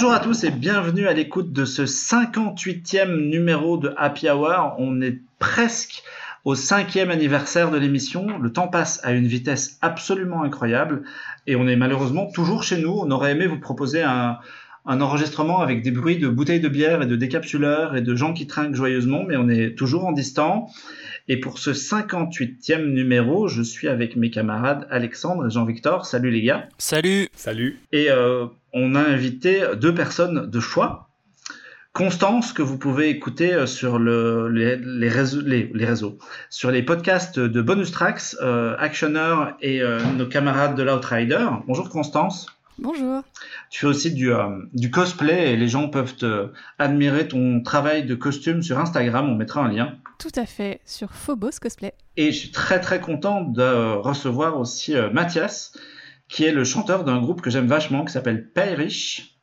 Bonjour à tous et bienvenue à l'écoute de ce 58e numéro de Happy Hour. On est presque au cinquième anniversaire de l'émission. Le temps passe à une vitesse absolument incroyable et on est malheureusement toujours chez nous. On aurait aimé vous proposer un, un enregistrement avec des bruits de bouteilles de bière et de décapsuleurs et de gens qui trinquent joyeusement, mais on est toujours en distant. Et pour ce 58e numéro, je suis avec mes camarades Alexandre et Jean-Victor. Salut les gars. Salut. Salut. Et euh, on a invité deux personnes de choix. Constance, que vous pouvez écouter sur le, les, les, réseaux, les, les, réseaux, sur les podcasts de Bonus Tracks, euh, Actioner et euh, nos camarades de l'Outrider. Bonjour Constance. Bonjour. Tu fais aussi du, euh, du cosplay et les gens peuvent te admirer ton travail de costume sur Instagram. On mettra un lien. Tout à fait, sur Phobos Cosplay. Et je suis très très content de recevoir aussi euh, Mathias, qui est le chanteur d'un groupe que j'aime vachement, qui s'appelle Payrich,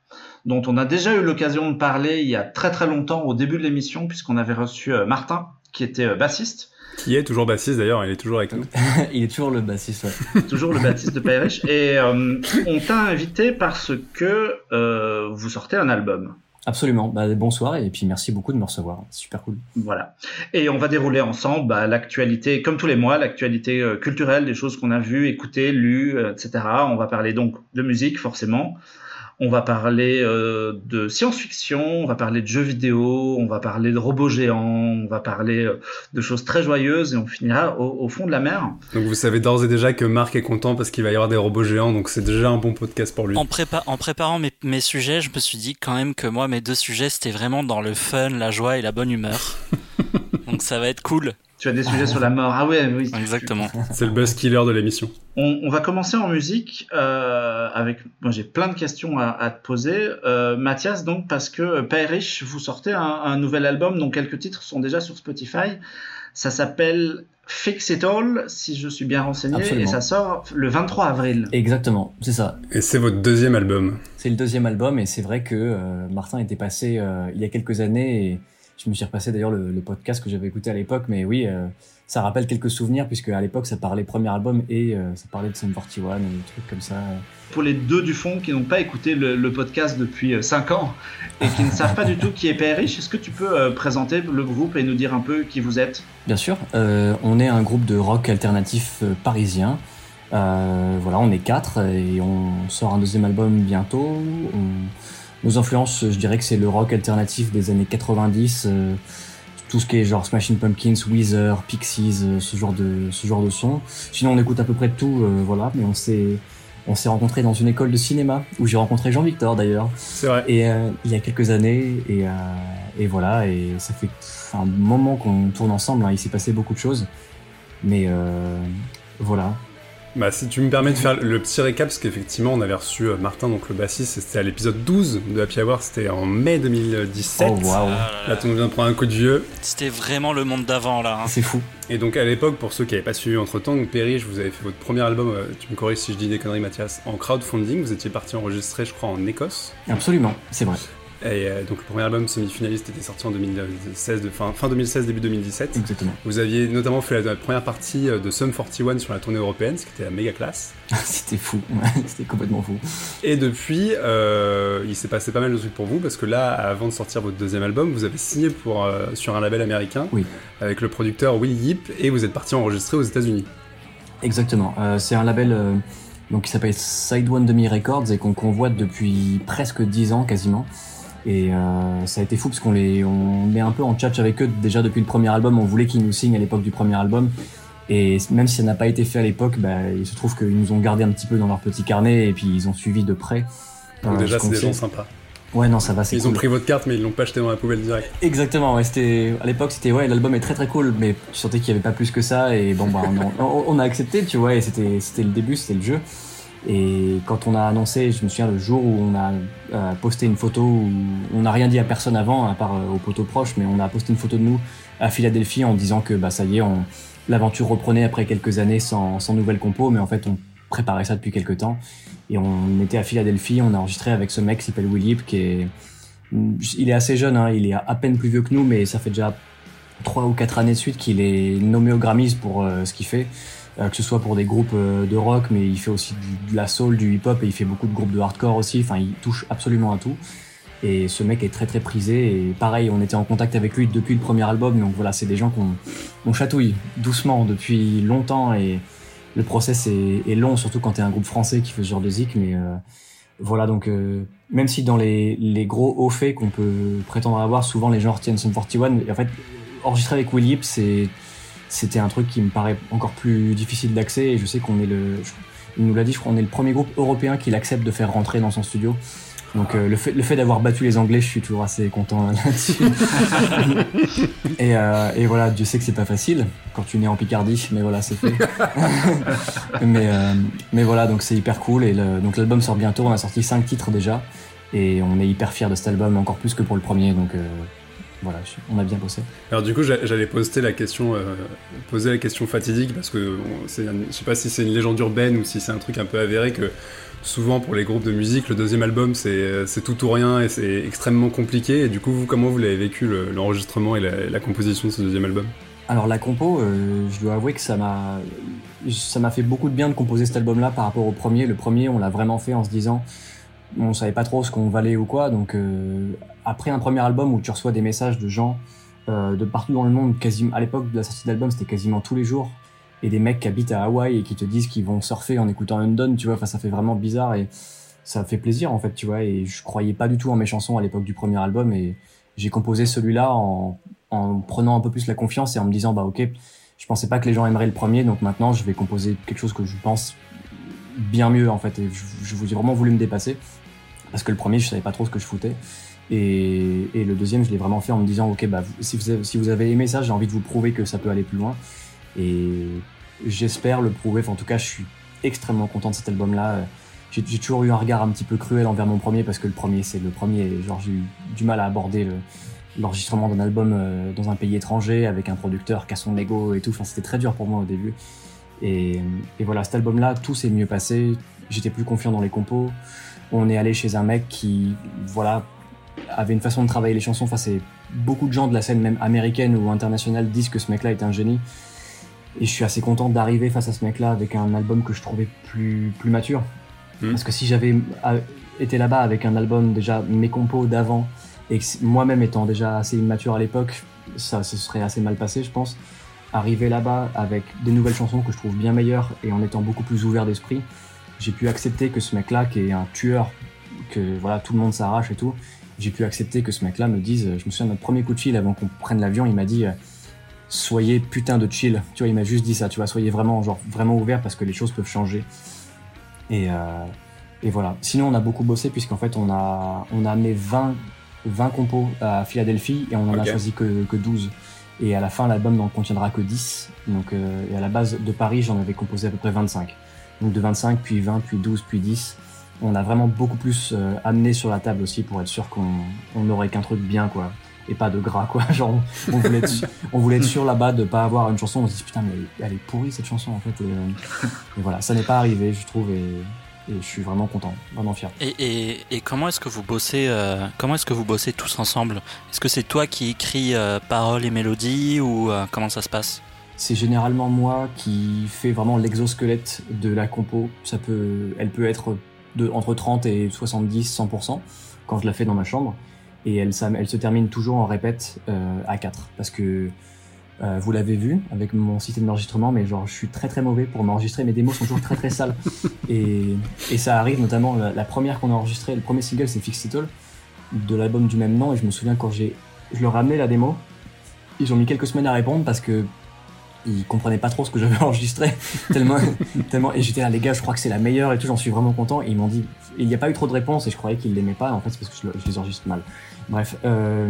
dont on a déjà eu l'occasion de parler il y a très très longtemps au début de l'émission, puisqu'on avait reçu euh, Martin, qui était euh, bassiste. Qui est toujours bassiste d'ailleurs, il est toujours avec nous. il est toujours le bassiste, ouais. toujours le bassiste de Payrich. Et euh, on t'a invité parce que euh, vous sortez un album. Absolument. Bah, bonsoir et puis merci beaucoup de me recevoir. Super cool. Voilà. Et on va dérouler ensemble bah, l'actualité, comme tous les mois, l'actualité euh, culturelle, des choses qu'on a vues, écoutées, lues, euh, etc. On va parler donc de musique forcément. On va parler euh, de science-fiction, on va parler de jeux vidéo, on va parler de robots géants, on va parler euh, de choses très joyeuses et on finira au, au fond de la mer. Donc vous savez d'ores et déjà que Marc est content parce qu'il va y avoir des robots géants, donc c'est déjà un bon podcast pour lui. En, prépa en préparant mes, mes, sujets, je me suis dit quand même que moi, mes deux sujets, c'était vraiment dans le fun, la joie et la bonne humeur. donc ça va être cool. Tu as des sujets sur la mort. Ah ouais, oui. Exactement. C'est le buzz killer de l'émission. On, on, va commencer en musique euh, avec. Moi, j'ai plein de questions à, à te poser, euh, Mathias. Donc, parce que Payrich, vous sortez un, un, nouvel album dont quelques titres sont déjà sur Spotify. Ça s'appelle Fix It All, si je suis bien renseigné, Absolument. et ça sort le 23 avril. Exactement, c'est ça. Et c'est votre deuxième album. C'est le deuxième album, et c'est vrai que euh, Martin était passé euh, il y a quelques années. Et je me suis repassé d'ailleurs le, le, podcast que j'avais écouté à l'époque, mais oui, euh, ça rappelle quelques souvenirs puisque à l'époque ça parlait premier album et euh, ça parlait de Sum 41 et des trucs comme ça. Pour les deux du fond qui n'ont pas écouté le, le podcast depuis 5 ans et qui ne savent pas du tout qui est PRH, est-ce que tu peux euh, présenter le groupe et nous dire un peu qui vous êtes? Bien sûr, euh, on est un groupe de rock alternatif euh, parisien. voilà, on est quatre et on sort un deuxième album bientôt. On nos influences, je dirais que c'est le rock alternatif des années 90, euh, tout ce qui est genre Smashing Pumpkins, Weezer, Pixies, euh, ce genre de ce genre de son. Sinon, on écoute à peu près de tout, euh, voilà. Mais on s'est on s'est rencontrés dans une école de cinéma où j'ai rencontré Jean-Victor d'ailleurs. C'est vrai. Et euh, il y a quelques années et et voilà et ça fait un moment qu'on tourne ensemble. Hein, il s'est passé beaucoup de choses, mais voilà. Bah, si tu me permets de faire le petit récap, parce qu'effectivement, on avait reçu Martin, donc le bassiste, c'était à l'épisode 12 de Happy Hour, c'était en mai 2017. Oh, wow. Là, tu nous viens de prendre un coup de vieux. C'était vraiment le monde d'avant, là. Hein. C'est fou. Et donc, à l'époque, pour ceux qui n'avaient pas suivi entre temps, Perry, je vous avais fait votre premier album, euh, tu me corriges si je dis des conneries, Mathias, en crowdfunding. Vous étiez parti enregistrer, je crois, en Écosse. Absolument, c'est vrai. Et euh, donc le premier album semi-finaliste était sorti en 2016, de, fin, fin 2016, début 2017. Exactement. Vous aviez notamment fait la, la, première partie de Sum 41 sur la tournée européenne, ce qui était la méga classe. c'était fou, c'était complètement fou. Et depuis, euh, il s'est passé pas mal de trucs pour vous, parce que là, avant de sortir votre deuxième album, vous avez signé pour, euh, sur un label américain, oui. avec le producteur Will Yip, et vous êtes parti enregistrer aux États-Unis. Exactement. Euh, c'est un label donc, qui s'appelle Side One Demi Records et qu'on convoite depuis presque 10 ans quasiment. Et euh, ça a été fou parce qu'on les, on met un peu en tchatch avec eux déjà depuis le premier album. On voulait qu'ils nous signent à l'époque du premier album. Et même si ça n'a pas été fait à l'époque, bah, il se trouve qu'ils nous ont gardé un petit peu dans leur petit carnet et puis ils ont suivi de près. Donc euh, déjà, c'est des gens sympas. Ouais, non, ça va, c'est Ils cool. ont pris votre carte, mais ils l'ont pas acheté dans la poubelle direct. Exactement, ouais, c'était, à l'époque, c'était, ouais, l'album est très très cool, mais tu sentais qu'il y avait pas plus que ça, et bon, bah, on, on, on a accepté, tu vois, et c'était, c'était le début, c'était le jeu. Et quand on a annoncé, je me souviens le jour où on a euh, posté une photo, où on n'a rien dit à personne avant, à part euh, aux poteaux proches, mais on a posté une photo de nous à Philadelphie en disant que bah ça y est, on, l'aventure reprenait après quelques années sans, sans nouvelles compos, mais en fait on préparait ça depuis quelques temps. Et on était à Philadelphie, on a enregistré avec ce mec qui s'appelle Willip, qui est, il est assez jeune, hein, il est à peine plus vieux que nous, mais ça fait déjà trois ou quatre années de suite qu'il est nommé au Grammys pour euh, ce qu'il fait. Que ce soit pour des groupes de rock, mais il fait aussi de la soul, du hip-hop, et il fait beaucoup de groupes de hardcore aussi. Enfin, il touche absolument à tout. Et ce mec est très très prisé. Et pareil, on était en contact avec lui depuis le premier album. Donc voilà, c'est des gens qu'on chatouille doucement depuis longtemps. Et le process est, long, surtout quand t'es un groupe français qui fait ce genre de zik. Mais euh, voilà, donc euh, même si dans les, les gros hauts faits qu'on peut prétendre avoir, souvent les gens retiennent Sum 41. En fait, enregistrer avec Will Yip, c'était un truc qui me paraît encore plus difficile d'accès. Et je sais qu'on est le. Il nous l'a dit, je crois, on est le premier groupe européen qui l'accepte de faire rentrer dans son studio. Donc euh, le fait, le fait d'avoir battu les Anglais, je suis toujours assez content là-dessus. et, euh, et, voilà, Dieu sait que c'est pas facile quand tu nais en Picardie, mais voilà, c'est fait. mais, euh, mais voilà, donc c'est hyper cool. Et donc l'album sort bientôt, on a sorti 5 titres déjà. Et on est hyper fiers de cet album, encore plus que pour le premier. Donc voilà, on a bien bossé. Alors du coup, j'allais poser la question, poser la question fatidique parce que je sais pas si c'est une légende urbaine ou si c'est un truc un peu avéré que souvent pour les groupes de musique, le deuxième album c'est tout ou rien et c'est extrêmement compliqué. Et du coup, vous, comment vous l'avez vécu l'enregistrement et la, composition de ce deuxième album? Alors la compo, euh, je dois avouer que ça m'a ça m'a fait beaucoup de bien de composer cet album-là par rapport au premier. Le premier, on l'a vraiment fait en se disant, on savait pas trop ce qu'on valait ou quoi. Donc euh, après un premier album où tu reçois des messages de gens euh, de partout dans le monde, quasiment à l'époque de la sortie de l'album, c'était quasiment tous les jours. Et des mecs qui habitent à Hawaï et qui te disent qu'ils vont surfer en écoutant Undone, tu vois, enfin ça fait vraiment bizarre et ça fait plaisir en fait, tu vois, et je croyais pas du tout en mes chansons à l'époque du premier album et j'ai composé celui-là en, en prenant un peu plus la confiance et en me disant bah ok, je pensais pas que les gens aimeraient le premier, donc maintenant je vais composer quelque chose que je pense bien mieux en fait. Et je, vous ai vraiment voulu me dépasser parce que le premier je savais pas trop ce que je foutais et, et le deuxième je l'ai vraiment fait en me disant ok bah si vous avez, aimé ça j'ai envie de vous prouver que ça peut aller plus loin et j'espère le prouver. en tout cas, je suis extrêmement content de cet album-là. J'ai toujours eu un regard un petit peu cruel envers mon premier parce que le premier, c'est le premier. Genre, j'ai eu du mal à aborder l'enregistrement d'un album euh, dans un pays étranger avec un producteur qui a son ego et tout. Enfin, c'était très dur pour moi au début. Et, et voilà, cet album-là, tout s'est mieux passé. J'étais plus confiant dans les compos. On est allé chez un mec qui, voilà, avait une façon de travailler les chansons. Enfin, c'est beaucoup de gens de la scène même américaine ou internationale disent que ce mec-là est un génie. Et je suis assez content d'arriver face à ce mec-là avec un album que je trouvais plus, plus mature. Hmm. Parce que si j'avais euh, été là-bas avec un album déjà mes compos d'avant et moi-même étant déjà assez immature à l'époque, ça se serait assez mal passé, je pense. Arriver là-bas avec des nouvelles chansons que je trouve bien meilleures et en étant beaucoup plus ouvert d'esprit, j'ai pu accepter que ce mec-là, qui est un tueur, que voilà tout le monde s'arrache et tout, j'ai pu accepter que ce mec-là me dise, je me souviens de notre premier coup de fil avant qu'on prenne l'avion, il m'a dit euh, soyez putain de chill. Tu vois, il m'a juste dit ça, tu vois, soyez vraiment, genre, vraiment ouvert parce que les choses peuvent changer. Et, euh, et voilà. Sinon, on a beaucoup bossé puisqu'en fait, on a, on a amené 20, 20 compos à Philadelphie et on en a choisi que, que 12. Et à la fin, l'album n'en contiendra que 10. Donc, euh, et à la base de Paris, j'en avais composé à peu près 25. Donc de 25, puis 20, puis 12, puis 10. On a vraiment beaucoup plus euh, amené sur la table aussi pour être sûr qu'on n'aurait qu'un truc bien, quoi. Et pas de gras quoi. Genre on voulait être, on voulait être sûr là-bas de pas avoir une chanson on se dit putain mais elle est pourrie cette chanson en fait et, euh, voilà ça n'est pas arrivé je trouve et, je suis vraiment content vraiment fier. Et, et, et comment est-ce que vous bossez euh, comment est-ce que vous bossez tous ensemble? Est-ce que c'est toi qui écris euh, paroles et mélodies ou comment ça se passe? C'est généralement moi qui fais vraiment l'exosquelette de la compo. Ça peut elle peut être de entre 30 et 70 100% quand je la fais dans ma chambre et elle, elle se termine toujours en répète euh, à 4 parce que euh, vous l'avez vu avec mon système d'enregistrement, mais genre je suis très très mauvais pour m'enregistrer. Mes démos sont toujours très très sales. Et, et ça arrive notamment la, première qu'on a enregistrée, le premier single c'est Fix It All de l'album du même nom. Et je me souviens quand j'ai, je leur ai ramené la démo, ils ont mis quelques semaines à répondre parce que ils comprenaient pas trop ce que j'avais enregistré tellement tellement et j'étais là les gars je crois que c'est la meilleure et tout j'en suis vraiment content. Et ils m'ont dit il n'y a pas eu trop de réponses et je croyais qu'ils l'aimaient pas en fait c'est parce que je, les enregistre mal. Bref euh,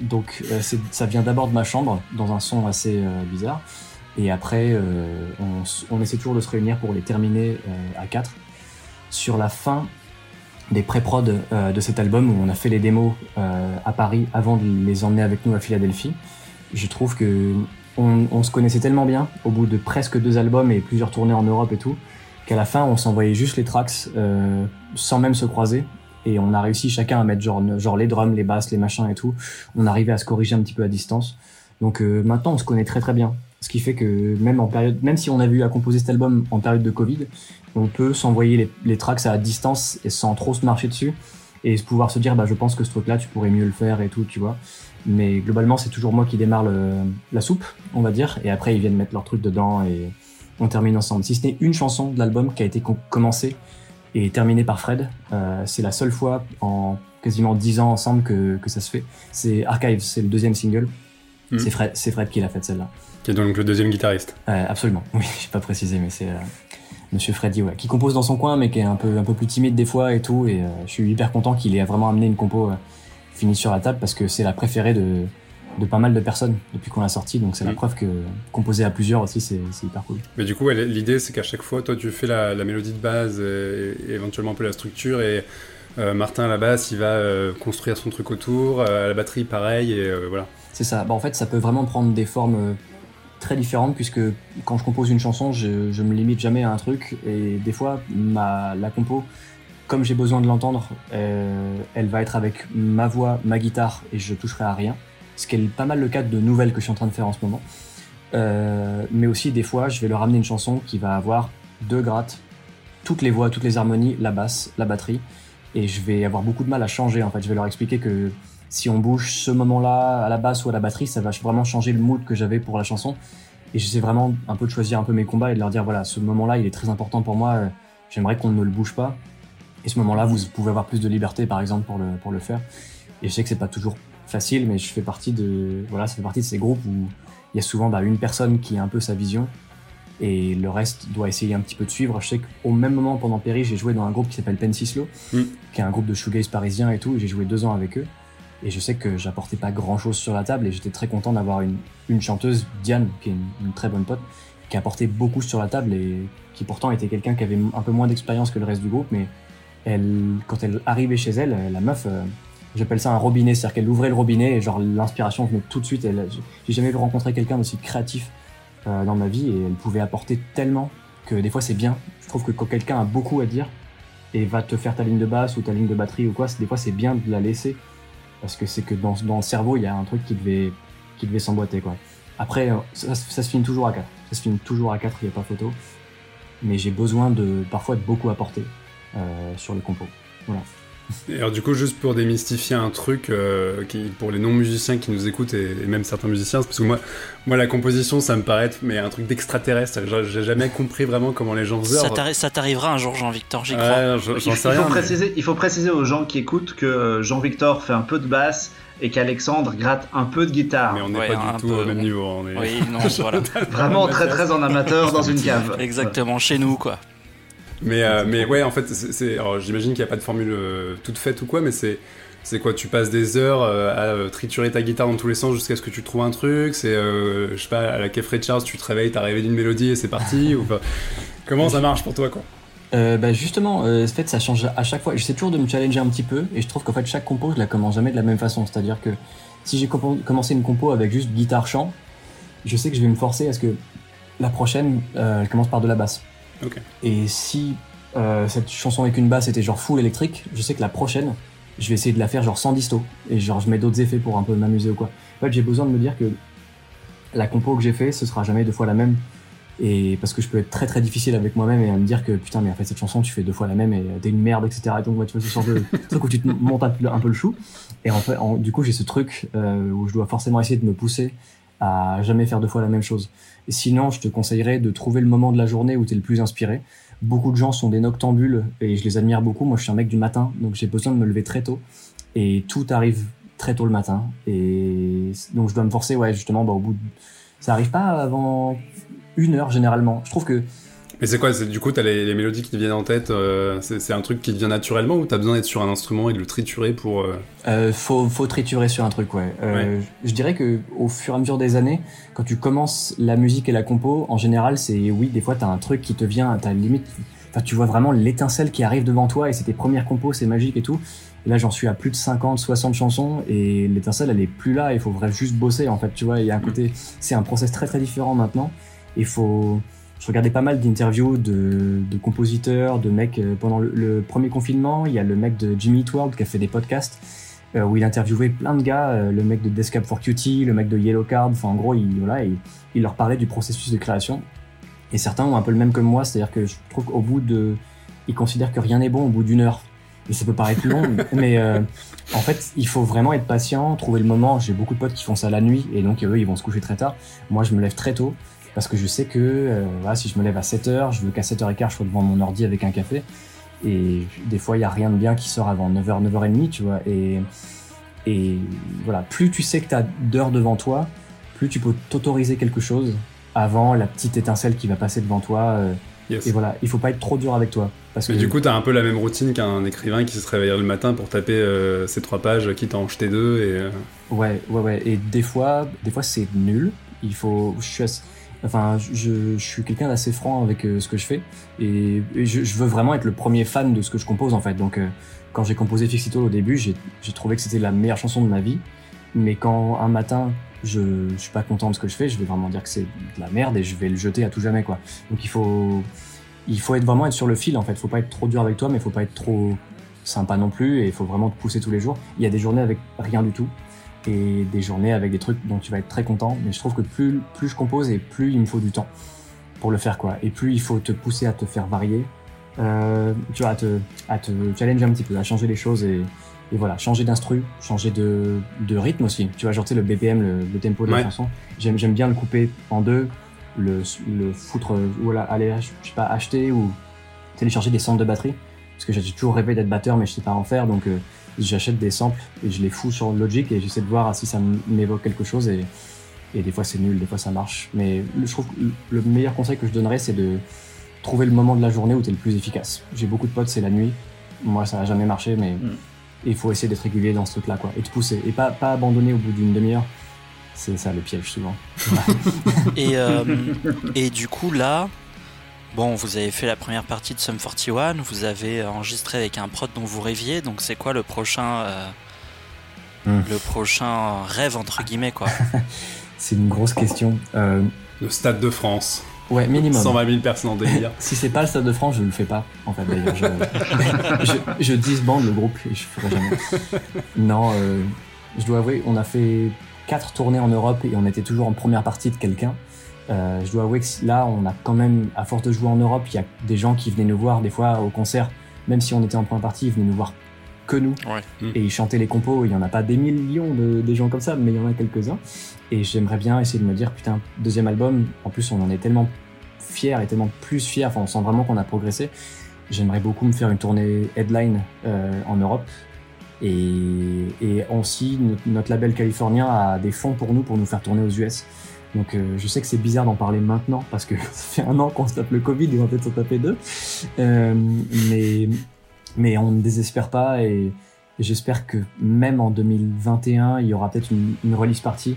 donc euh, ça vient d'abord de ma chambre dans un son assez euh, bizarre et après on, on, essaie toujours de se réunir pour les terminer à 4 sur la fin des pré-prod de cet album où on a fait les démos à Paris avant de les emmener avec nous à Philadelphie je trouve que on, se connaissait tellement bien au bout de presque deux albums et plusieurs tournées en Europe et tout qu'à la fin on s'envoyait juste les tracks euh, sans même se croiser et on a réussi chacun à mettre genre, genre les drums, les basses, les machins et tout. On arrivait à se corriger un petit peu à distance. Donc euh, maintenant on se connaît très très bien Ce qui fait que même en période, même si on a vu à composer cet album en période de Covid, on peut s'envoyer les, les tracks à distance et sans trop se marcher dessus et pouvoir se dire bah je pense que ce truc là tu pourrais mieux le faire et tout tu vois mais globalement c'est toujours moi qui démarre le, la soupe on va dire et après ils viennent mettre leur truc dedans et on termine ensemble si ce n'est une chanson de l'album qui a été commencée et terminée par Fred euh, c'est la seule fois en quasiment dix ans ensemble que, que ça se fait c'est Archives c'est le deuxième single Mhm. c'est Fred Fred qui l'a fait celle-là Qui est donc le deuxième guitariste. euh, absolument oui j'ai pas précisé mais c'est euh, Monsieur Freddy, ouais, qui compose dans son coin, mais qui est un peu un peu plus timide des fois et tout. Et euh, je suis hyper content qu'il ait vraiment amené une compo finie sur la table parce que c'est la préférée de de pas mal de personnes depuis qu'on l'a sorti. Donc c'est la Mm. preuve que composer à plusieurs aussi, c'est hyper cool. Mais du coup, ouais, l'idée, c'est qu'à chaque fois, toi, tu fais la, la mélodie de base et, et éventuellement un peu la structure. Et euh, Martin, à la basse, il va euh, construire son truc autour. euh, à la batterie, pareil. Et voilà. C'est ça. Bah, en fait, ça peut vraiment prendre des formes très différentes puisque quand je compose une chanson, je, je me limite jamais à un truc et des fois, ma, la compo, comme j'ai besoin de l'entendre, euh, elle va être avec ma voix, ma guitare et je toucherai à rien. Ce qui est pas mal le cas de nouvelles que je suis en train de faire en ce moment. Euh, mais aussi des fois, je vais leur amener une chanson qui va avoir deux grattes, toutes les voix, toutes les harmonies, la basse, la batterie, et je vais avoir beaucoup de mal à changer. En fait, je vais leur expliquer que si on bouge ce moment-là à la basse ou à la batterie, ça va vraiment changer le mood que j'avais pour la chanson. Et j'essaie vraiment un peu de choisir un peu mes combats et de leur dire voilà, ce moment-là, il est très important pour moi. euh, J'aimerais qu'on ne le bouge pas. Et ce moment-là, vous pouvez avoir plus de liberté, par exemple, pour le pour le faire. Et je sais que c'est pas toujours facile, mais je fais partie de voilà, ça fait partie de ces groupes où il y a souvent bah, une personne qui a un peu sa vision et le reste doit essayer un petit peu de suivre. Je sais qu'au même moment, pendant Péri, j'ai joué dans un groupe qui s'appelle Pensislo, Mm. qui est un groupe de shoegaze parisien et tout, j'ai joué deux ans avec eux. Et je sais que j'apportais pas grand chose sur la table et j'étais très content d'avoir une, une chanteuse, Diane, qui est une, une très bonne pote, qui apportait beaucoup sur la table et qui pourtant était quelqu'un qui avait un peu moins d'expérience que le reste du groupe, mais elle, quand elle arrivait chez elle, la meuf, euh, j'appelle ça un robinet, c'est-à-dire qu'elle ouvrait le robinet et genre l'inspiration venait tout de suite. J'ai jamais rencontré quelqu'un d'aussi créatif euh, dans ma vie et elle pouvait apporter tellement que des fois c'est bien. Je trouve que quand quelqu'un a beaucoup à dire et va te faire ta ligne de basse ou ta ligne de batterie ou quoi, des fois c'est bien de la laisser parce que c'est que dans, dans le cerveau il y a un truc qui devait qui devait s'emboîter quoi. Après euh, ça, se finit toujours à 4 ça finit toujours à 4 il n'y a pas photo. Mais j'ai besoin de parfois de beaucoup apporter sur le compo. Voilà. Et alors du coup, juste pour démystifier un truc euh, qui, pour les non-musiciens qui nous écoutent et, et même certains musiciens, parce que moi, moi la composition, ça me paraît être mais un truc d'extraterrestre. J'ai jamais compris vraiment comment les gens faisaient. Ça t'arrivera un jour, Jean-Victor, j'y crois. ouais, Il, sais faut rien. mais- préciser, il faut préciser aux gens qui écoutent que euh, Jean-Victor fait un peu de basse et qu'Alexandre gratte un peu de guitare. Mais on n'est Ouais, pas du tout peu, au même niveau. On est... Oui, non, voilà. Vraiment très très en amateur dans une cave. Exactement, chez nous, quoi. Mais, euh, mais ouais, en fait, c'est- j'imagine qu'il n'y a pas de formule euh, toute faite ou quoi, mais c'est. C'est quoi Tu passes des heures euh, à triturer ta guitare dans tous les sens jusqu'à ce que tu trouves un truc. C'est, euh, je sais pas, à la Keith Richards, tu te réveilles, t'as rêvé d'une mélodie et c'est parti. ou Comment ça marche pour toi, quoi? Euh, bah justement, euh, en fait, ça change à chaque fois. J'essaie toujours de me challenger un petit peu, et je trouve qu'en fait, chaque compo, je la commence jamais de la même façon. C'est-à-dire que si j'ai commencé une compo avec juste guitare-chant, je sais que je vais me forcer à ce que la prochaine, elle commence par de la basse. Ok. Et si euh, cette chanson avec une basse était genre full électrique, je sais que la prochaine, je vais essayer de la faire genre sans disto, et genre je mets d'autres effets pour un peu m'amuser ou quoi. En fait, j'ai besoin de me dire que la compo que j'ai fait, ce sera jamais deux fois la même. Et parce que je peux être très très difficile avec moi-même et à me dire que putain, mais en fait, cette chanson, tu fais deux fois la même et t'es une merde, etc. Et donc, ouais, tu vois, ce genre de truc où tu te montes un peu, un peu le chou. Et en fait, en- du coup, j'ai ce truc euh, où je dois forcément essayer de me pousser à jamais faire deux fois la même chose. Sinon, je te conseillerais de trouver le moment de la journée où tu es le plus inspiré. Beaucoup de gens sont des noctambules et je les admire beaucoup. Moi, je suis un mec du matin, donc j'ai besoin de me lever très tôt. Et tout arrive très tôt le matin. Et donc, je dois me forcer, ouais, justement, bah, au bout de... Ça arrive pas avant une heure, généralement. Je trouve que Mais c'est quoi Du coup, t'as les, les mélodies qui te viennent en tête. euh, c'est, un truc qui te vient naturellement ou t'as besoin d'être sur un instrument et de le triturer pour. euh, Euh, faut, faut triturer sur un truc, ouais. Euh, Je dirais que au fur et à mesure des années, quand tu commences la musique et la compo, en général, c'est oui, des fois t'as un truc qui te vient, t'as limite, enfin tu vois vraiment l'étincelle qui arrive devant toi et c'est tes premières compos, c'est magique et tout. Et là, j'en suis à plus de 50, 60 chansons et l'étincelle, elle est plus là. Il faut vraiment juste bosser, en fait. Tu vois, il y a un côté, c'est un process très très différent maintenant. Il faut, je regardais pas mal d'interviews de, de compositeurs, de mecs euh, pendant le, le premier confinement. Il y a le mec de Jimmy Eat World qui a fait des podcasts euh, où il interviewait plein de gars, euh, le mec de Descap for Cutie, le mec de Yellow Card, enfin en gros, il, voilà, il, il leur parlait du processus de création. Et certains ont un peu le même que moi, c'est-à-dire que je trouve qu'au bout de, ils considèrent que rien n'est bon au bout d'une heure. Et ça peut paraître long, mais euh, en fait, il faut vraiment être patient, trouver le moment. J'ai beaucoup de potes qui font ça la nuit, et donc eux, ils vont se coucher très tard. Moi, je me lève très tôt, parce que je sais que euh, voilà, si je me lève à 7h, je veux qu'à 7h15, je sois devant mon ordi avec un café. Et des fois, il y a rien de bien qui sort avant 9h, 9h30, tu vois. Et, et voilà, plus tu sais que tu as d'heures devant toi, plus tu peux t'autoriser quelque chose avant la petite étincelle qui va passer devant toi. euh, Yes. et voilà, il faut pas être trop dur avec toi. Parce Mais que du coup, t'as un peu la même routine qu'un écrivain qui se réveillerait le matin pour taper euh, ces trois pages, quitte à en jeter deux. Et, euh, Ouais, ouais, ouais. Et des fois, des fois c'est nul. Il faut, je suis, assez- enfin, je, je suis quelqu'un d'assez franc avec euh, ce que je fais, et, je, je veux vraiment être le premier fan de ce que je compose en fait. Donc, euh, quand j'ai composé Fixito au début, j'ai j'ai trouvé que c'était la meilleure chanson de ma vie. Mais quand un matin, je, je suis pas content de ce que je fais, je vais vraiment dire que c'est de la merde et je vais le jeter à tout jamais quoi. Donc il faut, il faut être vraiment être sur le fil en fait. Faut pas être trop dur avec toi, mais faut pas être trop sympa non plus et il faut vraiment te pousser tous les jours. Il y a des journées avec rien du tout et des journées avec des trucs dont tu vas être très content. Mais je trouve que plus, plus je compose et plus il me faut du temps pour le faire quoi. Et plus il faut te pousser à te faire varier, euh, tu vois, à te, à te challenger un petit peu, à changer les choses et, et voilà, changer d'instru, changer de, de rythme aussi. Tu vois, genre tu sais, le BPM, le, le tempo de la chanson. J'aime, j'aime bien le couper en deux, le, le foutre, voilà, aller, je sais pas, acheter ou télécharger des centres de batterie. Parce que j'ai toujours rêvé d'être batteur, mais je sais pas en faire, donc euh, j'achète des samples et je les fous sur Logic et j'essaie de voir si ça m'évoque quelque chose et, et des fois c'est nul, des fois ça marche. Mais je trouve que le meilleur conseil que je donnerais, c'est de trouver le moment de la journée où tu es le plus efficace. J'ai beaucoup de potes, c'est la nuit. Moi, ça n'a jamais marché, mais Mm. il faut essayer d'être régulier dans ce truc-là, quoi. Et de pousser. Et pas, pas abandonner au bout d'une demi-heure. C'est ça le piège, souvent. Et, euh, et du coup, là, bon, vous avez fait la première partie de Sum 41, vous avez enregistré avec un prod dont vous rêviez, donc c'est quoi le prochain, euh, Hmm. le prochain rêve, entre guillemets, quoi C'est une grosse question. Euh, le Stade de France, ouais, minimum. 120 000 personnes en délire. Si c'est pas le Stade de France, je le fais pas. En fait, d'ailleurs, je, je, je disbande le groupe et je ferai jamais. Non, euh, je dois avouer, on a fait quatre tournées en Europe et on était toujours en première partie de quelqu'un. Euh, je dois avouer que là, on a quand même, à force de jouer en Europe, il y a des gens qui venaient nous voir des fois au concert, même si on était en première partie, ils venaient nous voir que nous. Ouais. Mm. Et ils chantaient les compos. Il y en a pas des millions de des gens comme ça, mais il y en a quelques-uns. Et j'aimerais bien essayer de me dire, putain, deuxième album. En plus, on en est tellement fiers et tellement plus fiers. Enfin, on sent vraiment qu'on a progressé. J'aimerais beaucoup me faire une tournée headline euh, en Europe. Et, et aussi, notre label californien a des fonds pour nous, pour nous faire tourner aux US. Donc euh, je sais que c'est bizarre d'en parler maintenant parce que ça fait un an qu'on se tape le Covid et on va peut-être s'en taper deux. Euh, mais, mais on ne désespère pas et, et j'espère que même en 2021, il y aura peut-être une, une release party,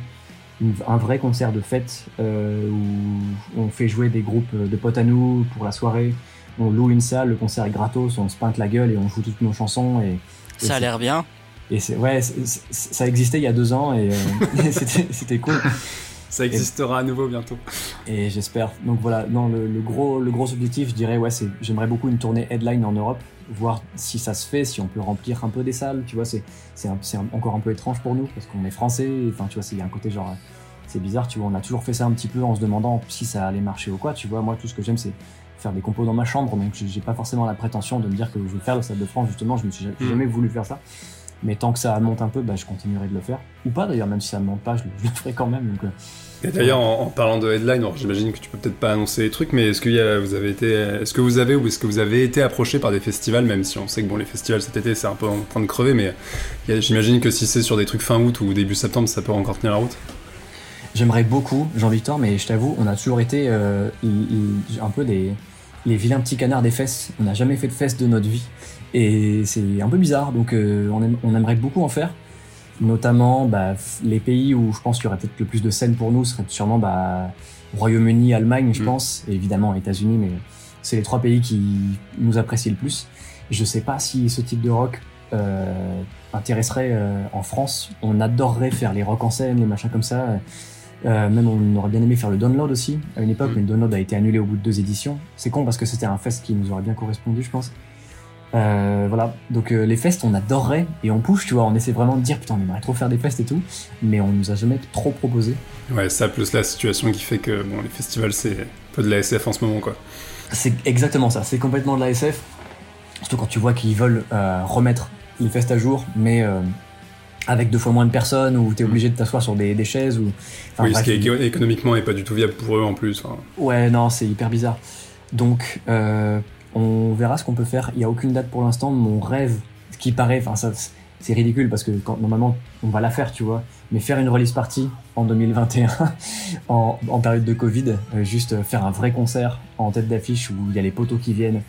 une- un vrai concert de fête euh, où on fait jouer des groupes de potes à nous pour la soirée. On loue une salle, le concert est gratos, on se peinte la gueule et on joue toutes nos chansons et, Ça a l'air bien. et c'est ouais, ça existait il y a deux ans et, euh, et c'était cool. Ça existera à nouveau bientôt. Et j'espère. Donc voilà, non, le, le gros, le gros objectif, je dirais, ouais, c'est j'aimerais beaucoup une tournée headline en Europe, voir si ça se fait, si on peut remplir un peu des salles. Tu vois, c'est encore un peu étrange pour nous parce qu'on est français. Enfin, tu vois, il y a un côté genre, c'est bizarre. Tu vois, on a toujours fait ça un petit peu en se demandant si ça allait marcher ou quoi. Tu vois, moi, tout ce que j'aime, c'est faire des compos dans ma chambre. Donc, j'ai pas forcément la prétention de me dire que je vais faire le Stade de France. Justement, je me suis j'ai Mm. jamais voulu faire ça. Mais tant que ça monte un peu, bah, je continuerai de le faire. Ou pas d'ailleurs, même si ça ne monte pas, je, le- je le ferai quand même. Donc, euh, Et d'ailleurs, en, en parlant de headline, j'imagine que tu peux peut-être pas annoncer les trucs, mais est-ce que vous avez été, est-ce que vous avez ou est-ce que vous avez été approché par des festivals, même si on sait que bon, les festivals cet été c'est un peu en train de crever, mais j'imagine que si c'est sur des trucs fin août ou début septembre, ça peut encore tenir la route? J'aimerais beaucoup, Jean-Victor, mais je t'avoue, on a toujours été euh, un peu des, les vilains petits canards des fesses. On n'a jamais fait de fesses de notre vie. Et c'est un peu bizarre, donc euh, on, aime- on aimerait beaucoup en faire. Notamment, bah, les pays où je pense qu'il y aurait peut-être le plus de scènes pour nous seraient sûrement bah, Royaume-Uni, Allemagne, je Mm. pense, et évidemment États-Unis, mais c'est les trois pays qui nous apprécient le plus. Je sais pas si ce type de rock euh, intéresserait euh, en France. On adorerait faire les rock en scène, les machins comme ça. Euh, même on aurait bien aimé faire le download aussi à une époque, Mm. mais le download a été annulé au bout de deux éditions. C'est con parce que c'était un fest qui nous aurait bien correspondu, je pense. Euh, voilà, donc euh, les fests on adorerait et on push, tu vois, on essaie vraiment de dire putain on aimerait trop faire des fests et tout, mais on nous a jamais trop proposé. Ouais, ça plus la situation qui fait que bon, les festivals c'est un peu de la SF en ce moment quoi. C'est exactement ça, c'est complètement de la SF, surtout quand tu vois qu'ils veulent euh, remettre les fests à jour, mais euh, avec deux fois moins de personnes, où t'es obligé de t'asseoir sur des, des chaises, ou... Enfin, oui, bref, ce qui est économiquement est pas du tout viable pour eux en plus. hein. Ouais, non, c'est hyper bizarre. Donc, euh, on verra ce qu'on peut faire. Il n'y a aucune date pour l'instant. Mon rêve, qui paraît, enfin, ça, c'est ridicule parce que quand, normalement, on va la faire, tu vois. Mais faire une release party en 2021, en, en période de Covid, euh, juste faire un vrai concert en tête d'affiche où il y a les poteaux qui viennent.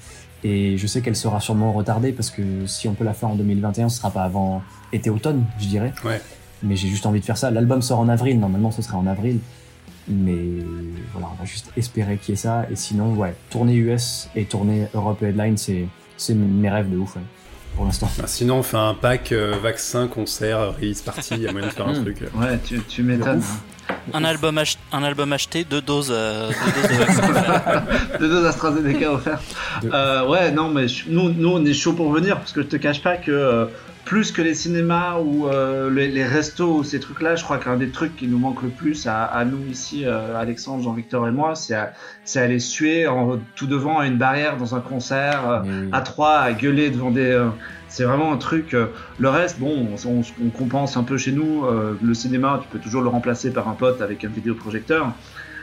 Et je sais qu'elle sera sûrement retardée parce que si on peut la faire en 2021, ce sera pas avant été-automne, je dirais. Ouais. Mais j'ai juste envie de faire ça. L'album sort en avril, normalement ce serait en avril. Mais voilà, on va juste espérer qu'il y ait ça. Et sinon, ouais, tournée US et tournée Europe Headline, c'est, c'est mes rêves de ouf, ouais, pour l'instant. Bah, sinon, on fait un pack euh, vaccin, concert, release party, il y a moyen de faire un Mm. truc. Ouais, tu, tu m'étonnes. ouf. Un album, ach- un album acheté, deux doses, euh, deux doses de. Deux doses AstraZeneca offertes. Euh, ouais, non, mais nous, nous, on est chaud pour venir parce que je te cache pas que euh, plus que les cinémas ou euh, les, les restos ou ces trucs-là, je crois qu'un des trucs qui nous manque le plus à, à nous ici, euh, Alexandre, Jean-Victor et moi, c'est aller suer en, tout devant à une barrière dans un concert, euh, à trois, à gueuler devant des. C'est vraiment un truc. euh, le reste, bon, on, compense un peu chez nous. euh, le cinéma, tu peux toujours le remplacer par un pote avec un vidéoprojecteur.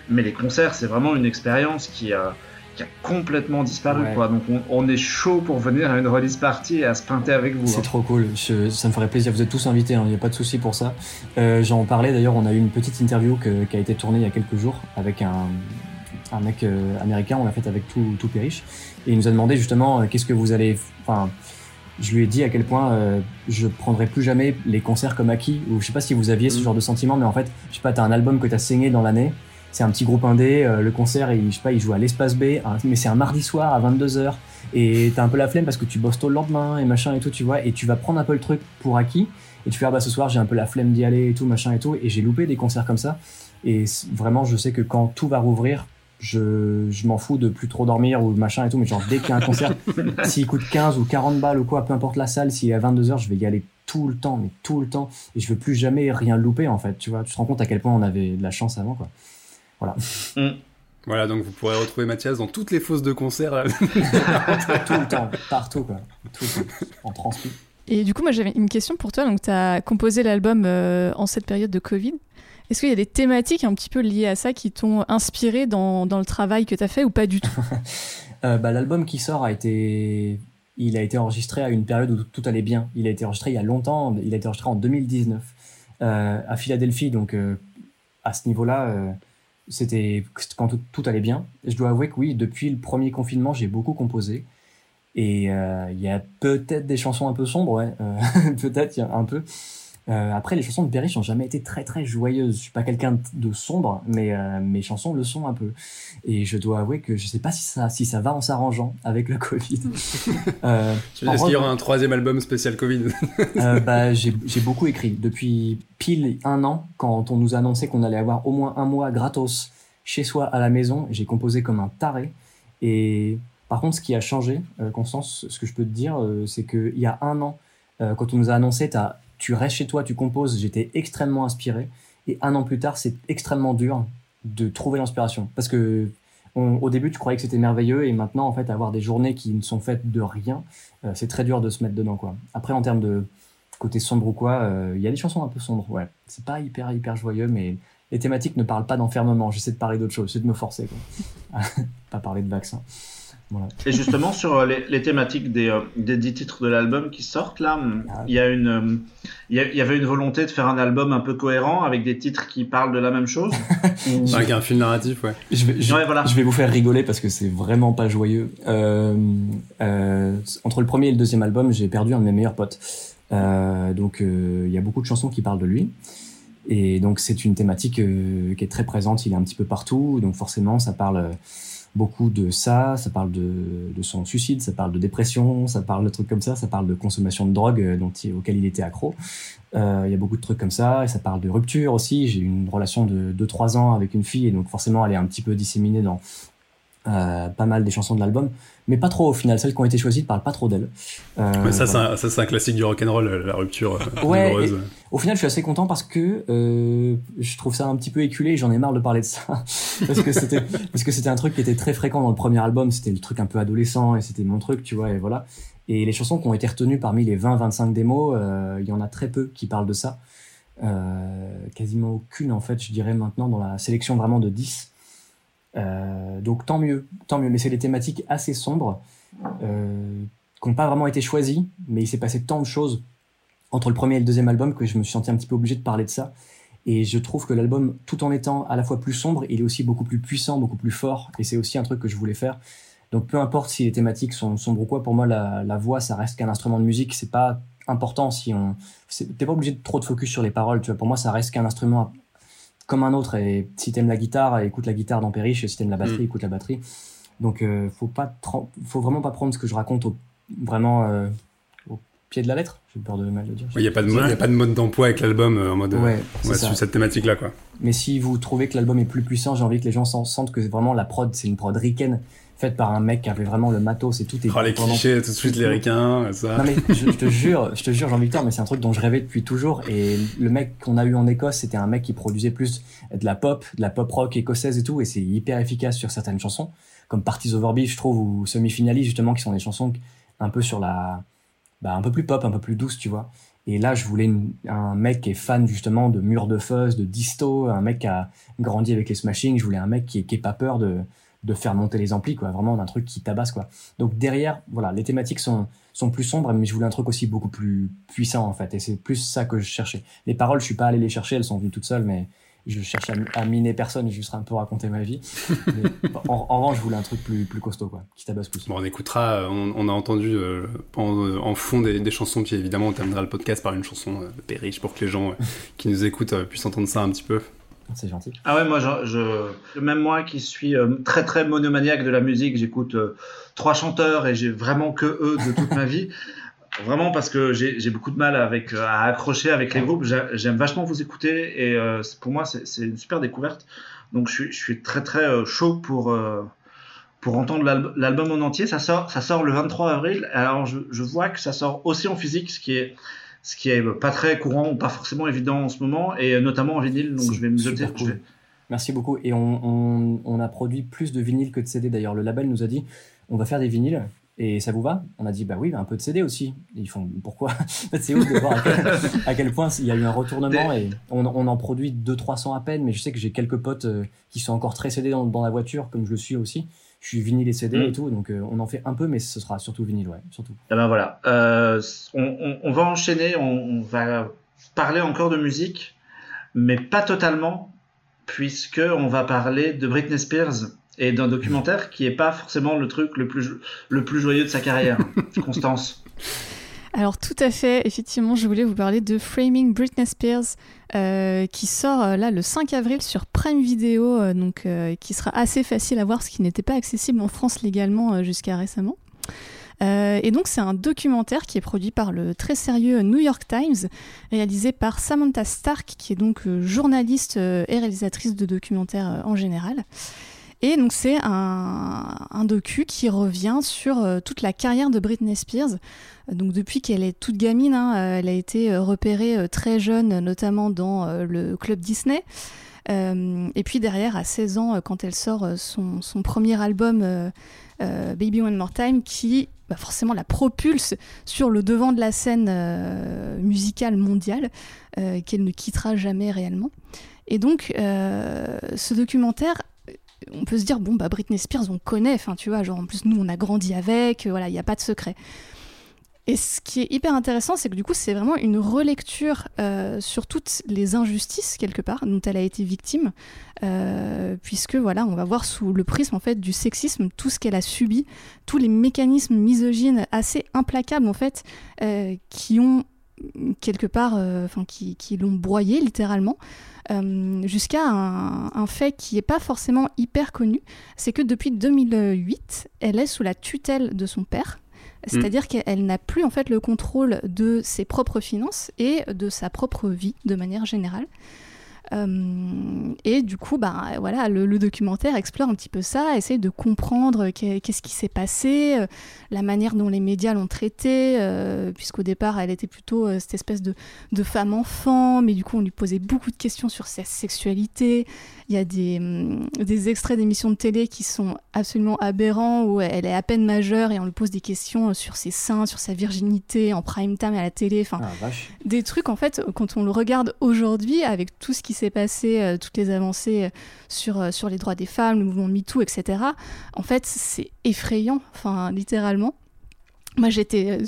Mais les concerts, c'est vraiment une expérience qui, euh, qui a complètement disparu. Ouais. Quoi. Donc on, on est chaud pour venir à une release party et à se pinter avec vous. C'est hein. trop cool, Je- ça me ferait plaisir. Vous êtes tous invités, il n'y a pas de souci pour ça. Euh, J'en parlais d'ailleurs, on a eu une petite interview que- qui a été tournée il y a quelques jours avec un, un mec américain, on l'a fait avec tout, tout Périche. Et il nous a demandé justement qu'est-ce que vous allez. Enfin, je lui ai dit à quel point euh, je prendrais plus jamais les concerts comme acquis. Ou je sais pas si vous aviez ce Mhm. genre de sentiment, mais en fait, je sais pas, t'as un album que t'as saigné dans l'année. C'est un petit groupe indé, euh, le concert, il, je sais pas, il joue à l'espace B, un- mais c'est un mardi soir à 22h et t'as un peu la flemme parce que tu bosses tôt le lendemain et machin et tout, tu vois, et tu vas prendre un peu le truc pour acquis et tu fais ah bah ce soir j'ai un peu la flemme d'y aller et tout machin et tout et j'ai loupé des concerts comme ça et vraiment je sais que quand tout va rouvrir je, je m'en fous de plus trop dormir ou machin et tout mais genre dès qu'il y a un concert s'il coûte 15 ou 40 balles ou quoi peu importe la salle s'il est à 22h je vais y aller tout le temps mais tout le temps et je veux plus jamais rien louper en fait tu vois tu te rends compte à quel point on avait de la chance avant quoi Voilà, donc vous pourrez retrouver Mathias dans toutes les fausses de concert. là. tout le temps partout quoi tout le temps en transpi Et du coup, moi j'avais une question pour toi. Donc, tu as composé l'album euh, en cette période de Covid. Est-ce qu'il y a des thématiques un petit peu liées à ça qui t'ont inspiré dans, dans le travail que tu as fait ou pas du tout? Euh, bah, L'album qui sort a été, il a été enregistré à une période où tout allait bien. Il a été enregistré il y a longtemps. Il a été enregistré en 2019 euh, à Philadelphie. Donc euh, à ce niveau-là, c'était quand tout, allait bien. Je dois avouer que oui, depuis le premier confinement, j'ai beaucoup composé. Et il y a peut-être des chansons un peu sombres, ouais. Peut-être un peu. Euh, après, les chansons de Perry n'ont jamais été très très joyeuses. Je suis pas quelqu'un de sombre, mais euh, mes chansons le sont un peu. Et je dois avouer que je sais pas si ça, si ça va en s'arrangeant avec le Covid. euh, Est-ce qu'il y aura un troisième album spécial Covid? Euh, bah, j'ai j'ai beaucoup écrit. Depuis pile un an, quand on nous a annoncé qu'on allait avoir au moins un mois gratos chez soi à la maison, j'ai composé comme un taré. Et par contre, ce qui a changé, euh, Constance, ce que je peux te dire, euh, c'est qu'il y a un an, euh, quand on nous a annoncé, t'as- tu restes chez toi, tu composes, j'étais extrêmement inspiré. Et un an plus tard, c'est extrêmement dur de trouver l'inspiration. Parce que au début, tu croyais que c'était merveilleux, et maintenant, en fait, avoir des journées qui ne sont faites de rien, euh, c'est très dur de se mettre dedans, quoi. Après, en termes de côté sombre ou quoi, euh, il y a des chansons un peu sombres, ouais. C'est pas hyper, hyper joyeux, mais les thématiques ne parlent pas d'enfermement. J'essaie de parler d'autre chose, j'essaie de me forcer, quoi. pas parler de vaccin. Voilà. Et justement, sur euh, les, les thématiques des, euh, des 10 titres de l'album qui sortent là, Ah. il y, a une, euh, il y, a- il y avait une volonté de faire un album un peu cohérent avec des titres qui parlent de la même chose Ou- Avec un fil narratif, ouais. Je vais, je, Ouais, voilà. je vais vous faire rigoler parce que c'est vraiment pas joyeux. Euh, euh, entre le premier et le deuxième album, j'ai perdu un de mes meilleurs potes. Euh, donc euh, il y a beaucoup de chansons qui parlent de lui. Et donc c'est une thématique euh, qui est très présente, il est un petit peu partout, donc forcément ça parle euh, beaucoup de ça, ça parle de, son suicide, ça parle de dépression, ça parle de trucs comme ça, ça parle de consommation de drogue euh, dont auquel il était accro. Euh, Il y a beaucoup de trucs comme ça, et ça parle de rupture aussi. J'ai eu une relation de 2-3 ans avec une fille, et donc forcément elle est un petit peu disséminée dans, pas mal des chansons de l'album, mais pas trop au final. Celles qui ont été choisies ne parlent pas trop d'elles. Euh, ça, c'est un, classique du rock'n'roll, la rupture ouais, Au final, je suis assez content parce que je trouve ça un petit peu éculé. J'en ai marre de parler de ça parce que c'était parce que c'était un truc qui était très fréquent dans le premier album. C'était le truc un peu adolescent et c'était mon truc, tu vois. Et voilà. Et les chansons qui ont été retenues parmi les 20-25 démos, il y en a très peu qui parlent de ça. quasiment aucune en fait, je dirais maintenant dans la sélection vraiment de 10. Euh, donc tant mieux, tant mieux. Mais c'est des thématiques assez sombres euh, qui n'ont pas vraiment été choisies, mais il s'est passé tant de choses entre le premier et le deuxième album que je me suis senti un petit peu obligé de parler de ça. Et je trouve que l'album, tout en étant à la fois plus sombre, il est aussi beaucoup plus puissant, beaucoup plus fort. Et c'est aussi un truc que je voulais faire. Donc peu importe si les thématiques sont sombres ou quoi, pour moi la, la voix ça reste qu'un instrument de musique. C'est pas important si on. T'es pas obligé de trop de focus sur les paroles. Tu vois, pour moi ça reste qu'un instrument comme un autre. Et si t'aimes la guitare, écoute la guitare d'Ampériche. Si t'aimes la batterie, mm. écoute la batterie. Donc, euh, faut pas, faut vraiment pas prendre ce que je raconte au, vraiment euh, pied de la lettre. J'ai peur de mal le dire. Il n'y a pas de mode, a pas de mode d'emploi avec l'album euh, en mode ouais, sur cette thématique-là, quoi. Mais si vous trouvez que l'album est plus puissant, j'ai envie que les gens sentent que vraiment la prod, c'est une prod ricaine faite par un mec qui avait vraiment le matos et tout. Et oh, les clichés, tout de suite les ricains, ça. Non mais je, te jure, je te jure Jean-Victor, mais c'est un truc dont je rêvais depuis toujours. Et le mec qu'on a eu en Écosse, c'était un mec qui produisait plus de la pop, de la pop rock écossaise et tout, et c'est hyper efficace sur certaines chansons, comme Parties Over Beef, je trouve, ou Semi-Finalist justement, qui sont des chansons un peu sur la, bah, un peu plus pop, un peu plus douce, tu vois. Et là, je voulais un mec qui est fan justement de Mur de Fuzz, de Disto, un mec qui a grandi avec les Smashing. Je voulais un mec qui, est pas peur de, de faire monter les amplis, quoi. Vraiment d'un truc qui tabasse, quoi. Donc derrière, voilà, les thématiques sont, sont plus sombres, mais je voulais un truc aussi beaucoup plus puissant, en fait. Et c'est plus ça que je cherchais. Les paroles, je suis pas allé les chercher, elles sont venues toutes seules, mais je cherche à, miner personne et juste un peu raconter ma vie. en, revanche, je voulais un truc plus, plus costaud, quoi, qui tabasse plus. Bon, on écoutera, on, a entendu euh, en, fond des, chansons, puis évidemment, on terminera le podcast par une chanson euh, Périche pour que les gens euh, qui nous écoutent puissent entendre ça un petit peu. C'est gentil. Ah ouais, moi, je, même moi qui suis euh, très très monomaniaque de la musique, j'écoute euh, trois chanteurs et j'ai vraiment que eux de toute ma vie. Vraiment parce que j'ai beaucoup de mal avec, euh, à accrocher avec les groupes. J'aime vachement vous écouter et pour moi c'est une super découverte. Donc je suis, je suis très très chaud pour, pour entendre l'album en entier. Ça sort, ça sort le 23 avril. Alors je, je vois que ça sort aussi en physique, ce qui est ce qui est pas très courant ou pas forcément évident en ce moment, et notamment en vinyle. Donc je vais me jeter. Merci beaucoup. Et on, on, a produit plus de vinyle que de CD. D'ailleurs, le label nous a dit on va faire des vinyles. Et ça vous va? On a dit bah oui, un peu de CD aussi. ils font pourquoi? C'est ouf de voir à quel, point il y a eu un retournement et on, on en produit 200-300 à peine. Mais je sais que j'ai quelques potes euh, qui sont encore très CD dans, dans la voiture, comme je le suis aussi je suis vinyle et CD et mm. tout, donc euh, on en fait un peu, mais ce sera surtout vinyle, ouais, surtout. Eh ben voilà, euh, on, va enchaîner, on, va parler encore de musique, mais pas totalement, puisque on va parler de Britney Spears et d'un documentaire qui est pas forcément le truc le plus, le plus joyeux de sa carrière, Constance. Alors tout à fait, effectivement, je voulais vous parler de Framing Britney Spears, euh, qui sort euh, là le 5 avril sur Prime Video, euh, donc qui sera assez facile à voir, ce qui n'était pas accessible en France légalement jusqu'à récemment. et donc c'est un documentaire qui est produit par le très sérieux New York Times, réalisé par Samantha Stark, qui est donc journaliste et réalisatrice de documentaires en général. Et donc c'est un, docu qui revient sur euh, toute la carrière de Britney Spears. Donc depuis qu'elle est toute gamine, hein, euh, elle a été euh, repérée très jeune, notamment dans le club Disney. et puis derrière, à 16 ans, quand elle sort son, premier album Baby One More Time, qui bah, forcément la propulse sur le devant de la scène musicale mondiale, qu'elle ne quittera jamais réellement. Et donc, ce documentaire on peut se dire bon bah Britney Spears on connaît enfin tu vois genre en plus nous on a grandi avec euh, voilà il n'y a pas de secret. Et ce qui est hyper intéressant c'est que du coup c'est vraiment une relecture euh, sur toutes les injustices quelque part dont elle a été victime euh, puisque voilà on va voir sous le prisme en fait du sexisme tout ce qu'elle a subi tous les mécanismes misogynes assez implacables en fait qui ont quelque part enfin qui, qui l'ont broyé littéralement euh, jusqu'à un, fait qui n'est pas forcément hyper connu, c'est que depuis 2008, elle est sous la tutelle de son père. C'est-à-dire mm. qu'elle n'a plus en fait le contrôle de ses propres finances et de sa propre vie de manière générale. Euh, et du coup, bah, voilà, le, documentaire explore un petit peu ça, essaye de comprendre qu'est-ce qui s'est passé, euh, la manière dont les médias l'ont traité, euh, puisqu'au départ, elle était plutôt cette espèce de, de femme-enfant, mais du coup, on lui posait beaucoup de questions sur sa sexualité. Il y a des, hum, des extraits d'émissions de télé qui sont absolument aberrants, où elle est à peine majeure et on lui pose des questions sur ses seins, sur sa virginité, en prime time à la télé. Enfin, ah, des trucs, en fait, quand on le regarde aujourd'hui, avec tout ce qui s'est passé, euh, toutes les avancées euh, sur, euh, sur les droits des femmes, le mouvement MeToo, etc., en fait, c'est effrayant, enfin, littéralement. Moi, j'étais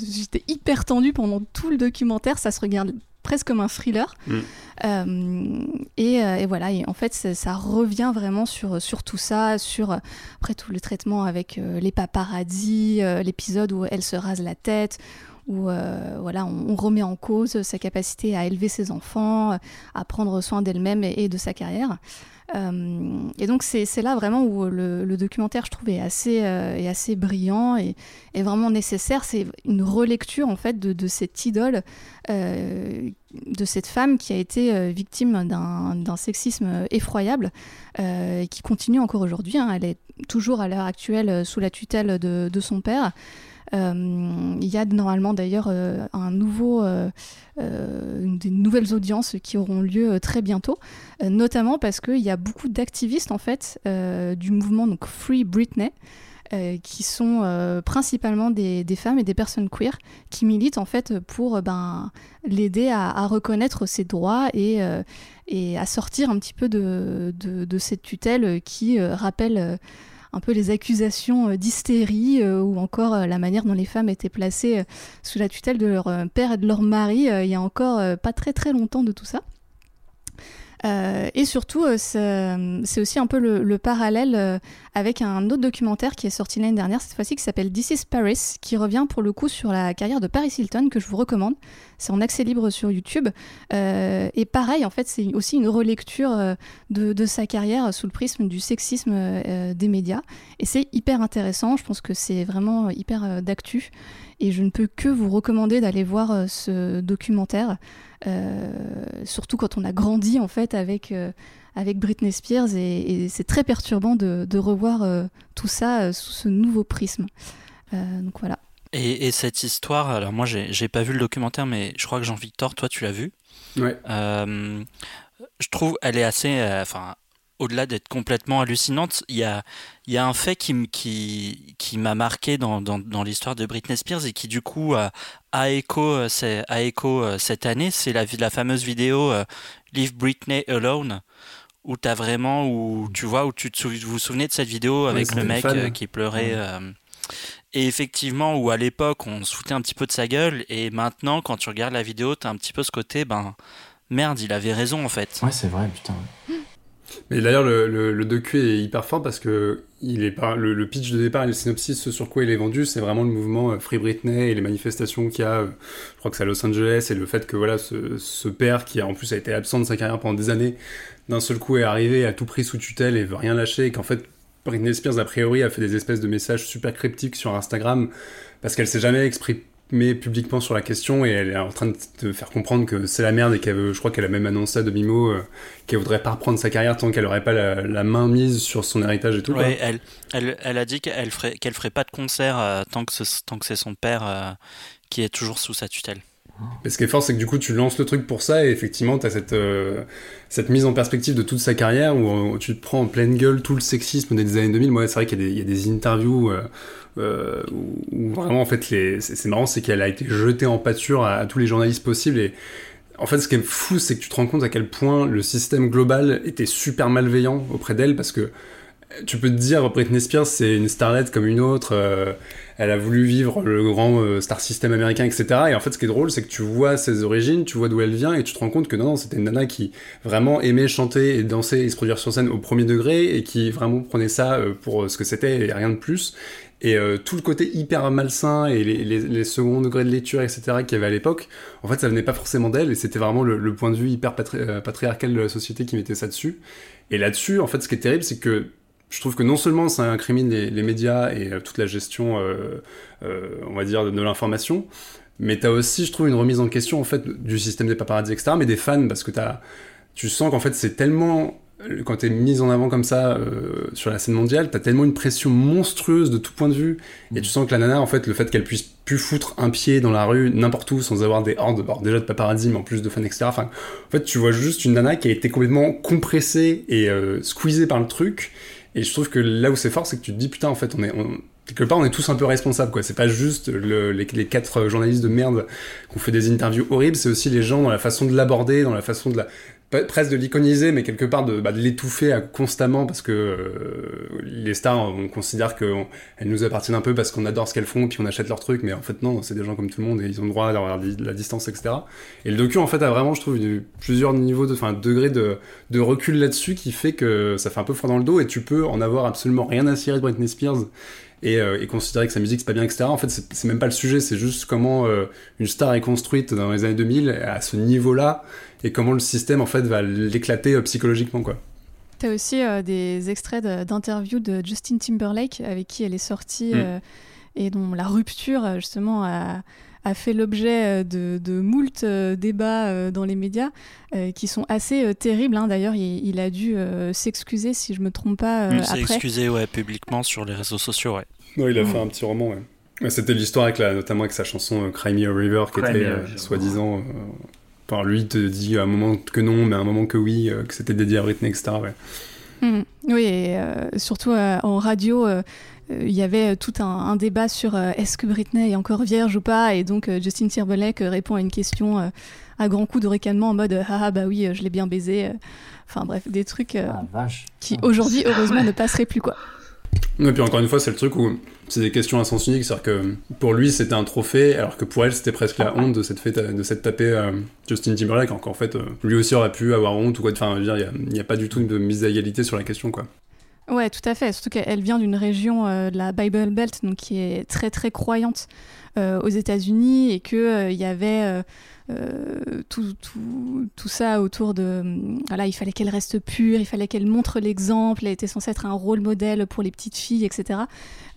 hyper tendue pendant tout le documentaire, ça se regarde presque comme un thriller. Mm. et, voilà, et en fait, ça, revient vraiment sur, sur tout ça, sur après tout le traitement avec les paparazzis, l'épisode où elle se rase la tête, où euh, voilà, on, remet en cause sa capacité à élever ses enfants, à prendre soin d'elle-même et, de sa carrière. Euh, et donc c'est là vraiment où le, documentaire, je trouve, est assez, euh, brillant et vraiment nécessaire. C'est une relecture en fait de, cette idole, de cette femme qui a été victime d'un sexisme effroyable, qui continue encore aujourd'hui. Hein. Elle est toujours à l'heure actuelle sous la tutelle de son père. Euh, il y a normalement d'ailleurs euh, un nouveau, euh, des nouvelles audiences qui auront lieu très bientôt, notamment parce qu'il y a beaucoup d'activistes en fait du mouvement donc Free Britney. qui sont principalement des, femmes et des personnes queer qui militent en fait pour ben, l'aider à, reconnaître ses droits et, et à sortir un petit peu de, de, de cette tutelle qui rappelle un peu les accusations euh, d'hystérie euh, ou encore euh, la manière dont les femmes étaient placées sous la tutelle de leur père et de leur mari il y a encore pas très très longtemps de tout ça. Euh, et surtout, euh, c'est aussi un peu le, parallèle euh, avec un autre documentaire qui est sorti l'année dernière, cette fois-ci, qui s'appelle This is Paris, qui revient pour le coup sur la carrière de Paris Hilton, que je vous recommande. C'est en accès libre sur YouTube. et pareil, en fait, c'est aussi une relecture de, de, sa carrière sous le prisme du sexisme des médias. Et c'est hyper intéressant. Je pense que c'est vraiment hyper d'actu. Et je ne peux que vous recommander d'aller voir ce documentaire. Euh, surtout quand on a grandi en fait avec, euh, avec Britney Spears et, c'est très perturbant de, de revoir euh, tout ça sous ce nouveau prisme. donc voilà. Et, et, cette histoire, alors moi j'ai pas vu le documentaire, mais je crois que Jean-Victor, toi tu l'as vu. Ouais. je trouve elle est assez, enfin au-delà d'être complètement hallucinante, il y a, y a un fait qui, qui, qui m'a marqué dans, dans, dans l'histoire de Britney Spears et qui du coup a, a écho, euh, a écho euh, cette année, c'est la, la fameuse vidéo euh, Leave Britney Alone où as vraiment où tu vois où tu te vous vous souvenez de cette vidéo avec le mec qui pleurait et effectivement où à l'époque on se foutait un petit peu de sa gueule et maintenant quand tu regardes la vidéo tu as un petit peu ce côté ben merde il avait raison en fait. Ouais c'est vrai putain mais d'ailleurs, le, le, docu est hyper fort parce que il est pas, le, pitch de départ et le synopsis, ce sur quoi il est vendu, c'est vraiment le mouvement euh, Free Britney et les manifestations qu'il y a, euh, je crois que c'est à Los Angeles, et le fait que voilà, ce, ce père qui en plus a été absent de sa carrière pendant des années, d'un seul coup est arrivé à tout prix sous tutelle et veut rien lâcher, et qu'en fait, Britney Spears, a priori, a fait des espèces de messages super cryptiques sur Instagram parce qu'elle s'est jamais exprimée met publiquement sur la question et elle est en train de faire comprendre que c'est la merde et qu'elle je crois qu'elle a même annoncé à demi-mot euh, qu'elle voudrait pas reprendre sa carrière tant qu'elle aurait pas la, main mise sur son héritage et tout. Ouais, elle, elle, elle, a dit qu'elle ferait, qu'elle ferait pas de concert euh, tant que tant que c'est son père euh, qui est toujours sous sa tutelle. Mais ce qui est fort, c'est que du coup, tu lances le truc pour ça, et effectivement, tu as cette, cette mise en perspective de toute sa carrière, où tu te prends en pleine gueule tout le sexisme des années 2000. Moi, c'est vrai qu'il y, y, a des interviews euh, où, vraiment en fait c'est marrant c'est qu'elle a été jetée en pâture à, tous les journalistes possibles et en fait ce qui est fou c'est que tu te rends compte à quel point le système global était super malveillant auprès d'elle parce que tu peux te dire Britney Spears c'est une starlette comme une autre euh, elle a voulu vivre le grand euh, star system américain etc et en fait ce qui est drôle c'est que tu vois ses origines tu vois d'où elle vient et tu te rends compte que non non c'était une nana qui vraiment aimait chanter et danser et se produire sur scène au premier degré et qui vraiment prenait ça pour ce que c'était et rien de plus et euh, tout le côté hyper malsain et les, les, seconds degrés de lecture, etc., qu'il y avait à l'époque, en fait, ça venait pas forcément d'elle, et c'était vraiment le, point de vue hyper euh, patriarcal de la société qui mettait ça dessus. Et là-dessus, en fait, ce qui est terrible, c'est que je trouve que non seulement ça incrimine les, médias et euh, toute la gestion, on va dire, de, de l'information, mais t'as aussi, je trouve, une remise en question, en fait, du système des paparazzi, etc., mais des fans, parce que t'as tu sens qu'en fait c'est tellement quand t'es mise en avant comme ça euh, sur la scène mondiale, t'as tellement une pression monstrueuse de tout point de vue, et tu sens que la nana, en fait, le fait qu'elle puisse plus foutre un pied dans la rue n'importe où sans avoir des hordes, déjà de paparazzi, mais en plus de fans, etc. Enfin, en fait, tu vois juste une nana qui a été complètement compressée et euh, squeezée par le truc, et je trouve que là où c'est fort, c'est que tu te dis, putain, en fait, on est... quelque part, on est tous un peu responsables, quoi. C'est pas juste les, les, quatre journalistes de merde qui ont fait des interviews horribles, c'est aussi les gens dans la façon de l'aborder, dans la façon de la, presque de l'iconiser, mais quelque part de, bah, l'étouffer constamment parce que euh, les stars, on considère qu'elles nous appartiennent un peu parce qu'on adore ce qu'elles font, puis on achète leurs trucs, mais en fait non, c'est des gens comme tout le monde et ils ont le droit d'avoir de la distance, etc. Et le docu en fait a vraiment, je trouve, plusieurs niveaux, de, enfin degrés de, de recul là-dessus qui fait que ça fait un peu froid dans le dos et tu peux en avoir absolument rien à cirer de Britney Spears et, euh, considérer que sa musique c'est pas bien, etc. En fait, c'est même pas le sujet, c'est juste comment euh, une star est construite dans les années 2000 à ce niveau-là et comment le système en fait va l'éclater euh, psychologiquement quoi. Tu as aussi des extraits d'interviews de Justin Timberlake avec qui elle est sortie mm. et dont la rupture justement a, a fait l'objet de, de moult débats dans les médias qui sont assez terribles. Hein. D'ailleurs, il, il, a dû s'excuser, si je me trompe pas. il s'est excusé ouais, publiquement sur les réseaux sociaux. Ouais. Non, il a fait un petit roman, ouais. C'était l'histoire avec la, notamment avec sa chanson euh, Cry Me a River, qui était euh, soi-disant. Euh, par lui, te dit à un moment que non, mais à un moment que oui, que c'était dédié à Britney, etc. Ouais. Mmh. Oui, et surtout en radio, il y avait tout un, débat sur est-ce que Britney est encore vierge ou pas, et donc Justin Timberlake répond à une question à grands coups de ricanement en mode ah bah oui, je l'ai bien baisé. Enfin bref, des trucs ah, qui aujourd'hui heureusement ne passeraient plus quoi. Et puis encore une fois, c'est le truc où c'est des questions à sens unique, c'est-à-dire que pour lui c'était un trophée, alors que pour elle c'était presque la honte de cette fait, de cette taper euh, Justin Timberlake, alors qu'en fait euh, lui aussi aurait pu avoir honte ou quoi. Enfin, il n'y a, pas du tout de mise à égalité sur la question, quoi. Ouais, tout à fait. Surtout qu'elle vient d'une région euh, de la Bible Belt, donc qui est très très croyante aux États-Unis, et que il y avait euh, tout, tout, tout, ça autour de. Voilà, il fallait qu'elle reste pure, il fallait qu'elle montre l'exemple, elle était censée être un rôle modèle pour les petites filles, etc.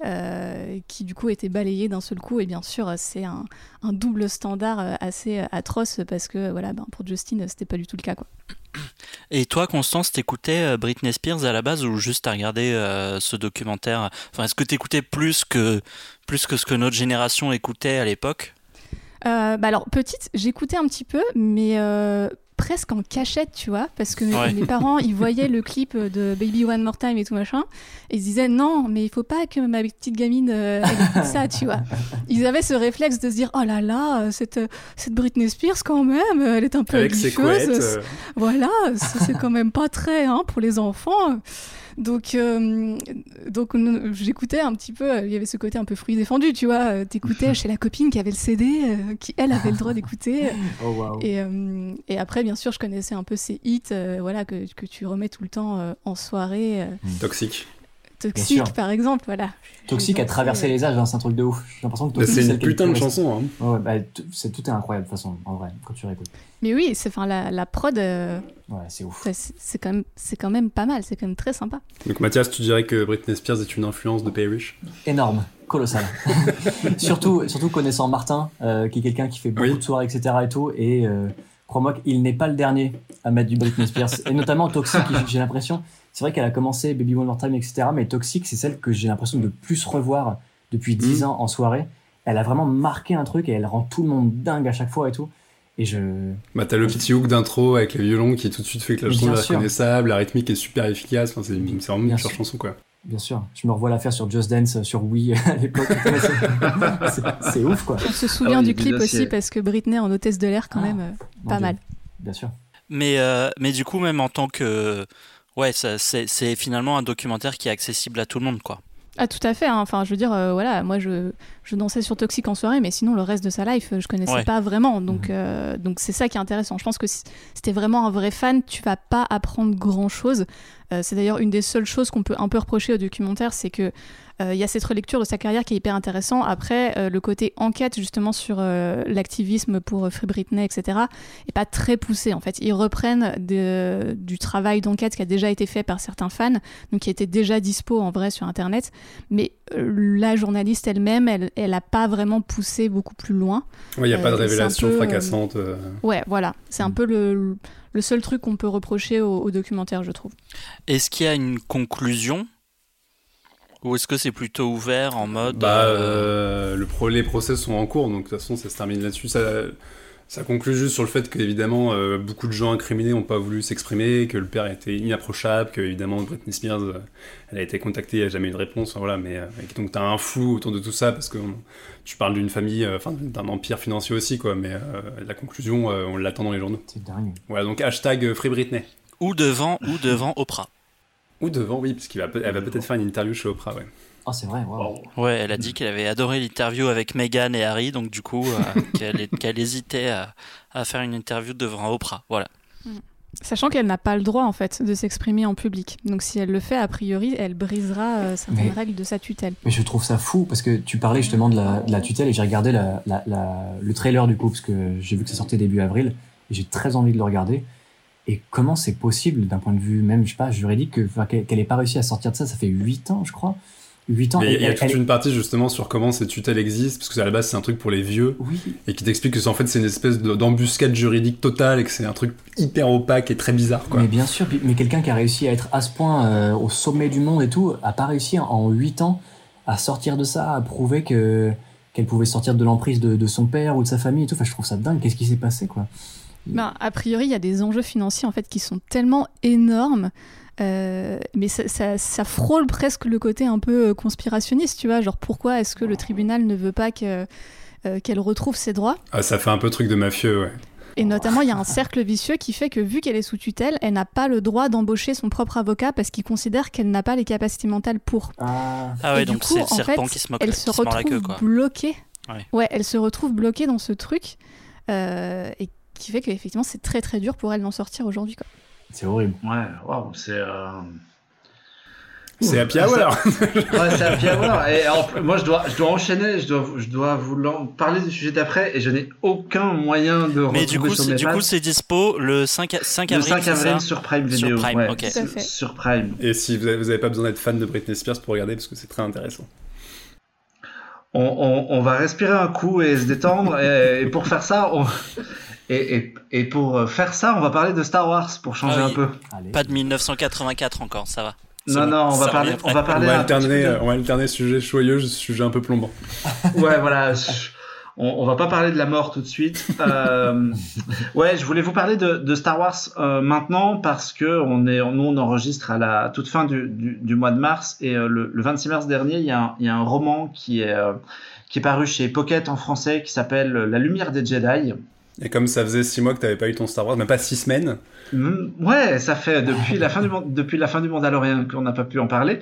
Euh, qui du coup était balayé d'un seul coup. Et bien sûr, c'est un, double standard euh, assez atroce parce que voilà, ben, pour Justin, c'était pas du tout le cas. Quoi. Et toi, Constance, t'écoutais Britney Spears à la base ou juste à regarder ce documentaire? Enfin, est-ce que t'écoutais plus que plus que ce que notre génération écoutait à l'époque euh, bah alors, petite, j'écoutais un petit peu, mais euh, presque en cachette, tu vois, parce que mes, parents, ils voyaient le clip de Baby One More Time et tout machin, et ils se disaient non, mais il faut pas que ma petite gamine euh, écoute ça, tu vois. Ils avaient ce réflexe de se dire oh là là, cette, cette Britney Spears quand même, elle est un peu Avec Voilà, c'est quand même pas très hein, pour les enfants. Donc, euh, donc j'écoutais un petit peu, il y avait ce côté un peu fruit défendu, tu vois. Euh, t'écoutais chez la copine qui avait le CD, euh, qui elle avait le droit d'écouter. Oh, et, et, après, bien sûr, je connaissais un peu ces hits voilà, que, que tu remets tout le temps en soirée. Toxique. Toxique, par exemple, voilà. Toxique a traversé les âges, hein, c'est un truc de ouf. J'ai l'impression que c'est une putain de chanson. Hein. Ouais, bah, c'est tout est incroyable de toute façon, en vrai, quand tu réécoutes. Mais oui, c'est enfin la, la prod. Euh, ouais, c'est ouf. C'est quand même c'est quand même pas mal, c'est quand même très sympa. Donc Mathias, tu dirais que Britney Spears est une influence de Parrish Énorme, colossal. surtout surtout connaissant Martin, euh, qui est quelqu'un qui fait beaucoup de soirées, etc. et tout, et euh, crois-moi qu'il n'est pas le dernier à mettre du Britney Spears, et notamment Toxic, j'ai l'impression c'est vrai qu'elle a commencé Baby One More Time, etc. Mais Toxic, c'est celle que j'ai l'impression de plus revoir depuis 10 mmh. ans en soirée. Elle a vraiment marqué un truc et elle rend tout le monde dingue à chaque fois et tout. Et je. Bah, t'as le petit hook d'intro avec le violon qui tout de suite fait que la chanson est reconnaissable, la rythmique est super efficace. Enfin, c'est vraiment une pure chanson, quoi. Bien sûr. Je me revois la faire sur Just Dance, sur Wii à l'époque. c'est ouf, quoi. On se souvient ah du clip aussi parce que Britney en hôtesse de l'air, quand ah, même, euh, pas mal. Bien sûr. Mais, euh, mais du coup, même en tant que ouais, c'est finalement un documentaire qui est accessible à tout le monde, quoi. Ah tout à fait. Hein. Enfin, je veux dire, euh, voilà, moi je, je dansais sur Toxic en soirée, mais sinon le reste de sa life, je connaissais pas vraiment. Donc, mhm. euh, donc c'est ça qui est intéressant. Je pense que si, t'es vraiment un vrai fan, tu vas pas apprendre grand chose. Euh, c'est d'ailleurs une des seules choses qu'on peut un peu reprocher au documentaire, c'est que euh, il y a cette relecture de sa carrière qui est hyper intéressant. Après, euh, le côté enquête justement sur l'activisme pour Free Britney, etc., est pas très poussé en fait. Ils reprennent du travail d'enquête qui a déjà été fait par certains fans, donc qui était déjà dispo en vrai sur Internet, mais la journaliste elle-même, elle, elle a pas vraiment poussé beaucoup plus loin. Il n'y a pas de révélation fracassante. Ouais, voilà. C'est un mm. peu le le seul truc qu'on peut reprocher au, documentaire, je trouve. Est-ce qu'il y a une conclusion ou est-ce que c'est plutôt ouvert en mode bah, euh, le Les procès sont en cours, donc de toute façon, ça se termine là-dessus. Ça, ça conclut juste sur le fait qu'évidemment, euh, beaucoup de gens incriminés n'ont pas voulu s'exprimer, que le père était inapprochable, que évidemment Britney Spears, euh, elle a été contactée, il n'y a jamais eu de réponse. voilà, mais donc tu as un flou autour de tout ça parce que tu parles d'une famille, enfin d'un empire financier aussi, quoi. Mais la conclusion, on l'attend dans les journaux. C'est dingue. Voilà, donc hashtag Free Britney. Ou devant, ou devant Oprah. Ou devant, oui, parce qu'elle va, va peut-être faire une interview chez Oprah, ouais. Oh, c'est vrai, wow. Ouais, elle a dit qu'elle avait adoré l'interview avec Meghan et Harry, donc du coup, euh, qu'elle hésitait à, faire une interview devant Oprah. Voilà. Mm. Sachant qu'elle n'a pas le droit, en fait, de s'exprimer en public. Donc si elle le fait, a priori, elle brisera euh, certaines règles de sa tutelle. Mais je trouve ça fou, parce que tu parlais justement de la, tutelle, et j'ai regardé le trailer du coup, parce que j'ai vu que ça sortait début avril, et j'ai très envie de le regarder. Et comment c'est possible d'un point de vue même, je sais pas, juridique, qu'elle n'ait pas réussi à sortir de ça Ça fait 8 ans, je crois. 8 ans. Il y a, toute une partie justement sur comment ces tutelles existent, parce que à la base c'est un truc pour les vieux, oui. et qui t'explique que en fait c'est une espèce d'embuscade juridique totale et que c'est un truc hyper opaque et très bizarre. Quoi. Mais bien sûr, mais quelqu'un qui a réussi à être à ce point euh, au sommet du monde et tout, a pas réussi en 8 ans à sortir de ça, à prouver que qu'elle pouvait sortir de l'emprise de, de, son père ou de sa famille et tout. Enfin, je trouve ça dingue. Qu'est-ce qui s'est passé, quoi? Ben, a priori, il y a des enjeux financiers en fait qui sont tellement énormes. Euh, mais ça, ça, frôle presque le côté un peu euh, conspirationniste, tu vois. Genre, pourquoi est-ce que le tribunal ne veut pas euh, qu'elle retrouve ses droits? Ah, ça fait un peu truc de mafieux, ouais. Et notamment, il y a un cercle vicieux qui fait que, vu qu'elle est sous tutelle, elle n'a pas le droit d'embaucher son propre avocat parce qu'il considère qu'elle n'a pas les capacités mentales pour. Ah, ah ouais, donc c'est le serpent qui se moque, elle se retrouve bloquée. Ouais. ouais. elle se retrouve bloquée dans ce truc. et qui fait qu'effectivement c'est très très dur pour elle d'en sortir aujourd'hui. C'est horrible. Ouais, waouh, c'est. Euh... C'est happy hour. ouais, c'est happy hour. Et moi, je dois, je dois enchaîner. Je dois, je dois vous parler du sujet d'après, et je n'ai aucun moyen de. Mais du coup, du coup, c'est dispo le 5, 5 avril. Le 5 avril sur Prime Video. Sur Prime, ouais, sur Prime. Et si vous n'avez pas besoin d'être fan de Britney Spears pour regarder, parce que c'est très intéressant. On, on, on, va respirer un coup et se détendre. et, et pour faire ça, on, et, et, et, pour euh, faire ça, on va parler de Star Wars pour changer ah un peu. Pas de 1984 encore, ça va. Non, non, on va, parler, on va parler. On va alterner, on va alterner sujet joyeux, sujet un peu plombant. ouais, voilà. On, on, va pas parler de la mort tout de suite. Euh, ouais, je voulais vous parler de, de Star Wars euh, maintenant parce que on est, nous on enregistre à la toute fin du, du, du mois de mars et euh, le, le, 26 mars dernier, il y a un, il y a un roman qui est euh, qui est paru chez Pocket en français qui s'appelle La lumière des Jedi. Et comme ça faisait six mois que tu n'avais pas eu ton Star Wars, même pas six semaines. Mm, ouais, ça fait depuis la fin du depuis la fin du Mandalorian qu'on n'a pas pu en parler.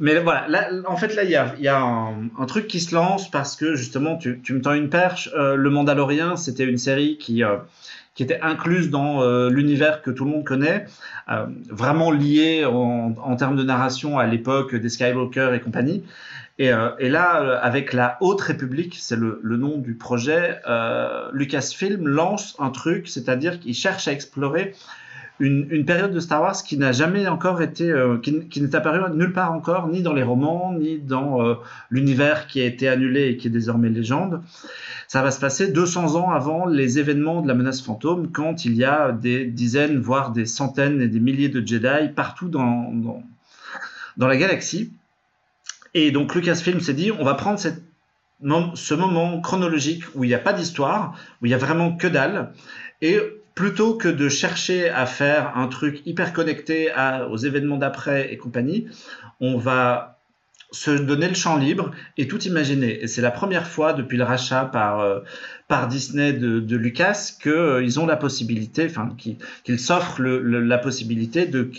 Mais voilà, là, en fait, là, il y a, un, truc qui se lance parce que justement, tu, me tends une perche. Euh, le Mandalorian, c'était une série qui euh, qui était incluse dans euh, l'univers que tout le monde connaît, vraiment lié en, en, termes de narration à l'époque des Skywalker et compagnie. Et, euh, et, là, euh, avec la Haute République, c'est le, nom du projet, euh, Lucasfilm lance un truc, c'est-à-dire qu'il cherche à explorer une, période de Star Wars qui n'a jamais encore été, qui, n'est apparue nulle part encore, ni dans les romans, ni dans l'univers qui a été annulé et qui est désormais légende. Ça va se passer 200 ans avant les événements de la menace fantôme, quand il y a des dizaines, voire des centaines et des milliers de Jedi partout dans la galaxie. Et donc Lucasfilm s'est dit, on va prendre ce moment chronologique où il n'y a pas d'histoire, où il y a vraiment que dalle, et plutôt que de chercher à faire un truc hyper connecté aux événements d'après et compagnie, on va se donner le champ libre et tout imaginer. Et c'est la première fois depuis le rachat par, euh, par Disney de, de Lucas qu'ils euh, ont la possibilité, enfin qu'ils s'offrent la possibilité de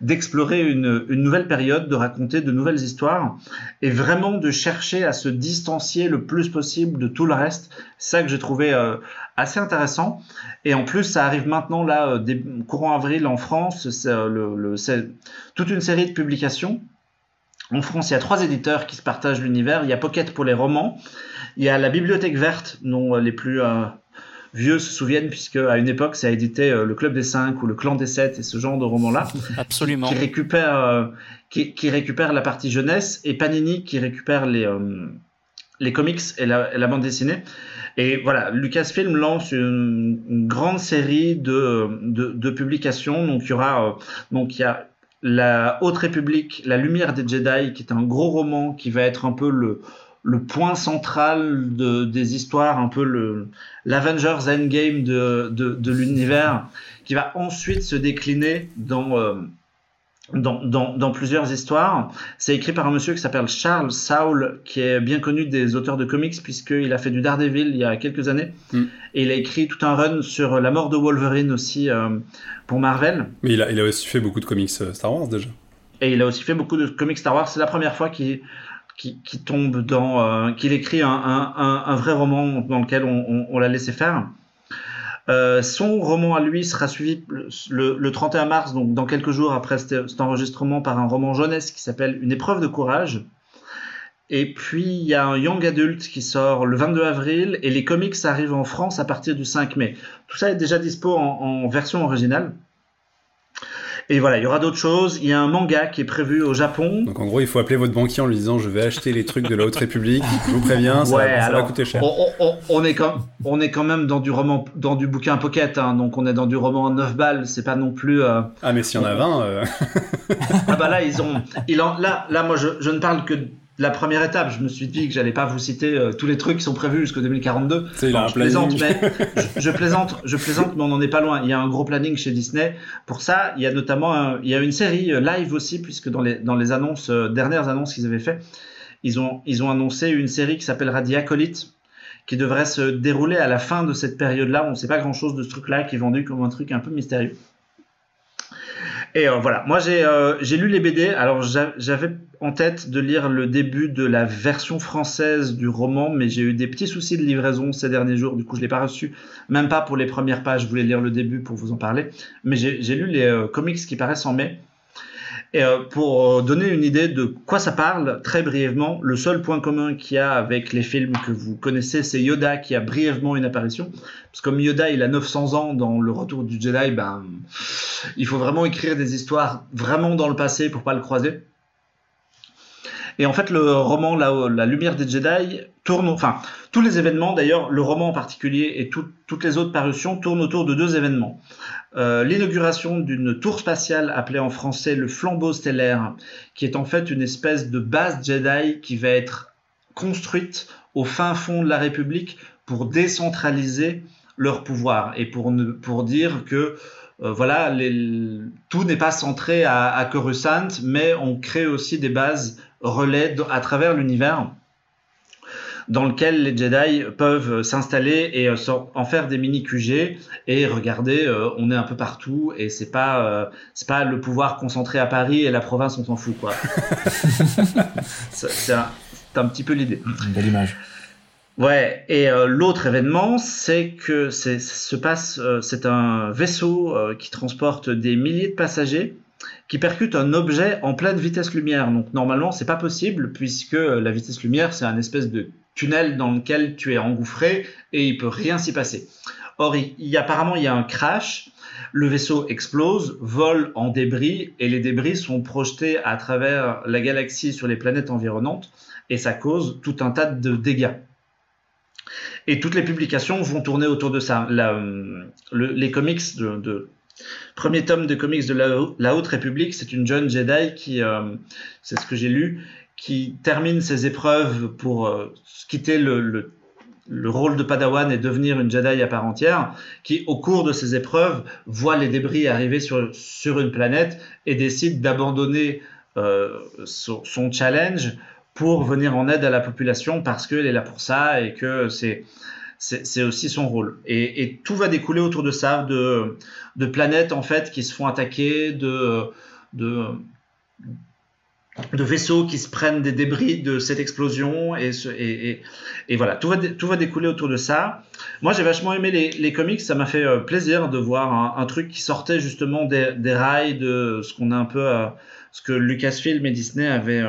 d'explorer une, une nouvelle période, de raconter de nouvelles histoires et vraiment de chercher à se distancier le plus possible de tout le reste. C'est ça que j'ai trouvé euh, assez intéressant. Et en plus, ça arrive maintenant là, courant avril en France, le, toute une série de publications en France, il y a trois éditeurs qui se partagent l'univers. Il y a Pocket pour les romans. Il y a la Bibliothèque Verte, dont les plus euh, vieux se souviennent, puisque à une époque, ça a édité euh, le Club des Cinq ou le Clan des Sept et ce genre de romans-là. Absolument. Qui, récupère, euh, qui, qui, récupère la partie jeunesse et Panini qui récupère les, les comics et la, bande dessinée. Et voilà, Lucasfilm lance une, grande série de, de, publications. Donc il y aura, donc il y a la Haute République, La Lumière des Jedi, qui est un gros roman qui va être un peu le, point central de, des histoires, un peu l'Avengers Endgame de, de, de l'univers, qui va ensuite se décliner dans, euh, dans, dans, dans, plusieurs histoires. C'est écrit par un monsieur qui s'appelle Charles Saul, qui est bien connu des auteurs de comics, puisqu'il a fait du Daredevil il y a quelques années. Mm. Et il a écrit tout un run sur la mort de Wolverine aussi euh, pour Marvel. Mais il a, il a aussi fait beaucoup de comics euh, Star Wars déjà. Et il a aussi fait beaucoup de comics Star Wars. C'est la première fois qu'il qui, qui, tombe dans, euh, qu'il écrit un, un, un, vrai roman dans lequel on, on, on l'a laissé faire. Euh, son roman à lui sera suivi le, le, 31 mars, donc dans quelques jours après cet, enregistrement, par un roman jeunesse qui s'appelle Une épreuve de courage. Et puis il y a un Young Adult qui sort le 22 avril et les comics arrivent en France à partir du 5 mai. Tout ça est déjà dispo en version originale. Et voilà, il y aura d'autres choses. Il y a un manga qui est prévu au Japon. Donc en gros, il faut appeler votre banquier en lui disant je vais acheter les trucs de la Haute République. Je vous préviens, ça, va, coûter cher. On, est quand, on est quand même dans du roman, dans du bouquin pocket. Hein, donc on est dans du roman à 9 balles. C'est pas non plus. Euh, ah mais s'il y en a 20. Euh. ah bah là ils ont, il en, là là moi je, je ne parle que la première étape, je me suis dit que j'allais pas vous citer euh, tous les trucs qui sont prévus jusqu'au 2042. C'est je plaisante, mais je, plaisante, je plaisante, mais on n'en est pas loin. Il y a un gros planning chez Disney. Pour ça, il y a notamment, il y a une série euh, live aussi, puisque dans les dans les annonces euh, dernières annonces qu'ils avaient fait, ils ont ils ont annoncé une série qui s'appellera The Acolyte, qui devrait se dérouler à la fin de cette période-là. On ne sait pas grand-chose de ce truc-là, qui est vendu comme un truc un peu mystérieux. Et euh, voilà, moi j'ai euh, lu les BD. Alors j'avais en tête de lire le début de la version française du roman, mais j'ai eu des petits soucis de livraison ces derniers jours. Du coup, je l'ai pas reçu, même pas pour les premières pages. Je voulais lire le début pour vous en parler, mais j'ai lu les euh, comics qui paraissent en mai. Et euh, pour euh, donner une idée de quoi ça parle, très brièvement, le seul point commun qu'il y a avec les films que vous connaissez, c'est Yoda qui a brièvement une apparition. Parce que comme Yoda, il a 900 ans dans Le Retour du Jedi, ben, il faut vraiment écrire des histoires vraiment dans le passé pour pas le croiser. Et en fait, le roman La, la Lumière des Jedi tourne, enfin, tous les événements, d'ailleurs, le roman en particulier et toutes les autres parutions tournent autour de deux événements. Euh, l'inauguration d'une tour spatiale appelée en français le flambeau stellaire, qui est en fait une espèce de base Jedi qui va être construite au fin fond de la République pour décentraliser leur pouvoir et pour, pour dire que euh, voilà, tout n'est pas centré à Coruscant, mais on crée aussi des bases relais à travers l'univers dans lequel les Jedi peuvent s'installer et euh, en faire des mini QG et regarder, euh, on est un peu partout et c'est pas euh, c'est pas le pouvoir concentré à Paris et la province on s'en fout quoi. c'est un, un, petit peu l'idée. Belle image. Ouais, et l'autre événement, c'est que c'est se passe, c'est un vaisseau qui transporte des milliers de passagers qui percute un objet en pleine vitesse lumière. Donc normalement, c'est pas possible puisque la vitesse lumière, c'est un espèce de tunnel dans lequel tu es engouffré et il peut rien s'y passer. Or, apparemment, il y a un crash, le vaisseau explose, vole en débris et les débris sont projetés à travers la galaxie sur les planètes environnantes et ça cause tout un tas de dégâts. Et toutes les publications vont tourner autour de ça. les comics de, premier tome de comics de la, Haute République, c'est une jeune Jedi qui, euh, c'est ce que j'ai lu, qui termine ses épreuves pour euh, quitter le, le, le, rôle de Padawan et devenir une Jedi à part entière, qui au cours de ses épreuves voit les débris arriver sur, sur une planète et décide d'abandonner euh, son, son, challenge pour venir en aide à la population parce qu'elle est là pour ça et que c'est c'est aussi son rôle. Et, et, tout va découler autour de ça, de, de planètes en fait qui se font attaquer, de, de de vaisseaux qui se prennent des débris de cette explosion et, et, et, voilà. Tout va, tout va découler autour de ça. Moi j'ai vachement aimé les, les, comics. Ça m'a fait euh, plaisir de voir un, truc qui sortait justement des, des rails de ce qu'on a un peu euh, ce que Lucasfilm et Disney avaient,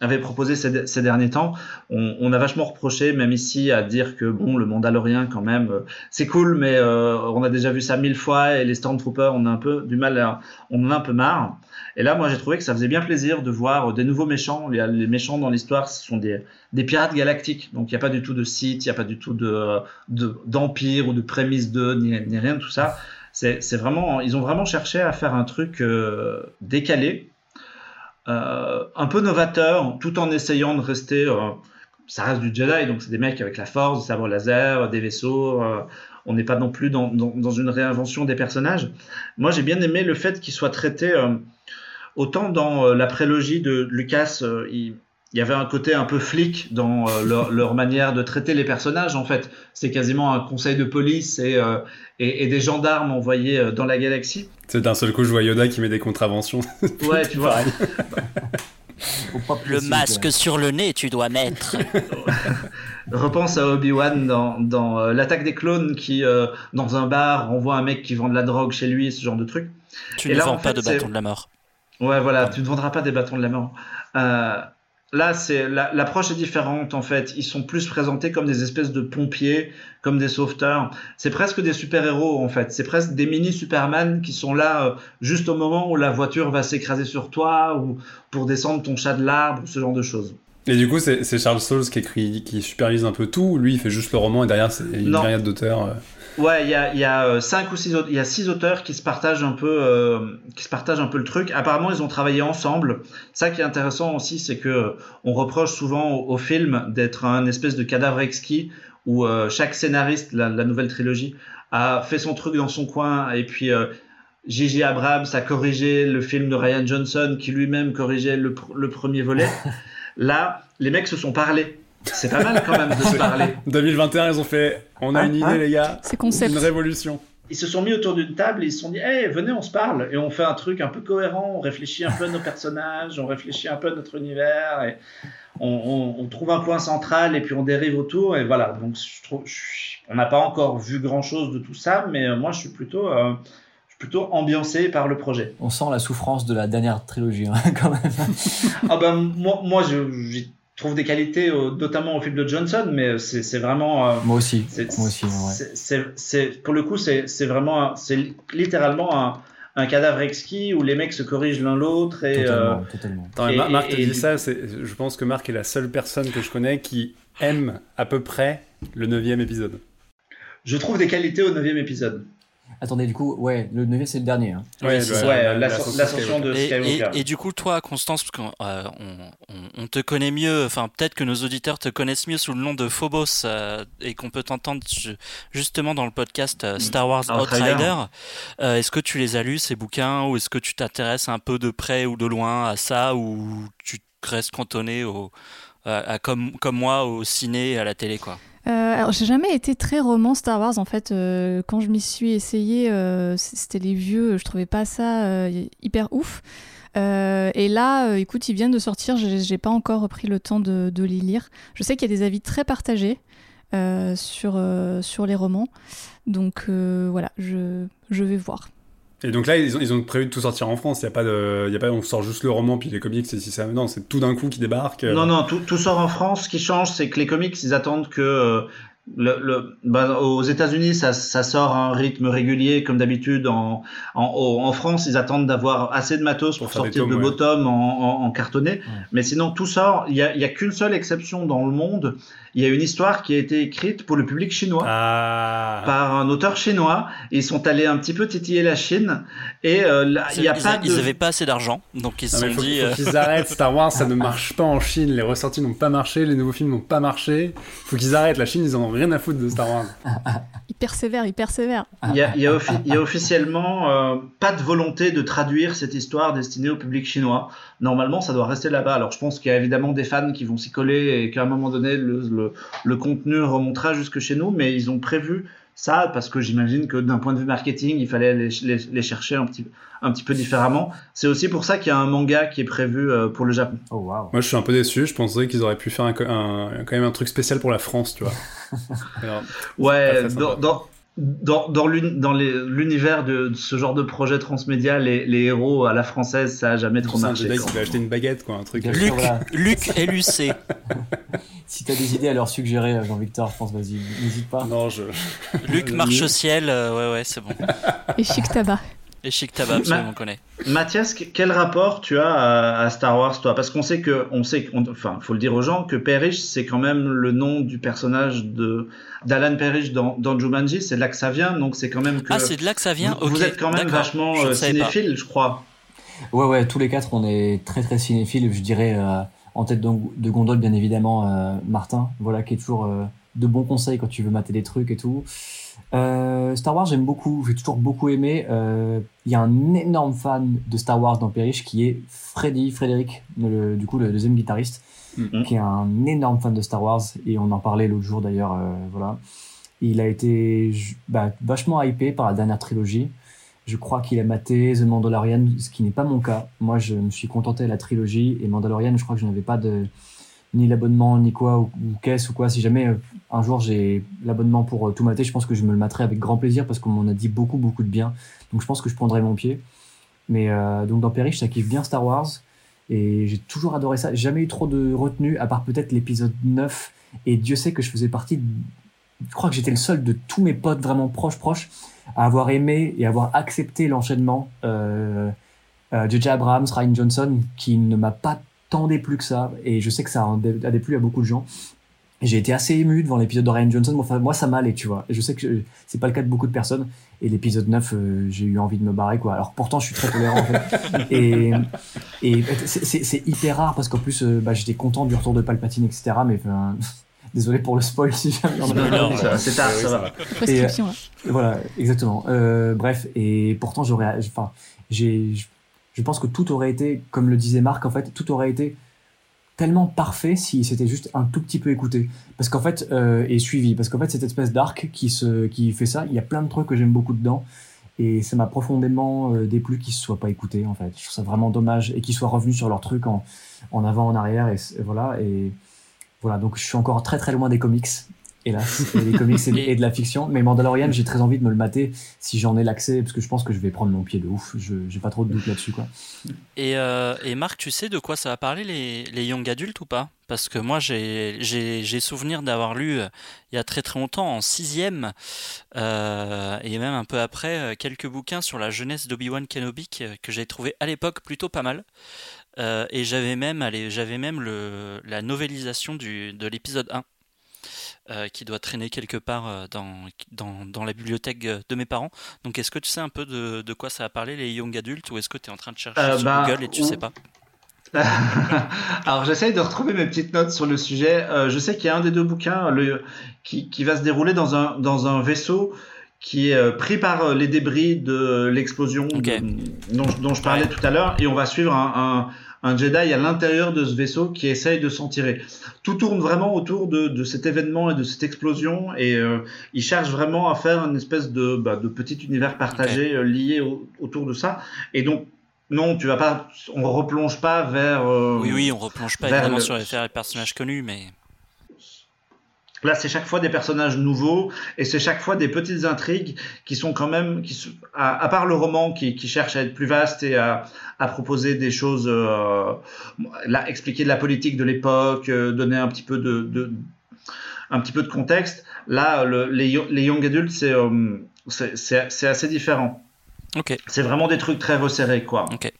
avaient proposé ces, derniers temps. On, a vachement reproché, même ici, à dire que bon, le Mandalorien quand même, c'est cool, mais on a déjà vu ça mille fois et les Stormtroopers, on a un peu du mal, à, on en a un peu marre. Et là, moi, j'ai trouvé que ça faisait bien plaisir de voir des nouveaux méchants. Les, les méchants dans l'histoire, ce sont des, pirates galactiques. Donc, il n'y a pas du tout de Sith, il n'y a pas du tout de d'empire ou de prémisse de ni, ni, rien de tout ça. C'est vraiment, ils ont vraiment cherché à faire un truc euh, décalé, euh, un peu novateur, tout en essayant de rester. Euh, ça reste du Jedi, donc c'est des mecs avec la force, des sabres laser, des vaisseaux. Euh, on n'est pas non plus dans, dans, une réinvention des personnages. Moi, j'ai bien aimé le fait qu'ils soient traités euh, autant dans euh, la prélogie de Lucas. Il y avait un côté un peu flic dans euh, leur, leur, manière de traiter les personnages. En fait, c'est quasiment un conseil de police et, euh, et, et, des gendarmes envoyés euh, dans la galaxie. C'est d'un seul coup, je vois Yoda qui met des contraventions. Ouais, tu vois. le masque sur le nez, tu dois mettre. Repense à Obi-Wan dans, dans euh, l'attaque des clones qui, euh, dans un bar, envoie un mec qui vend de la drogue chez lui, ce genre de truc. Tu et ne là, vends en fait, pas de bâton de la mort. Ouais, voilà, tu ne vendras pas des bâtons de la mort. Euh, Là, c'est l'approche est différente en fait. Ils sont plus présentés comme des espèces de pompiers, comme des sauveteurs. C'est presque des super-héros en fait. C'est presque des mini Superman qui sont là euh, juste au moment où la voiture va s'écraser sur toi ou pour descendre ton chat de l'arbre, ce genre de choses. Et du coup, c'est Charles Soules qui écrit, qui supervise un peu tout. Lui, il fait juste le roman et derrière, c'est une myriade d'auteurs. Euh... Ouais, il y a, y a euh, cinq ou six, il y a six auteurs qui se partagent un peu, euh, qui se partagent un peu le truc. Apparemment, ils ont travaillé ensemble. Ça qui est intéressant aussi, c'est que on reproche souvent au, au film d'être un espèce de cadavre exquis où euh, chaque scénariste, la, la, nouvelle trilogie, a fait son truc dans son coin et puis J.J. Abrams a corrigé le film de Ryan Johnson qui lui-même corrigeait le, le premier volet. Là, les mecs se sont parlé. C'est pas mal quand même de se parler. 2021, ils ont fait on a Ah, une idée, ah. les gars. C'est concept. Une révolution. Ils se sont mis autour d'une table et ils se sont dit hey, venez, on se parle. Et on fait un truc un peu cohérent. On réfléchit un peu à nos personnages, on réfléchit un peu à notre univers. Et on, on, on trouve un point central et puis on dérive autour. Et voilà. Donc, je trouve, je on n'a pas encore vu grand chose de tout ça, mais euh, moi, je suis plutôt. euh, je suis plutôt ambiancé par le projet. On sent la souffrance de la dernière trilogie, hein, quand même. Ah ben, moi, moi je, j'y trouve des qualités, euh, notamment au film de Johnson, mais c'est c'est vraiment. euh, Moi aussi. c'est- Moi aussi, ouais. c'est- pour le coup, c'est vraiment, c'est littéralement un, un cadavre exquis où les mecs se corrigent l'un l'autre et. euh, Totalement, totalement. Attends, Et- Mar- Marc te et- dit ça, c'est- je pense que Marc est la seule personne que je connais qui aime à peu près le neuvième épisode. je trouve des qualités au neuvième épisode. Attendez, du coup, ouais, le 9 c'est le dernier. Hein. Ouais, ça. Ouais, la- la- l'ascension la- l'ascension de Et, Skywalker. et- et du coup, toi, Constance, parce qu'on euh, on, te connaît mieux, enfin peut-être que nos auditeurs te connaissent mieux sous le nom de Phobos euh, et qu'on peut t'entendre ju- justement dans le podcast euh, Star Wars. Outrider. Euh, est-ce que tu les as lus ces bouquins ou est-ce que tu t'intéresses un peu de près ou de loin à ça ou tu restes cantonné au, à, à comme, comme moi au ciné et à la télé quoi? Euh, alors, j'ai jamais été très roman Star Wars en fait. Euh, quand je m'y suis essayé, euh, c'était les vieux. Je trouvais pas ça hyper ouf. Et là, écoute, ils viennent de sortir. J'ai pas encore pris le temps de, de les lire. Je sais qu'il y a des avis très partagés sur sur les romans. Donc voilà, je je vais voir. Et donc là, ils ont, ils ont prévu de tout sortir en France. Il y a pas de, il y a pas, on sort juste le roman puis les comics. C'est si ça, non, c'est tout d'un coup qui débarque. euh. Non, non, tout, tout sort en France. Ce qui change, c'est que les comics, ils attendent que euh, le, le, ben, aux États-Unis, ça, ça sort à un rythme régulier, comme d'habitude. En, en, au- en France, ils attendent d'avoir assez de matos pour, sortir tomes, de ouais. beaux tomes en, en, en cartonné. Mais sinon, tout sort. Il y a, y a qu'une seule exception dans le monde. Il y a une histoire qui a été écrite pour le public chinois. Ah. par un auteur chinois. Ils sont allés un petit peu titiller la Chine et euh, là, il y a ils, pas a- de. ils avaient pas assez d'argent, donc ils se sont faut, dit. faut euh, qu'ils arrêtent Star Wars, ça ne marche pas en Chine. Les ressorties n'ont pas marché, les nouveaux films n'ont pas marché. Faut qu'ils arrêtent. La Chine, ils en ont rien à foutre de Star Wars. Il persévère, il persévère. Il y a, il y a offi- il y a officiellement euh, pas de volonté de traduire cette histoire destinée au public chinois. Normalement, ça doit rester là-bas. Alors, je pense qu'il y a évidemment des fans qui vont s'y coller et qu'à un moment donné, le, le, le contenu remontera jusque chez nous, mais ils ont prévu ça parce que j'imagine que d'un point de vue marketing, il fallait les, les, les chercher un petit, un petit peu différemment. C'est aussi pour ça qu'il y a un manga qui est prévu euh, pour le Japon. Oh, waouh. Moi, je suis un peu déçu. Je pensais qu'ils auraient pu faire un, un- quand même un truc spécial pour la France, tu vois. Alors, Ouais, dans, dans, dans, dans l'univers de, ce genre de projet transmédia, les, les, héros à la française, ça a jamais trop marché. Jedi qui va acheter une baguette, quoi, un truc. Luc, Luc LUC. si t'as des idées à leur suggérer, Jean-Victor, je pense, vas-y, n'hésite pas. Non, je. Luc marche au ciel, euh, ouais, ouais, c'est bon. Et Chic Tabac. Et Chic Tabac, absolument, on connaît. Mathias, quel rapport tu as à, Star Wars, toi? Parce qu'on sait que, on sait, enfin, faut le dire aux gens, que Parrish, c'est quand même le nom du personnage de d'Alan Parrish dans, dans Jumanji. C'est de là que ça vient, donc c'est quand même que. Ah, c'est de là que ça vient. Vous, vous êtes quand même vachement euh, cinéphile, je crois. Ouais, ouais, tous les quatre, on est très très cinéphiles. Je dirais euh, en tête de, gondole, bien évidemment, euh, Martin, voilà, qui est toujours de bons conseils quand tu veux mater des trucs et tout. Euh, Star Wars, j'aime beaucoup, j'ai toujours beaucoup aimé. Euh, il y a un énorme fan de Star Wars dans Perish qui est Freddy, Frédéric, du coup le deuxième guitariste, mm-hmm. qui est un énorme fan de Star Wars et on en parlait l'autre jour d'ailleurs. Euh, voilà, il a été bah, vachement hypé par la dernière trilogie. Je crois qu'il a maté The Mandalorian, ce qui n'est pas mon cas. Moi, je me suis contenté de la trilogie et Mandalorian, je crois que je n'avais pas de ni l'abonnement, ni quoi, ou, caisse ou quoi. Si jamais euh, un jour j'ai l'abonnement pour euh, tout mater, je pense que je me le mettrai avec grand plaisir parce qu'on m'en a dit beaucoup, beaucoup de bien. Donc je pense que je prendrai mon pied. Mais euh, donc dans Perish, ça kiffe bien Star Wars. Et j'ai toujours adoré ça. Jamais eu trop de retenue, à part peut-être l'épisode 9. Et Dieu sait que je faisais partie. Je crois que j'étais le seul de tous mes potes vraiment proches, proches, à avoir aimé et avoir accepté l'enchaînement. Euh, J.J. Abrams, Ryan Johnson, qui ne m'a pas tendait plus que ça. Et je sais que ça a déplu à beaucoup de gens. J'ai été assez ému devant l'épisode de Ryan Johnson. Enfin, moi, ça m'allait, tu vois. Et je sais que c'est pas le cas de beaucoup de personnes. Et l'épisode 9, euh, j'ai eu envie de me barrer, quoi. Alors, pourtant, je suis très tolérant, en fait. Et, et c'est hyper rare parce qu'en plus, euh, bah, j'étais content du retour de Palpatine, etc. Mais désolé pour le spoil si jamais C'est tard, ça va. Prescription, Voilà, exactement. Euh, bref, et pourtant, j'aurais. Enfin, j'ai je pense que tout aurait été, comme le disait Marc, en fait, tout aurait été tellement parfait si c'était juste un tout petit peu écouté. Parce qu'en fait, euh, et suivi. Parce qu'en fait, cette espèce d'arc qui, se, qui fait ça, il y a plein de trucs que j'aime beaucoup dedans. Et ça m'a profondément euh, déplu qu'ils ne se soient pas écoutés, en fait. Je trouve ça vraiment dommage. Et qu'ils soient revenus sur leur truc en, en avant, en arrière. Et, et, voilà. Et voilà. Donc, je suis encore très, très loin des comics hélas, et les comics et, de la fiction. Mais Mandalorian, j'ai très envie de me le mater si j'en ai l'accès, parce que je pense que je vais prendre mon pied de ouf. Je j'ai pas trop de doute là-dessus, quoi. Et, euh, et, Marc, tu sais de quoi ça va parler les, les young adultes ou pas? Parce que moi, j'ai souvenir d'avoir lu euh, il y a très très longtemps, en sixième, euh, et même un peu après, quelques bouquins sur la jeunesse d'Obi-Wan Kenobi que, que j'ai trouvé à l'époque plutôt pas mal. et j'avais même, j'avais même le, la novélisation du, de l'épisode 1 euh, qui doit traîner quelque part euh, dans, dans, dans, la bibliothèque euh, de mes parents. Donc est-ce que tu sais un peu de, de quoi ça va parler les young adultes ou est-ce que tu es en train de chercher sur bah, Google et tu sais pas? Alors j'essaye de retrouver mes petites notes sur le sujet. je sais qu'il y a un des deux bouquins le, qui, qui, va se dérouler dans un, dans un vaisseau qui est pris par les débris de l'explosion dont, dont, je parlais tout à l'heure et on va suivre un, un Jedi à l'intérieur de ce vaisseau qui essaye de s'en tirer. Tout tourne vraiment autour de, de, cet événement et de cette explosion et euh, il cherche vraiment à faire une espèce de, bah, de petit univers partagé euh, lié autour de ça. Et donc non, tu vas pas, on replonge pas vers. Euh, oui, oui, on replonge pas évidemment sur les, les personnages connus, mais. Là, c'est chaque fois des personnages nouveaux et c'est chaque fois des petites intrigues qui sont quand même, qui, à, part le roman qui, qui, cherche à être plus vaste et à, à proposer des choses, euh, là, expliquer de la politique de l'époque, euh, donner un petit peu de, de, un petit peu de contexte. Là, le, les, les, young adultes, c'est euh, c'est assez différent. Okay. C'est vraiment des trucs très resserrés, quoi. Okay.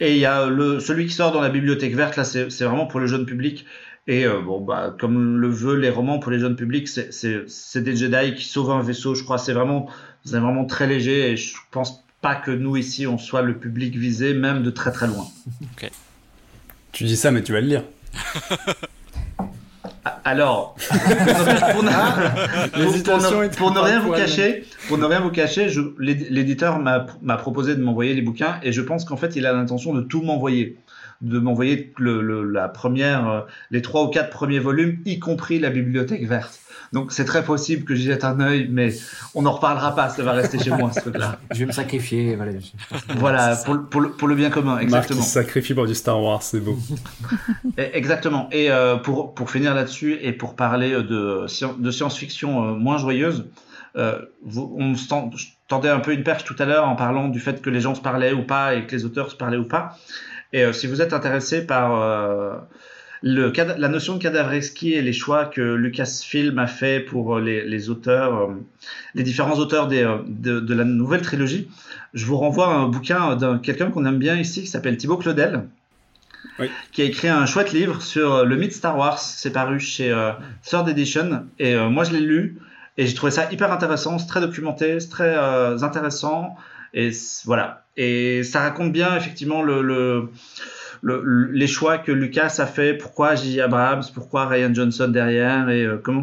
Et il y a le, celui qui sort dans la bibliothèque verte, là, c'est vraiment pour le jeune public. Et euh, bon, bah, comme le veut les romans pour les jeunes publics, c'est des Jedi qui sauvent un vaisseau. Je crois c'est vraiment, c'est vraiment très léger et je pense pas que nous ici on soit le public visé, même de très très loin. Ok. Tu dis ça, mais tu vas le lire. Alors, pour, ne, rien vous cacher, pour ne rien vous cacher, l'éditeur m'a proposé de m'envoyer les bouquins et je pense qu'en fait il a l'intention de tout m'envoyer. De m'envoyer le, la première, euh, les trois ou quatre premiers volumes, y compris la bibliothèque verte. Donc c'est très possible que j'y jette un œil, mais on n'en reparlera pas, ça va rester chez moi ce truc-là. Je vais me sacrifier, voilà. Voilà, pour, pour, le, pour, le, bien commun, exactement. Marc se sacrifie pour du Star Wars, c'est beau. exactement. Et euh, pour, pour finir là-dessus et pour parler de, de science-fiction euh, moins joyeuse, euh, vous, on tendait un peu une perche tout à l'heure en parlant du fait que les gens se parlaient ou pas et que les auteurs se parlaient ou pas. Et euh, si vous êtes intéressé par euh, le, la notion de cadavreski et les choix que Lucasfilm a fait pour les, les auteurs, les différents auteurs des, de, de, la nouvelle trilogie, je vous renvoie à un bouquin d'un quelqu'un qu'on aime bien ici qui s'appelle Thibaut Claudel. Oui. qui a écrit un chouette livre sur le mythe Star Wars. C'est paru chez Third Edition et moi je l'ai lu. Et j'ai trouvé ça hyper intéressant, c'est très documenté, c'est très euh, intéressant. Et voilà. Et ça raconte bien effectivement le, le, les choix que Lucas a fait, pourquoi J. Abrams, pourquoi Ryan Johnson derrière, et euh, comment,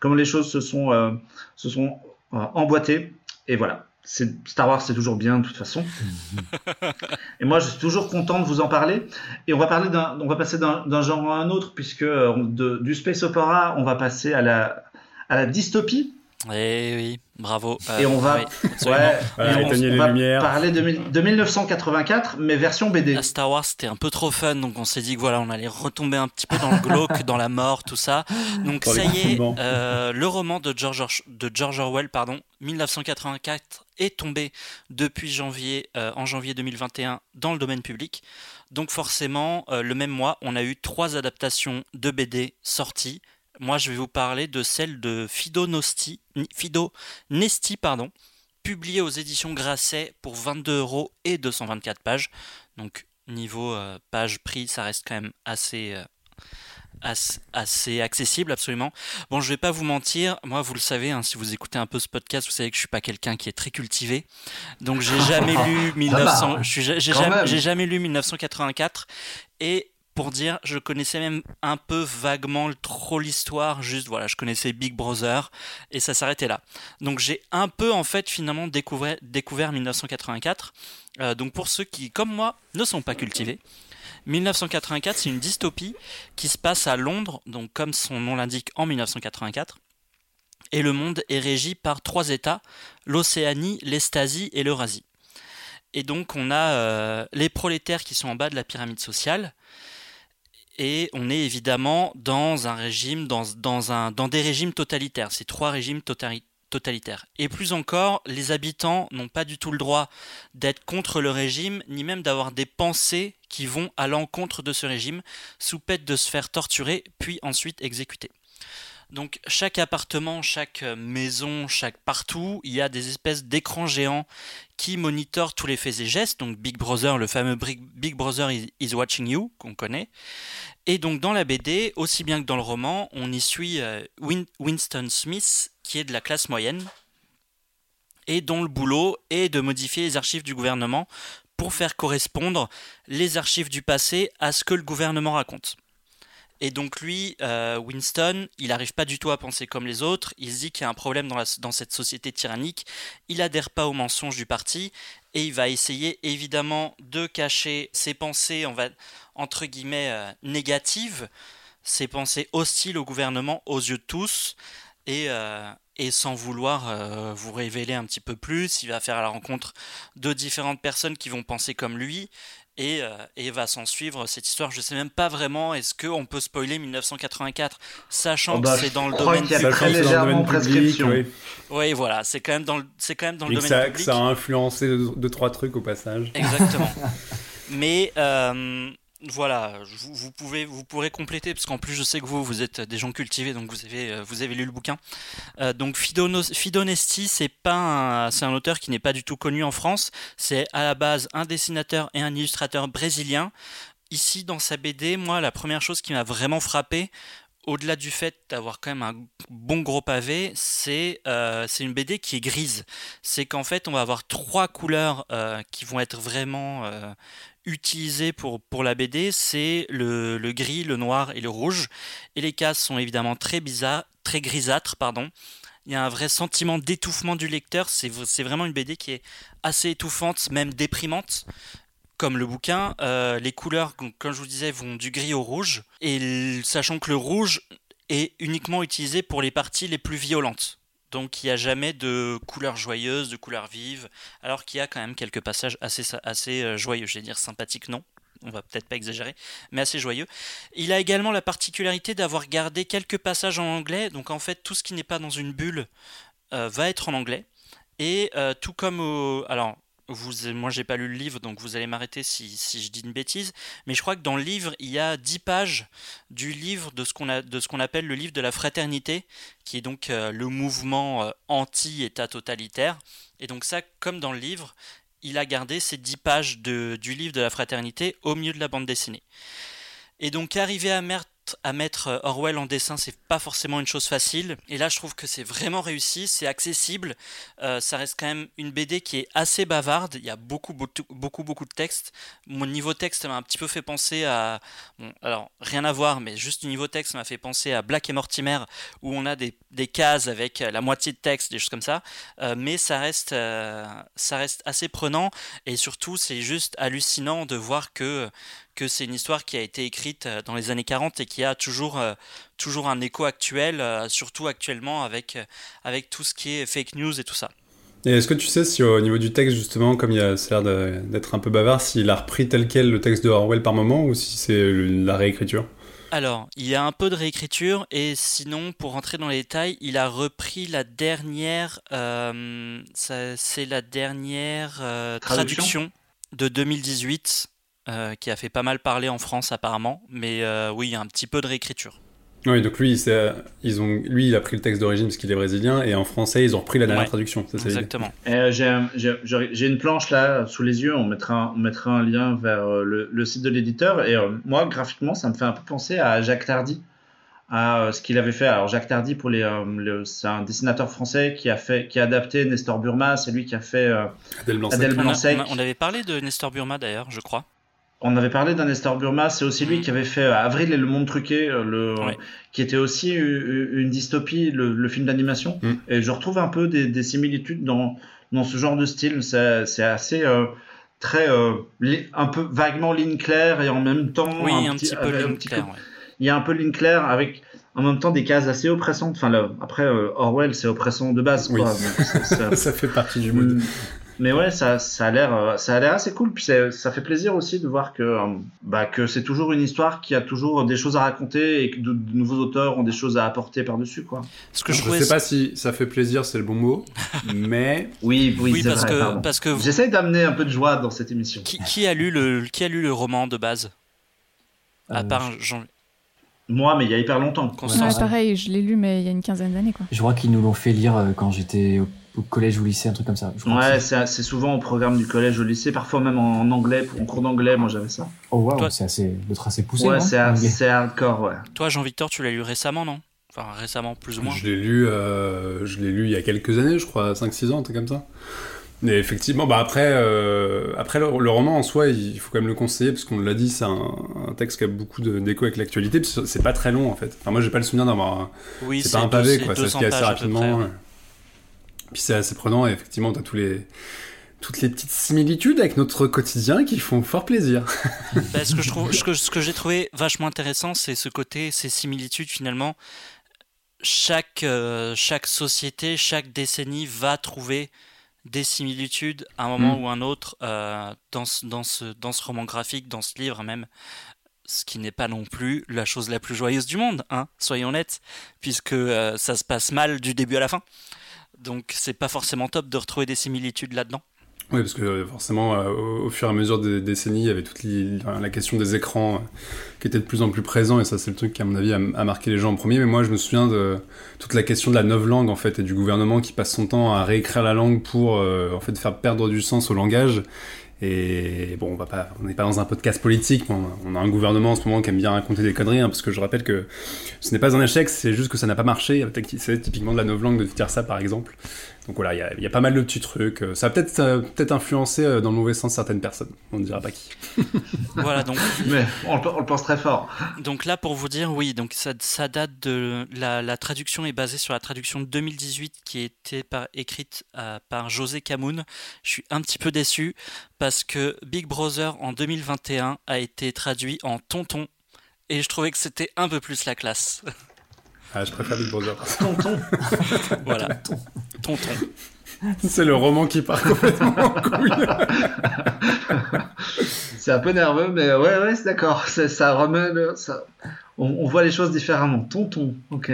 comment les choses se sont, euh, se sont emboîtées. Et voilà. Star Wars, c'est toujours bien de toute façon. et moi, je suis toujours content de vous en parler. Et on va parler d'un, on va passer d'un genre à un autre, puisque de, du space opera, on va passer à la, à la dystopie. Eh oui, bravo. et on va, parler de, 1984, mais version BD. Star Wars, c'était un peu trop fun, donc on s'est dit que voilà, on allait retomber un petit peu dans le glauque, dans la mort, tout ça. Donc ça y est, euh, le roman de George, de George Orwell, pardon, 1984, est tombé depuis janvier, euh, en janvier 2021 dans le domaine public. Donc forcément, euh, le même mois, on a eu trois adaptations de BD sorties moi, je vais vous parler de celle de Fido, Nosti, Fido Nesti, pardon, publiée aux éditions Grasset pour 22 euros et 224 pages. Donc, niveau euh, page prix, ça reste quand même assez, euh, assez, accessible, absolument. Bon, je vais pas vous mentir, moi, vous le savez, hein, si vous écoutez un peu ce podcast, vous savez que je suis pas quelqu'un qui est très cultivé. Donc, j'ai jamais lu 1900, j'ai jamais, jamais lu 1984 et pour dire, je connaissais même un peu vaguement trop l'histoire, juste voilà, je connaissais Big Brother et ça s'arrêtait là. Donc j'ai un peu en fait finalement découvert, découvert 1984. Euh, donc pour ceux qui, comme moi, ne sont pas cultivés, 1984 c'est une dystopie qui se passe à Londres, donc comme son nom l'indique en 1984. Et le monde est régi par trois États, l'Océanie, l'Estasie et l'Eurasie. Et donc on a euh, les prolétaires qui sont en bas de la pyramide sociale, et on est évidemment dans un régime, dans, des régimes totalitaires, ces trois régimes totalitaires. Et plus encore, les habitants n'ont pas du tout le droit d'être contre le régime, ni même d'avoir des pensées qui vont à l'encontre de ce régime, sous peine de se faire torturer, puis ensuite exécuter. Donc chaque appartement, chaque maison, chaque partout, il y a des espèces d'écrans géants qui monitorent tous les faits et gestes. Donc Big Brother, le fameux Big Brother is Watching You qu'on connaît. Et donc dans la BD, aussi bien que dans le roman, on y suit euh, Winston Smith qui est de la classe moyenne et dont le boulot est de modifier les archives du gouvernement pour faire correspondre les archives du passé à ce que le gouvernement raconte. Et donc lui, euh, Winston, il n'arrive pas du tout à penser comme les autres, il se dit qu'il y a un problème dans, cette société tyrannique, il adhère pas aux mensonges du parti, et il va essayer évidemment de cacher ses pensées, on va, entre guillemets, euh, négatives, ses pensées hostiles au gouvernement aux yeux de tous, et, euh, et sans vouloir vous révéler un petit peu plus, il va faire la rencontre de différentes personnes qui vont penser comme lui, euh, et, va s'en suivre cette histoire. Je sais même pas vraiment, est-ce qu'on peut spoiler 1984, sachant oh, bah, que c'est dans le domaine public. Très légèrement prescription. Oui. oui, voilà, c'est quand même dans le, c'est quand même dans le domaine ça, public. Ça a influencé deux, trois trucs au passage. Exactement. Mais euh, voilà, vous, pouvez, vous pourrez compléter parce qu'en plus je sais que vous, vous êtes des gens cultivés, donc vous avez, euh, vous avez lu le bouquin. Euh, donc Fidonesti, c'est pas, c'est un auteur qui n'est pas du tout connu en France. C'est à la base un dessinateur et un illustrateur brésilien. Ici, dans sa BD, moi, la première chose qui m'a vraiment frappé, au-delà du fait d'avoir quand même un bon gros pavé, c'est euh, une BD qui est grise. C'est qu'en fait, on va avoir trois couleurs euh, qui vont être vraiment euh, utilisées pour, la BD. C'est le, le, gris, le noir et le rouge. Et les cases sont évidemment très bizarres, très grisâtres, pardon. Il y a un vrai sentiment d'étouffement du lecteur. C'est vraiment une BD qui est assez étouffante, même déprimante. Comme le bouquin, euh, les couleurs, comme je vous disais, vont du gris au rouge, et sachant que le rouge est uniquement utilisé pour les parties les plus violentes. Donc il n'y a jamais de couleurs joyeuses, de couleurs vives, alors qu'il y a quand même quelques passages assez, assez euh, joyeux, je vais dire sympathiques, non on va peut-être pas exagérer, mais assez joyeux. Il a également la particularité d'avoir gardé quelques passages en anglais, donc en fait tout ce qui n'est pas dans une bulle euh, va être en anglais. Et tout comme au... Alors, vous, moi j'ai pas lu le livre, donc vous allez m'arrêter si, je dis une bêtise, mais je crois que dans le livre, il y a 10 pages du livre de ce qu'on appelle le livre de la fraternité, qui est donc euh, le mouvement euh, anti-État totalitaire. Et donc ça, comme dans le livre, il a gardé ces 10 pages de, du livre de la fraternité au milieu de la bande dessinée. Et donc arrivé à Mert à mettre euh, Orwell en dessin, c'est pas forcément une chose facile. Et là, je trouve que c'est vraiment réussi, c'est accessible. Euh, ça reste quand même une BD qui est assez bavarde. Il y a beaucoup, beaucoup, beaucoup, de texte. Mon niveau texte m'a un petit peu fait penser à. Bon, alors, rien à voir, mais juste le niveau texte m'a fait penser à Black et Mortimer, où on a des, des cases avec la moitié de texte, des choses comme ça. Euh, mais ça reste, ça reste assez prenant. Et surtout, c'est juste hallucinant de voir que que c'est une histoire qui a été écrite euh, dans les années 40 et qui a toujours, euh, toujours un écho actuel, euh, surtout actuellement avec, avec tout ce qui est fake news et tout ça. Et est-ce que tu sais si au niveau du texte, justement, comme il a l'air d'être un peu bavard, s'il a repris tel quel le texte de Orwell par moment ou si c'est la réécriture? Alors, il y a un peu de réécriture et sinon, pour rentrer dans les détails, il a repris la dernière, c'est la dernière traduction? de 2018 euh, qui a fait pas mal parler en France apparemment, mais euh, oui, il y a un petit peu de réécriture. Oui, donc lui, ils ont, lui, il a pris le texte d'origine parce qu'il est brésilien, et en français, ils ont repris la dernière traduction. exactement. Euh, j'ai une planche là sous les yeux, on mettra, on mettra un lien vers le, site de l'éditeur, et moi, graphiquement, ça me fait un peu penser à Jacques Tardy, à ce qu'il avait fait. Alors Jacques Tardy, pour les, c'est un dessinateur français qui a fait, qui a adapté Nestor Burma, c'est lui qui a fait Adèle blanc on, avait parlé de Nestor Burma d'ailleurs, je crois. On avait parlé d'un Nestor Burma, c'est aussi lui qui avait fait euh, Avril et le monde truqué, euh, qui était aussi une dystopie, le, film d'animation. Mm. Et je retrouve un peu des, similitudes dans, dans ce genre de style. C'est assez euh, très un peu vaguement ligne claire et en même temps oui, un, petit, peu ligne claire. Il y a un peu ligne claire avec en même temps des cases assez oppressantes. Enfin, après Orwell, c'est oppressant de base. Quoi. ça fait partie du mood. Mais ouais, ça, ça a l'air, euh, ça a l'air assez cool. Puis ça fait plaisir aussi de voir que, euh, bah, que c'est toujours une histoire qui a toujours des choses à raconter et que de, nouveaux auteurs ont des choses à apporter par dessus, quoi. Ce que je, je sais pas si ça fait plaisir, c'est le bon mot, mais oui, oui, oui parce, que, parce que j'essaye d'amener un peu de joie dans cette émission. Qui, a lu le, qui a lu le roman de base, à euh, part Jean. Moi, mais il y a hyper longtemps. Ouais, pareil, je l'ai lu, mais il y a une quinzaine d'années. Quoi. Je crois qu'ils nous l'ont fait lire quand j'étais au collège ou lycée, un truc comme ça. ouais, c'est souvent au programme du collège ou lycée, parfois même en, anglais, en cours d'anglais, moi j'avais ça. Oh wow, c'est assez, assez poussé. Ouais, c'est hardcore, ouais. Toi, Jean-Victor, tu l'as lu récemment, non? Enfin, récemment, plus ou moins. Je l'ai lu, euh, je l'ai lu il y a quelques années, je crois, 5-6 ans, un truc comme ça. Mais effectivement, bah après, euh, après le, roman en soi, il faut quand même le conseiller parce qu'on l'a dit, c'est un, texte qui a beaucoup d'écho avec l'actualité. C'est pas très long en fait. Enfin, moi, j'ai pas le souvenir d'avoir. Oui, c'est pas un pavé, quoi. Ça se fait assez rapidement. Puis c'est assez prenant, et effectivement, t'as tous les toutes les petites similitudes avec notre quotidien qui font fort plaisir. Bah, ce que je trouve, ce que, j'ai trouvé vachement intéressant, c'est ce côté, ces similitudes finalement. Chaque, euh, chaque société, chaque décennie va trouver des similitudes à un moment mm. ou un autre euh, dans, ce, dans, ce, dans ce roman graphique, dans ce livre même. Ce qui n'est pas non plus la chose la plus joyeuse du monde, hein, soyons honnêtes, puisque euh, ça se passe mal du début à la fin. Donc c'est pas forcément top de retrouver des similitudes là-dedans. Oui, parce que euh, forcément, euh, au, fur et à mesure des décennies, il y avait toute la question des écrans euh, qui était de plus en plus présent, et ça c'est le truc qui, à mon avis, a, marqué les gens en premier. Mais moi, je me souviens de toute la question de la langue, en fait, et du gouvernement qui passe son temps à réécrire la langue pour, en fait, faire perdre du sens au langage. Et bon, on va n'est pas dans un podcast politique. On a un gouvernement en ce moment qui aime bien raconter des conneries, hein, parce que je rappelle que ce n'est pas un échec, c'est juste que ça n'a pas marché. C'est typiquement de la novlangue de dire ça, par exemple. Donc voilà, il y, a pas mal de petits trucs. Ça a peut-être peut-être influencé dans le mauvais sens certaines personnes. On ne dira pas qui. voilà, donc. Mais on, le pense très fort. Donc là, pour vous dire, oui, donc ça, ça date de. La, la, traduction est basée sur la traduction de 2018 qui a été par, écrite par José Camoun. Je suis un petit peu déçu parce que Big Brother en 2021 a été traduit en Tonton et je trouvais que c'était un peu plus la classe. Ah, je préfère Big Brother. Tonton. voilà. Tonton. C'est le roman qui part complètement en couille. c'est un peu nerveux, mais ouais, ouais, c'est d'accord. Ça remet ça... On, voit les choses différemment. Tonton, ok.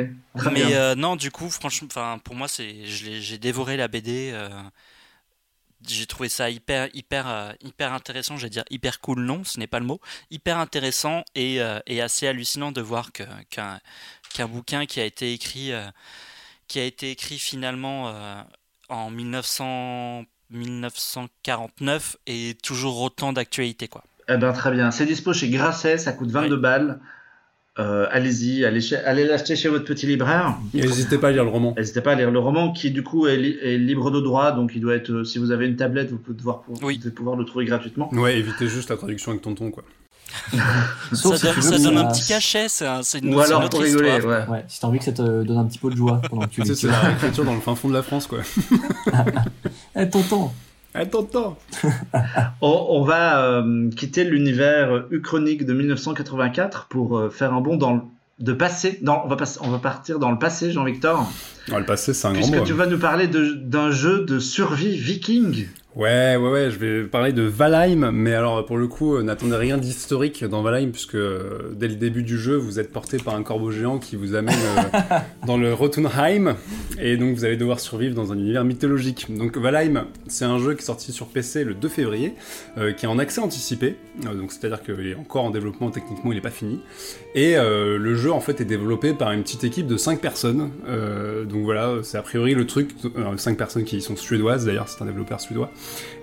mais euh, non, du coup, franchement, pour moi, c'est, j'ai dévoré la BD. Euh, j'ai trouvé ça hyper hyper euh, hyper intéressant je vais dire hyper cool non ce n'est pas le mot hyper intéressant et, euh, et assez hallucinant de voir que qu'un qu'un bouquin qui a été écrit euh, qui a été écrit finalement en 1900 1949 est toujours autant d'actualité quoi eh ben très bien c'est dispo chez Grasset ça coûte 22 balles euh, allez-y, allez, allez l'acheter chez votre petit libraire. N'hésitez pas à lire le roman. N'hésitez pas à lire le roman qui du coup est, libre de droit, donc il doit être. Euh, si vous avez une tablette, vous pouvez pouvoir, pouvoir le trouver gratuitement. Ouais, évitez juste la traduction avec tonton quoi. ça, donne, un petit cachet, c'est une, Ou alors pour rigoler, ouais. ouais. Si t'as envie que ça te donne un petit peu de joie pendant que tu. C'est la réécriture dans le fin fond de la France quoi. Eh tonton Attends, attends. on, va euh, quitter l'univers Uchronique de 1984 pour euh, faire un bond dans le, de passé. on, va on va partir dans le passé, Jean-Victor. Dans le passé, c'est un grand mot. Puisque tu vas nous parler d'un jeu de survie viking. Ouais, ouais, ouais, je vais parler de Valheim, mais alors pour le coup, euh, n'attendez rien d'historique dans Valheim, puisque euh, dès le début du jeu, vous êtes porté par un corbeau géant qui vous amène euh, dans le Rotunheim, et donc vous allez devoir survivre dans un univers mythologique. Donc Valheim, c'est un jeu qui est sorti sur PC le 2 février, qui est en accès anticipé, donc c'est-à-dire qu'il est encore en développement, techniquement il n'est pas fini, et le jeu en fait est développé par une petite équipe de 5 personnes, donc voilà, c'est a priori le truc, 5 personnes qui sont suédoises d'ailleurs, c'est un développeur suédois.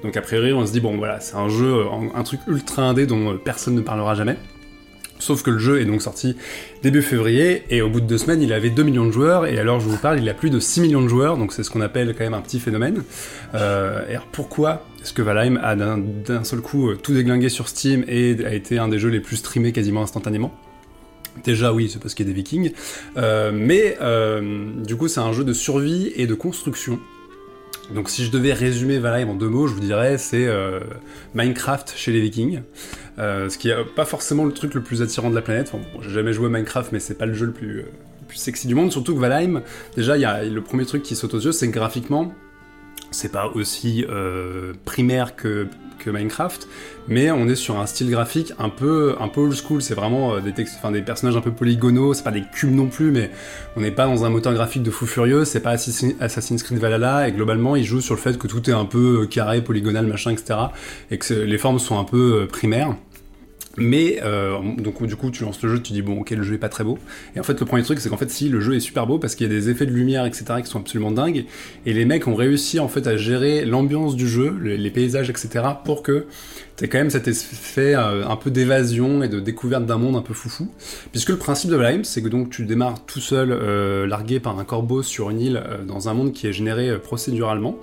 Donc a priori, on se dit, bon voilà, c'est un jeu, euh, un truc ultra indé dont euh, personne ne parlera jamais. Sauf que le jeu est donc sorti début février, et au bout de deux semaines, il avait 2 millions de joueurs, et alors je vous parle, il a plus de 6 millions de joueurs, donc c'est ce qu'on appelle quand même un petit phénomène. Euh, et alors pourquoi est-ce que Valheim a d'un seul coup tout déglingué sur Steam et a été un des jeux les plus streamés quasiment instantanément? Déjà oui, c'est parce qu'il y a des vikings, mais du coup c'est un jeu de survie et de construction. Donc si je devais résumer Valheim en deux mots, je vous dirais c'est euh, Minecraft chez les Vikings. Euh, ce qui est pas forcément le truc le plus attirant de la planète. Enfin, j'ai jamais joué à Minecraft, mais c'est pas le jeu le plus, euh, sexy du monde. Surtout que Valheim, déjà, le premier truc qui saute aux yeux, c'est que graphiquement, c'est pas aussi primaire que Minecraft, mais on est sur un style graphique un peu, un peu old school. C'est vraiment euh, des, textes, des personnages un peu polygonaux, c'est pas des cubes non plus, mais on n'est pas dans un moteur graphique de fou furieux, c'est pas Assassin's Creed Valhalla, et globalement, il joue sur le fait que tout est un peu euh, carré, polygonal, machin, etc., et que les formes sont un peu euh, primaires. Mais euh, donc du coup tu lances le jeu, tu dis bon ok le jeu est pas très beau. Et en fait le premier truc c'est qu'en fait si le jeu est super beau parce qu'il y a des effets de lumière etc qui sont absolument dingues et les mecs ont réussi en fait à gérer l'ambiance du jeu, les, paysages etc pour que t'aies quand même cet effet euh, un peu d'évasion et de découverte d'un monde un peu foufou. Puisque le principe de Valheim c'est que donc tu démarres tout seul euh, largué par un corbeau sur une île dans un monde qui est généré procéduralement.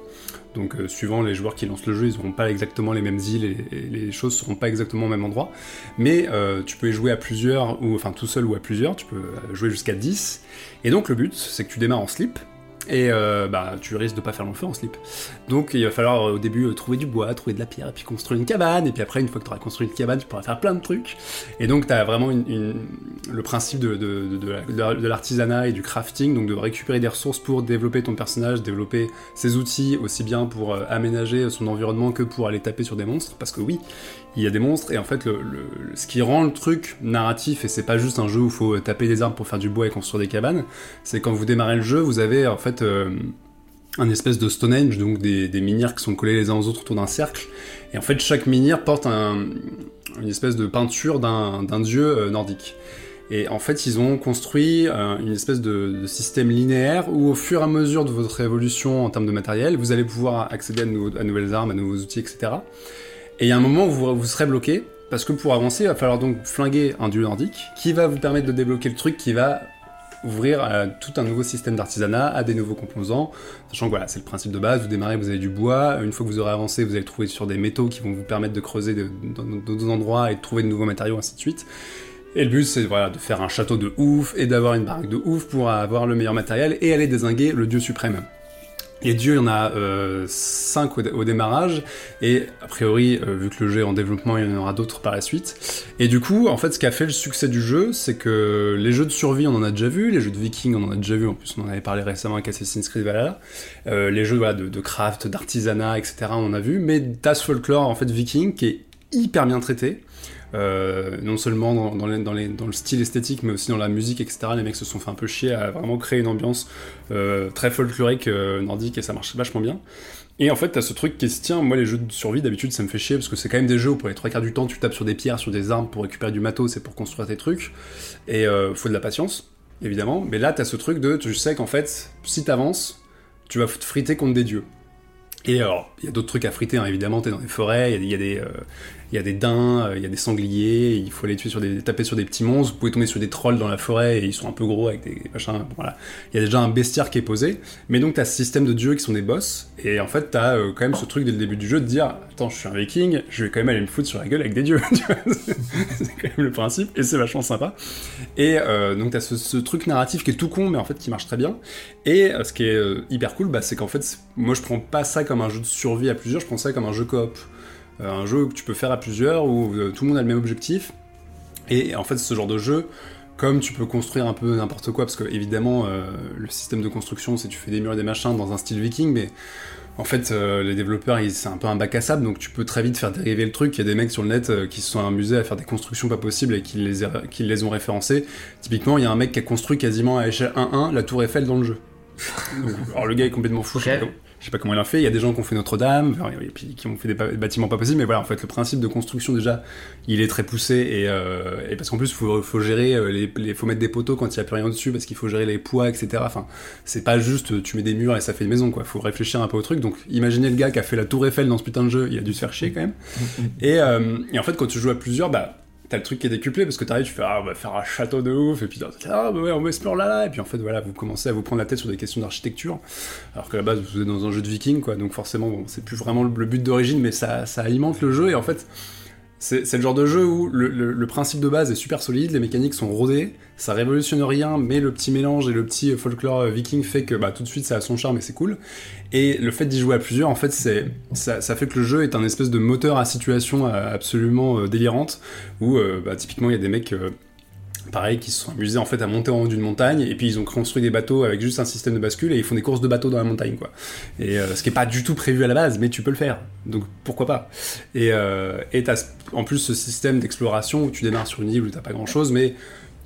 Donc, euh, suivant les joueurs qui lancent le jeu, ils n'auront pas exactement les mêmes îles et, les choses seront pas exactement au même endroit. Mais euh, tu peux y jouer à plusieurs, ou enfin tout seul ou à plusieurs, tu peux jouer jusqu'à 10. Et donc, le but, c'est que tu démarres en slip, et euh, bah, tu risques de pas faire long feu en slip. Donc il va falloir euh, au début euh, trouver du bois, trouver de la pierre, et puis construire une cabane, et puis après, une fois que tu auras construit une cabane, tu pourras faire plein de trucs. Et donc tu as vraiment le principe de, de, de, l'artisanat et du crafting, donc de récupérer des ressources pour développer ton personnage, développer ses outils, aussi bien pour aménager son environnement que pour aller taper sur des monstres, parce que oui, il y a des monstres, et en fait, ce qui rend le truc narratif, et c'est pas juste un jeu où il faut taper des arbres pour faire du bois et construire des cabanes, c'est quand vous démarrez le jeu, vous avez en fait euh, un espèce de Stonehenge, donc des, des menhirs qui sont collés les uns aux autres autour d'un cercle, et en fait, chaque menhir porte une espèce de peinture d'un dieu euh, nordique. Et en fait, ils ont construit euh, une espèce de, système linéaire où, au fur et à mesure de votre évolution en termes de matériel, vous allez pouvoir accéder à, à nouvelles armes, à nouveaux outils, etc. Et il y a un moment où vous, serez bloqué, parce que pour avancer, il va falloir donc flinguer un dieu nordique, qui va vous permettre de débloquer le truc qui va ouvrir à tout un nouveau système d'artisanat, à des nouveaux composants, sachant que voilà, c'est le principe de base, vous démarrez, vous avez du bois, une fois que vous aurez avancé, vous allez trouver sur des métaux qui vont vous permettre de creuser d'autres endroits et de trouver de nouveaux matériaux, ainsi de suite. Et le but, c'est voilà, de faire un château de ouf et d'avoir une baraque de ouf pour avoir le meilleur matériel et aller désinguer le dieu suprême. Les dieux, il y en a 5 euh, au, démarrage, et a priori, euh, vu que le jeu est en développement, il y en aura d'autres par la suite. Et du coup, en fait, ce qui a fait le succès du jeu, c'est que les jeux de survie, on en a déjà vu, les jeux de vikings, on en a déjà vu, en plus on en avait parlé récemment avec Assassin's Creed Valhalla, euh, les jeux de, de, craft, d'artisanat, etc., on en a vu, mais Das Folklore, en fait, viking, qui est hyper bien traité, euh, non seulement dans, le style esthétique, mais aussi dans la musique, etc. Les mecs se sont fait un peu chier à vraiment créer une ambiance euh, très folklorique euh, nordique et ça marche vachement bien. Et en fait, t'as ce truc qui se tient. Moi, les jeux de survie, d'habitude, ça me fait chier parce que c'est quand même des jeux où pour les trois quarts du temps, tu tapes sur des pierres, sur des armes pour récupérer du matos c'est pour construire tes trucs. Et faut de la patience, évidemment. Mais là, t'as ce truc de, tu sais qu'en fait, si t'avances, tu vas te friter contre des dieux. Et alors, il y a d'autres trucs à friter, hein, évidemment, t'es dans les forêts, il y, a des, il y a des daims, euh, il y a des sangliers, il faut aller tuer sur des, taper sur des petits monstres, vous pouvez tomber sur des trolls dans la forêt et ils sont un peu gros avec des machins, voilà. Il y a déjà un bestiaire qui est posé, mais donc t'as ce système de dieux qui sont des boss, et en fait t'as euh, quand même ce truc dès le début du jeu de dire, attends, je suis un viking, je vais quand même aller me foutre sur la gueule avec des dieux, c'est quand même le principe, et c'est vachement sympa. Et euh, donc t'as ce, ce, truc narratif qui est tout con, mais en fait qui marche très bien, et ce qui est hyper cool, bah, c'est qu'en fait, moi je prends pas ça comme un jeu de survie à plusieurs, je prends ça comme un jeu coop. Euh, un jeu que tu peux faire à plusieurs où euh, tout le monde a le même objectif. Et en fait, ce genre de jeu, comme tu peux construire un peu n'importe quoi, parce que évidemment, euh, le système de construction, c'est tu fais des murs et des machins dans un style viking, mais en fait, les développeurs, c'est un peu un bac à sable, donc tu peux très vite faire dériver le truc. Il y a des mecs sur le net qui se sont amusés à faire des constructions pas possibles et qui les, qui les ont référencées. Typiquement, il y a un mec qui a construit quasiment à échelle 1-1 la tour Eiffel dans le jeu. alors le gars est complètement fou je sais pas comment il a fait. Il y a des gens qui ont fait Notre-Dame, et puis qui ont fait des, bâtiments pas possibles. Mais voilà, en fait, le principe de construction déjà, il est très poussé et, euh, parce qu'en plus, faut, faut gérer, euh, les, faut mettre des poteaux quand il y a plus rien dessus parce qu'il faut gérer les poids, etc. Enfin, c'est pas juste tu mets des murs et ça fait une maison, quoi. Faut réfléchir un peu au truc. Donc, imaginez le gars qui a fait la Tour Eiffel dans ce putain de jeu, il a dû se faire chier quand même. et, euh, et en fait, quand tu joues à plusieurs, bah t'as le truc qui est décuplé parce que t'arrives, tu fais ah on va faire un château de ouf et puis ah bah ouais on met ce là là et puis en fait voilà vous commencez à vous prendre la tête sur des questions d'architecture alors que à la base vous êtes dans un jeu de viking quoi donc forcément bon, c'est plus vraiment le but d'origine mais ça alimente le jeu et en fait c'est le genre de jeu où le, principe de base est super solide, les mécaniques sont rodées, ça révolutionne rien, mais le petit mélange et le petit folklore viking fait que bah, tout de suite ça a son charme et c'est cool. Et le fait d'y jouer à plusieurs, en fait, ça, fait que le jeu est un espèce de moteur à situation euh, absolument euh, délirante, où euh, bah, typiquement il y a des mecs pareil, qui se sont amusés en fait à monter en haut d'une montagne, et puis ils ont construit des bateaux avec juste un système de bascule, et ils font des courses de bateaux dans la montagne, quoi. Et euh, ce qui est pas du tout prévu à la base, mais tu peux le faire, donc pourquoi pas? Et euh, t'as en plus ce système d'exploration où tu démarres sur une île où t'as pas grand chose, mais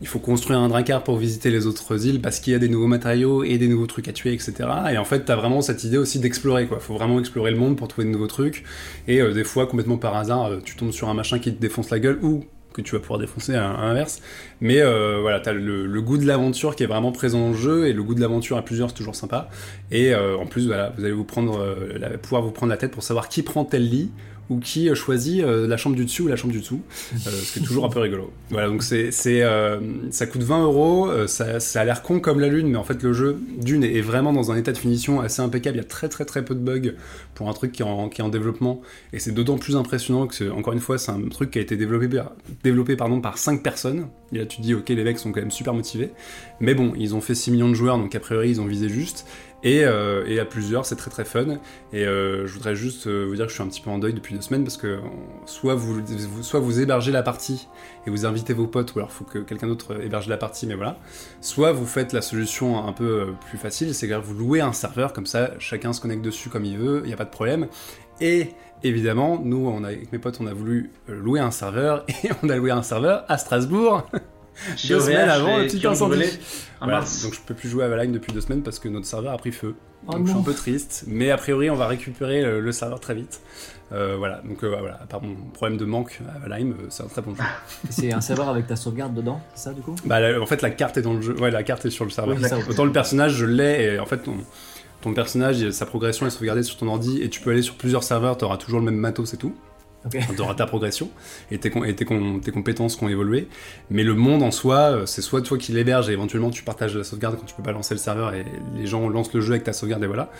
il faut construire un drinkard pour visiter les autres îles parce qu'il y a des nouveaux matériaux et des nouveaux trucs à tuer, etc. Et en fait, t'as vraiment cette idée aussi d'explorer, quoi. Faut vraiment explorer le monde pour trouver de nouveaux trucs. Et euh, des fois, complètement par hasard, tu tombes sur un machin qui te défonce la gueule ou que tu vas pouvoir défoncer à, l'inverse. Mais euh, voilà, t'as le, goût de l'aventure qui est vraiment présent dans le jeu et le goût de l'aventure à plusieurs c'est toujours sympa. Et euh, en plus, voilà, vous allez euh, pouvoir vous prendre la tête pour savoir qui prend tel lit ou qui choisit euh, la chambre du dessus ou la chambre du dessous, euh, ce qui est toujours un peu rigolo. Voilà, donc c'est, c'est euh, ça coûte 20 euros, ça, ça a l'air con comme la lune, mais en fait le jeu d'une est vraiment dans un état de finition assez impeccable. Il y a très très très peu de bugs pour un truc qui est en, qui est en développement, et c'est d'autant plus impressionnant que encore une fois c'est un truc qui a été développé développé pardon par 5 personnes. Et là tu te dis ok les mecs sont quand même super motivés, mais bon ils ont fait 6 millions de joueurs donc a priori ils ont visé juste. Euh, et, à plusieurs, c'est très très fun. Et euh, je voudrais juste euh, vous dire que je suis un petit peu en deuil depuis deux semaines parce que soit vous, soit vous hébergez la partie et vous invitez vos potes, ou alors il faut que quelqu'un d'autre héberge la partie, mais voilà. Soit vous faites la solution un peu plus facile, c'est que vous louez un serveur, comme ça chacun se connecte dessus comme il veut, il n'y a pas de problème. Et évidemment, nous, avec mes potes, on a voulu louer un serveur et on a loué un serveur à Strasbourg. Deux semaines avant le petit incendie. donc je peux plus jouer à Valheim depuis deux semaines parce que notre serveur a pris feu. Oh donc je suis un peu triste, mais a priori on va récupérer le, serveur très vite. Euh, voilà, donc euh, voilà, à part mon problème de manque à Valheim, euh, c'est un très bon jeu. c'est un serveur avec ta sauvegarde dedans, c'est ça du coup? Bah en fait la carte est dans le jeu, ouais la carte est sur le serveur. Autant le personnage je l'ai et en fait ton, ton personnage, sa progression est sauvegardée sur ton ordi et tu peux aller sur plusieurs serveurs, tu auras toujours le même matos et tout. Tu auras ta progression et tes, et tes, tes, compétences qui ont évolué. Mais le monde en soi, euh, c'est soit toi qui l'héberges et éventuellement tu partages la sauvegarde quand tu peux pas lancer le serveur et les gens lancent le jeu avec ta sauvegarde et voilà.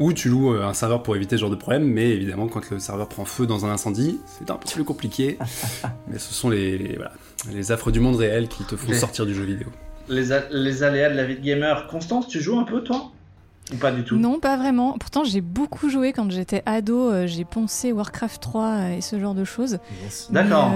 Ou tu loues euh, un serveur pour éviter ce genre de problème. Mais évidemment, quand le serveur prend feu dans un incendie, c'est un peu plus compliqué. mais ce sont les, voilà, les affres du monde réel qui te font sortir du jeu vidéo. Les, les aléas de la vie de gamer. Constance, tu joues un peu toi? Ou pas du tout Non, pas vraiment. Pourtant, j'ai beaucoup joué quand j'étais ado. Euh, j'ai poncé Warcraft 3 euh, et ce genre de choses. D'accord.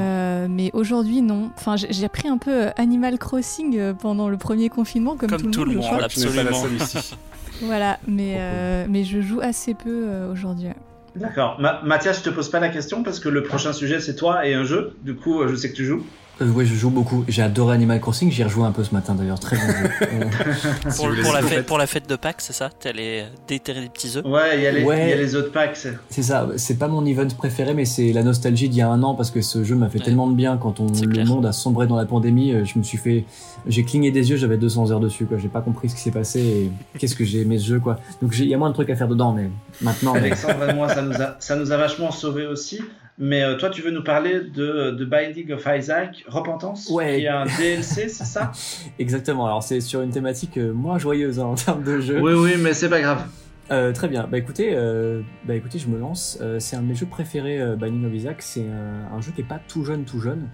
mais aujourd'hui, non. Enfin, j'ai appris un peu Animal Crossing pendant le premier confinement, comme, tout, le monde. monde absolument. voilà, mais, mais je joue assez peu aujourd'hui. D'accord. Mathias, je te pose pas la question parce que le prochain sujet c'est toi et un jeu. Du coup, je sais que tu joues. Euh, oui, je joue beaucoup. J'ai adoré Animal Crossing. J'y ai rejoué un peu ce matin d'ailleurs. Très bon jeu. pour, la fête, pour la fête de Pâques, c'est ça? T'es allé déterrer des petits œufs? Ouais, il y, a les, y a les autres Pâques. C'est ça. C'est pas mon event préféré, mais c'est la nostalgie d'il y a un an parce que ce jeu m'a fait tellement de bien quand on, le monde a sombré dans la pandémie. Euh, je me suis fait. J'ai cligné des yeux, j'avais 200 heures dessus. quoi. J'ai pas compris ce qui s'est passé et qu'est-ce que j'ai aimé ce jeu. quoi. Donc il y a moins de trucs à faire dedans, mais maintenant. Alexandre et moi, ça nous, a, ça nous a vachement sauvé aussi. Mais euh, toi, tu veux nous parler de, de Binding of Isaac, Repentance, ouais. qui est un DLC, c'est ça Exactement. Alors, c'est sur une thématique euh, moins joyeuse hein, en termes de jeu. Oui, oui, mais c'est pas grave. Euh, très bien. Bah écoutez, euh, bah écoutez, je me lance. Euh, c'est un de mes jeux préférés, Binding of Isaac. C'est un, jeu qui est pas tout jeune, tout jeune.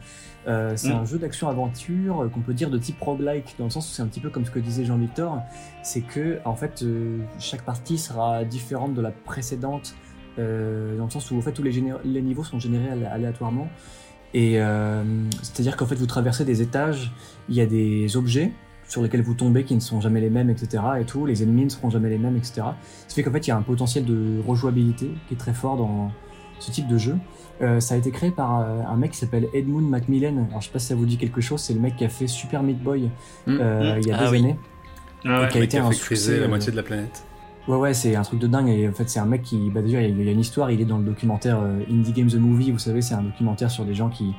c'est mm. un jeu d'action-aventure qu'on peut dire de type roguelike, dans le sens où c'est un petit peu comme ce que disait Jean-Victor. C'est que en fait, chaque partie sera différente de la précédente euh, dans le sens où en fait tous les, les niveaux sont générés aléatoirement. Et euh, c'est-à-dire qu'en fait vous traversez des étages, il y a des objets sur lesquels vous tombez qui ne sont jamais les mêmes, etc. Et tout, les ennemis ne seront jamais les mêmes, etc. Ce fait qu'en fait il y a un potentiel de rejouabilité qui est très fort dans ce type de jeu. Euh, ça a été créé par euh, un mec qui s'appelle Edmund Macmillan. Alors je sais pas si ça vous dit quelque chose, c'est le mec qui a fait Super Meat Boy mmh. euh, il y a ah des années. Ah et qui a été un succès, la moitié de la planète. Ouais, ouais, c'est un truc de dingue. Et en fait, c'est un mec qui, bah, déjà, il y a une histoire. Il est dans le documentaire euh, Indie Games the Movie. Vous savez, c'est un documentaire sur des gens qui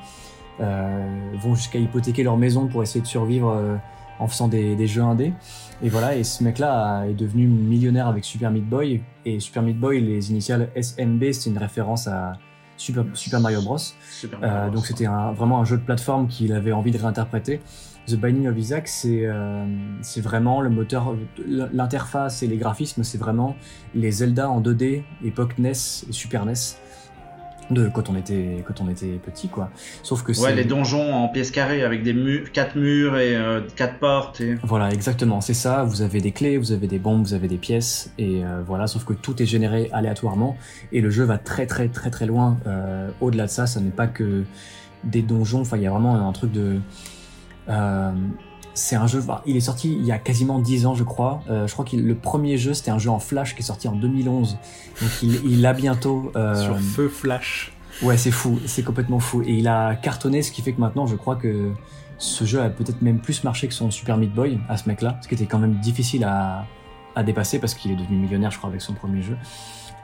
euh, vont jusqu'à hypothéquer leur maison pour essayer de survivre euh, en faisant des, des, jeux indés. Et voilà. Et ce mec-là est devenu millionnaire avec Super Meat Boy. Et Super Meat Boy, les initiales SMB, c'est une référence à Super, Super Mario Bros. Super Mario Bros. donc c'était vraiment un jeu de plateforme qu'il avait envie de réinterpréter. The Binding of Isaac, c'est euh, c'est vraiment le moteur, l'interface et les graphismes, c'est vraiment les Zelda en 2D, époque NES et Super NES. De, quand on était quand on était petit quoi sauf que ouais les donjons en pièces carrées avec des murs quatre murs et euh, quatre portes et... voilà exactement c'est ça vous avez des clés vous avez des bombes vous avez des pièces et euh, voilà sauf que tout est généré aléatoirement et le jeu va très très très très loin au-delà de ça ça n'est pas que des donjons enfin il y a vraiment un truc de euh, c'est un jeu, bah, il est sorti il y a quasiment 10 ans je crois. Euh, je crois que le premier jeu c'était un jeu en Flash qui est sorti en 2011. Donc il, il a bientôt... Euh... Sur feu Flash. Ouais c'est fou, c'est complètement fou. Et il a cartonné ce qui fait que maintenant je crois que ce jeu a peut-être même plus marché que son Super Meat Boy à ce mec-là. Ce qui était quand même difficile à, à dépasser parce qu'il est devenu millionnaire je crois avec son premier jeu.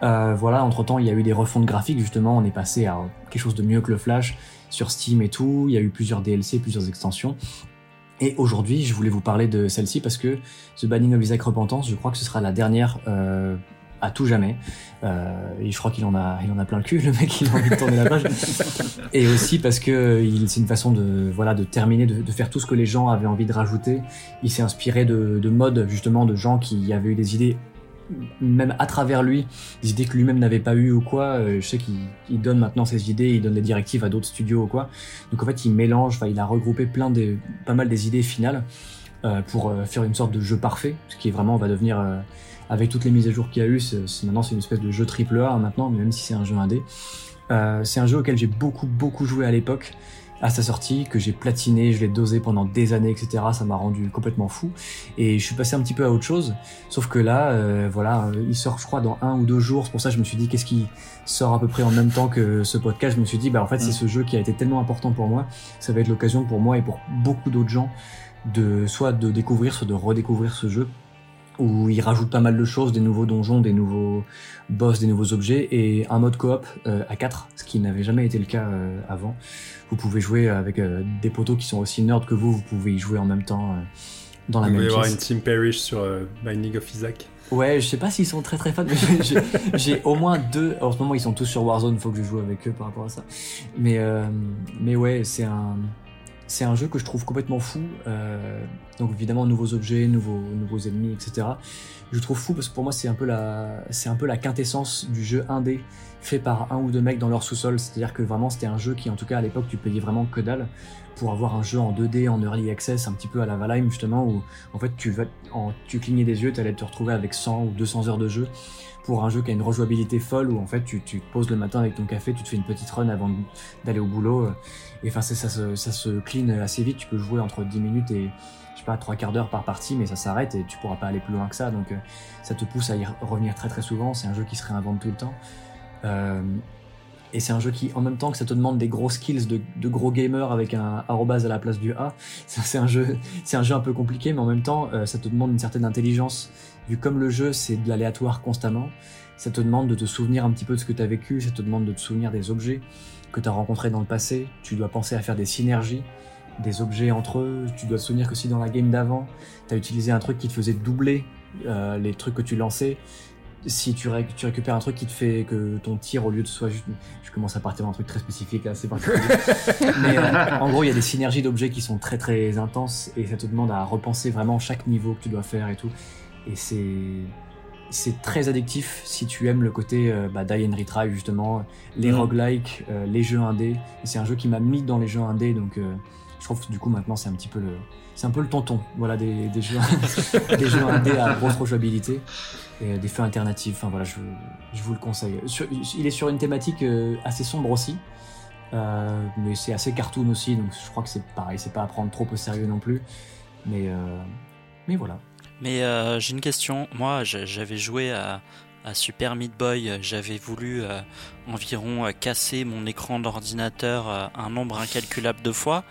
Euh, voilà, entre temps il y a eu des refontes graphiques justement, on est passé à quelque chose de mieux que le Flash sur Steam et tout. Il y a eu plusieurs DLC, plusieurs extensions. Et aujourd'hui, je voulais vous parler de celle-ci parce que The Banning of Isaac Repentance, je crois que ce sera la dernière euh, à tout jamais. Euh, et je crois qu'il en a, il en a plein le cul, le mec, il a envie de tourner la page. et aussi parce que c'est une façon de, voilà, de terminer, de, de, faire tout ce que les gens avaient envie de rajouter. Il s'est inspiré de, de modes, justement, de gens qui avaient eu des idées même à travers lui, des idées que lui-même n'avait pas eu ou quoi. Euh, je sais qu'il donne maintenant ses idées, il donne des directives à d'autres studios ou quoi. Donc en fait, il mélange, il a regroupé plein de, pas mal des idées finales euh, pour euh, faire une sorte de jeu parfait, ce qui est vraiment va devenir avec toutes les mises à jour qu'il y a eu, maintenant c'est une espèce de jeu triple A maintenant, même si c'est un jeu indé. c'est un jeu auquel j'ai beaucoup beaucoup joué à l'époque à sa sortie, que j'ai platiné, je l'ai dosé pendant des années, etc. Ça m'a rendu complètement fou. Et je suis passé un petit peu à autre chose. Sauf que là, euh, voilà, euh, il sort, je crois, dans un ou deux jours. C'est pour ça que je me suis dit, qu'est-ce qui sort à peu près en même temps que ce podcast? Je me suis dit, bah en fait, c'est mm. ce jeu qui a été tellement important pour moi. Ça va être l'occasion pour moi et pour beaucoup d'autres gens de soit de découvrir, soit de redécouvrir ce jeu où il rajoute pas mal de choses, des nouveaux donjons, des nouveaux boss, des nouveaux objets et un mode coop euh, à 4, ce qui n'avait jamais été le cas euh, avant. Vous pouvez jouer avec euh, des potos qui sont aussi nerds que vous, vous pouvez y jouer en même temps dans la même pièce. Va y avoir une Team Parish sur Binding of Isaac. Ouais, je sais pas s'ils sont très très fans, mais j'ai au moins deux. En ce moment, ils sont tous sur Warzone, faut que je joue avec eux par rapport à ça. Mais, mais ouais, c'est un, c'est un jeu que je trouve complètement fou. Euh, donc évidemment, nouveaux objets, nouveaux, nouveaux ennemis, etc. Je trouve fou parce que pour moi, c'est un peu la, un peu la quintessence du jeu indé fait par un ou deux mecs dans leur sous-sol. C'est-à-dire que vraiment, c'était un jeu qui, en tout cas à l'époque, tu payais vraiment que dalle pour avoir un jeu en 2D, en early access, un petit peu à la Valheim justement, où en fait tu, vas, tu clignais des yeux, tu allais te retrouver avec 100 ou 200 heures de jeu pour un jeu qui a une rejouabilité folle, où en fait tu, tu te poses le matin avec ton café, tu te fais une petite run avant d'aller au boulot, et enfin ça, ça, ça se clean assez vite, tu peux jouer entre 10 minutes et je sais pas, trois quarts d'heure par partie, mais ça s'arrête et tu pourras pas aller plus loin que ça. Donc, euh, ça te pousse à y revenir très très souvent. C'est un jeu qui se réinvente tout le temps. Euh, et c'est un jeu qui, en même temps que ça te demande des gros skills de, de gros gamer avec un arrobase à la place du A, c'est un jeu, c'est un jeu un peu compliqué, mais en même temps, euh, ça te demande une certaine intelligence. Vu comme le jeu, c'est de l'aléatoire constamment, ça te demande de te souvenir un petit peu de ce que tu as vécu, ça te demande de te souvenir des objets que tu as rencontrés dans le passé. Tu dois penser à faire des synergies, des objets entre eux. Tu dois te souvenir que si dans la game d'avant, tu as utilisé un truc qui te faisait doubler euh, les trucs que tu lançais, si tu, tu, récupères un truc qui te fait que ton tir, au lieu de soit juste. Je commence à partir dans un truc très spécifique là, c'est particulier. Mais euh, en gros, il y a des synergies d'objets qui sont très très intenses et ça te demande à repenser vraiment chaque niveau que tu dois faire et tout. Et c'est. C'est très addictif si tu aimes le côté euh, bah, die and retry justement, les mm. roguelikes, euh, les jeux indés. C'est un jeu qui m'a mis dans les jeux indés donc euh, je trouve que du coup maintenant c'est un petit peu le, c'est un peu le tonton, voilà des, des jeux, des jeux indés à grosse rejouabilité et des feux alternatifs. Enfin voilà, je, je vous le conseille. il est sur une thématique euh, assez sombre aussi, euh, mais c'est assez cartoon aussi, donc je crois que c'est pareil, c'est pas à prendre trop au sérieux non plus. Mais, euh, mais voilà. Mais j'ai une question. Moi, j'avais joué à, à, Super Meat Boy. J'avais voulu environ casser mon écran d'ordinateur un nombre incalculable de fois.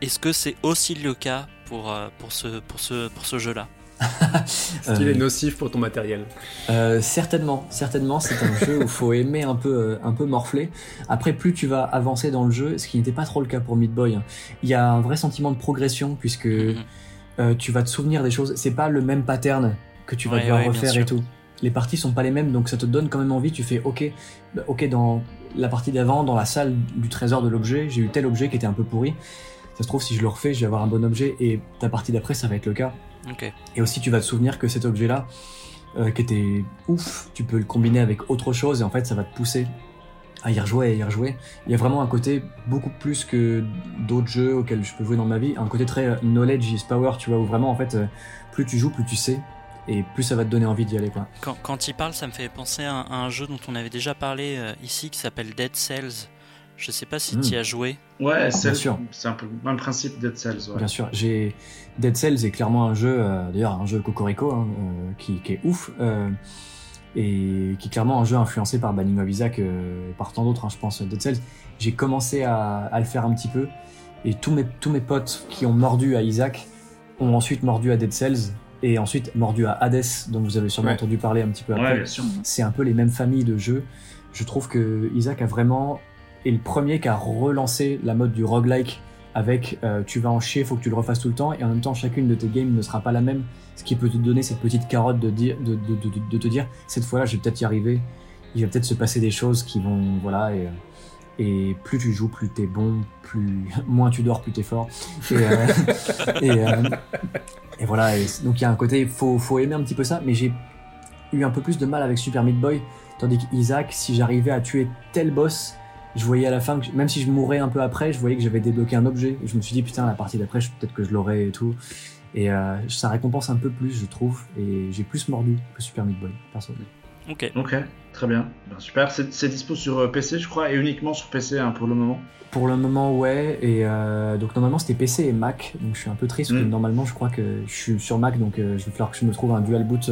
Est-ce que c'est aussi le cas pour, pour ce, pour ce, pour ce jeu-là? Est-ce qu'il est nocif pour ton matériel euh, Certainement, certainement. C'est un jeu où il faut aimer un peu, euh, un peu morfler. Après, plus tu vas avancer dans le jeu, ce qui n'était pas trop le cas pour Meat Boy, hein, il y a un vrai sentiment de progression puisque mhm. Euh, tu vas te souvenir des choses. C'est pas le même pattern que tu vas devoir refaire et tout. Les parties sont pas les mêmes, donc ça te donne quand même envie. Tu fais OK, bah, OK dans la partie d'avant, dans la salle du trésor de l'objet, j'ai eu tel objet qui était un peu pourri. Ça se trouve, si je le refais, je vais avoir un bon objet, et ta partie d'après, ça va être le cas. Et aussi, tu vas te souvenir que cet objet-là, euh, qui était ouf, tu peux le combiner avec autre chose et en fait, ça va te pousser à y rejouer et y rejouer. Il y a vraiment un côté beaucoup plus que d'autres jeux auxquels je peux jouer dans ma vie, un côté très euh, knowledge is power, tu vois, où vraiment en fait, euh, plus tu joues, plus tu sais. Et plus ça va te donner envie d'y aller. Quoi. Quand, quand il parle, ça me fait penser à un, jeu dont on avait déjà parlé ici qui s'appelle Dead Cells. Je sais pas si hmm. tu y as joué. Ouais, c'est un peu le même principe Dead Cells. Bien sûr, j'ai Dead Cells est clairement un jeu, euh, d'ailleurs un jeu cocorico hein, euh, qui, qui, est ouf euh, et qui est clairement un jeu influencé par Banning of Isaac, par tant d'autres, hein, je pense. Dead Cells, j'ai commencé à, à, le faire un petit peu et tous mes tous mes potes qui ont mordu à Isaac ont ensuite mordu à Dead Cells et ensuite mordu à Hades, dont vous avez sûrement entendu parler un petit peu après. Ouais, c'est un peu les mêmes familles de jeux. Je trouve que Isaac a vraiment et le premier qui a relancé la mode du roguelike avec euh, tu vas en chier, faut que tu le refasses tout le temps, et en même temps chacune de tes games ne sera pas la même, ce qui peut te donner cette petite carotte de, dire, de, de, de, de te dire cette fois-là je vais peut-être y arriver, il va peut-être se passer des choses qui vont voilà et, et plus tu joues, plus t'es bon, plus moins tu dors, plus t'es fort. Et, euh, et, euh, et, voilà. Et donc il y a un côté, faut faut aimer un petit peu ça, mais j'ai eu un peu plus de mal avec Super Meat Boy, tandis qu'Isaac, si j'arrivais à tuer tel boss, je voyais à la fin que même si je mourais un peu après, je voyais que j'avais débloqué un objet. Et je me suis dit putain la partie d'après, peut-être que je l'aurais et tout. Et euh, ça récompense un peu plus, je trouve. Et j'ai plus mordu que Super Meat Boy, personnellement. Ok. Ok, très bien. Ben, super. C'est dispo sur euh, PC, je crois, et uniquement sur PC hein, pour le moment. Pour le moment, ouais. Et euh, donc normalement c'était PC et Mac. Donc je suis un peu triste. Mm. normalement, je crois que je suis sur Mac, donc euh, je vais falloir que je me trouve un dual boot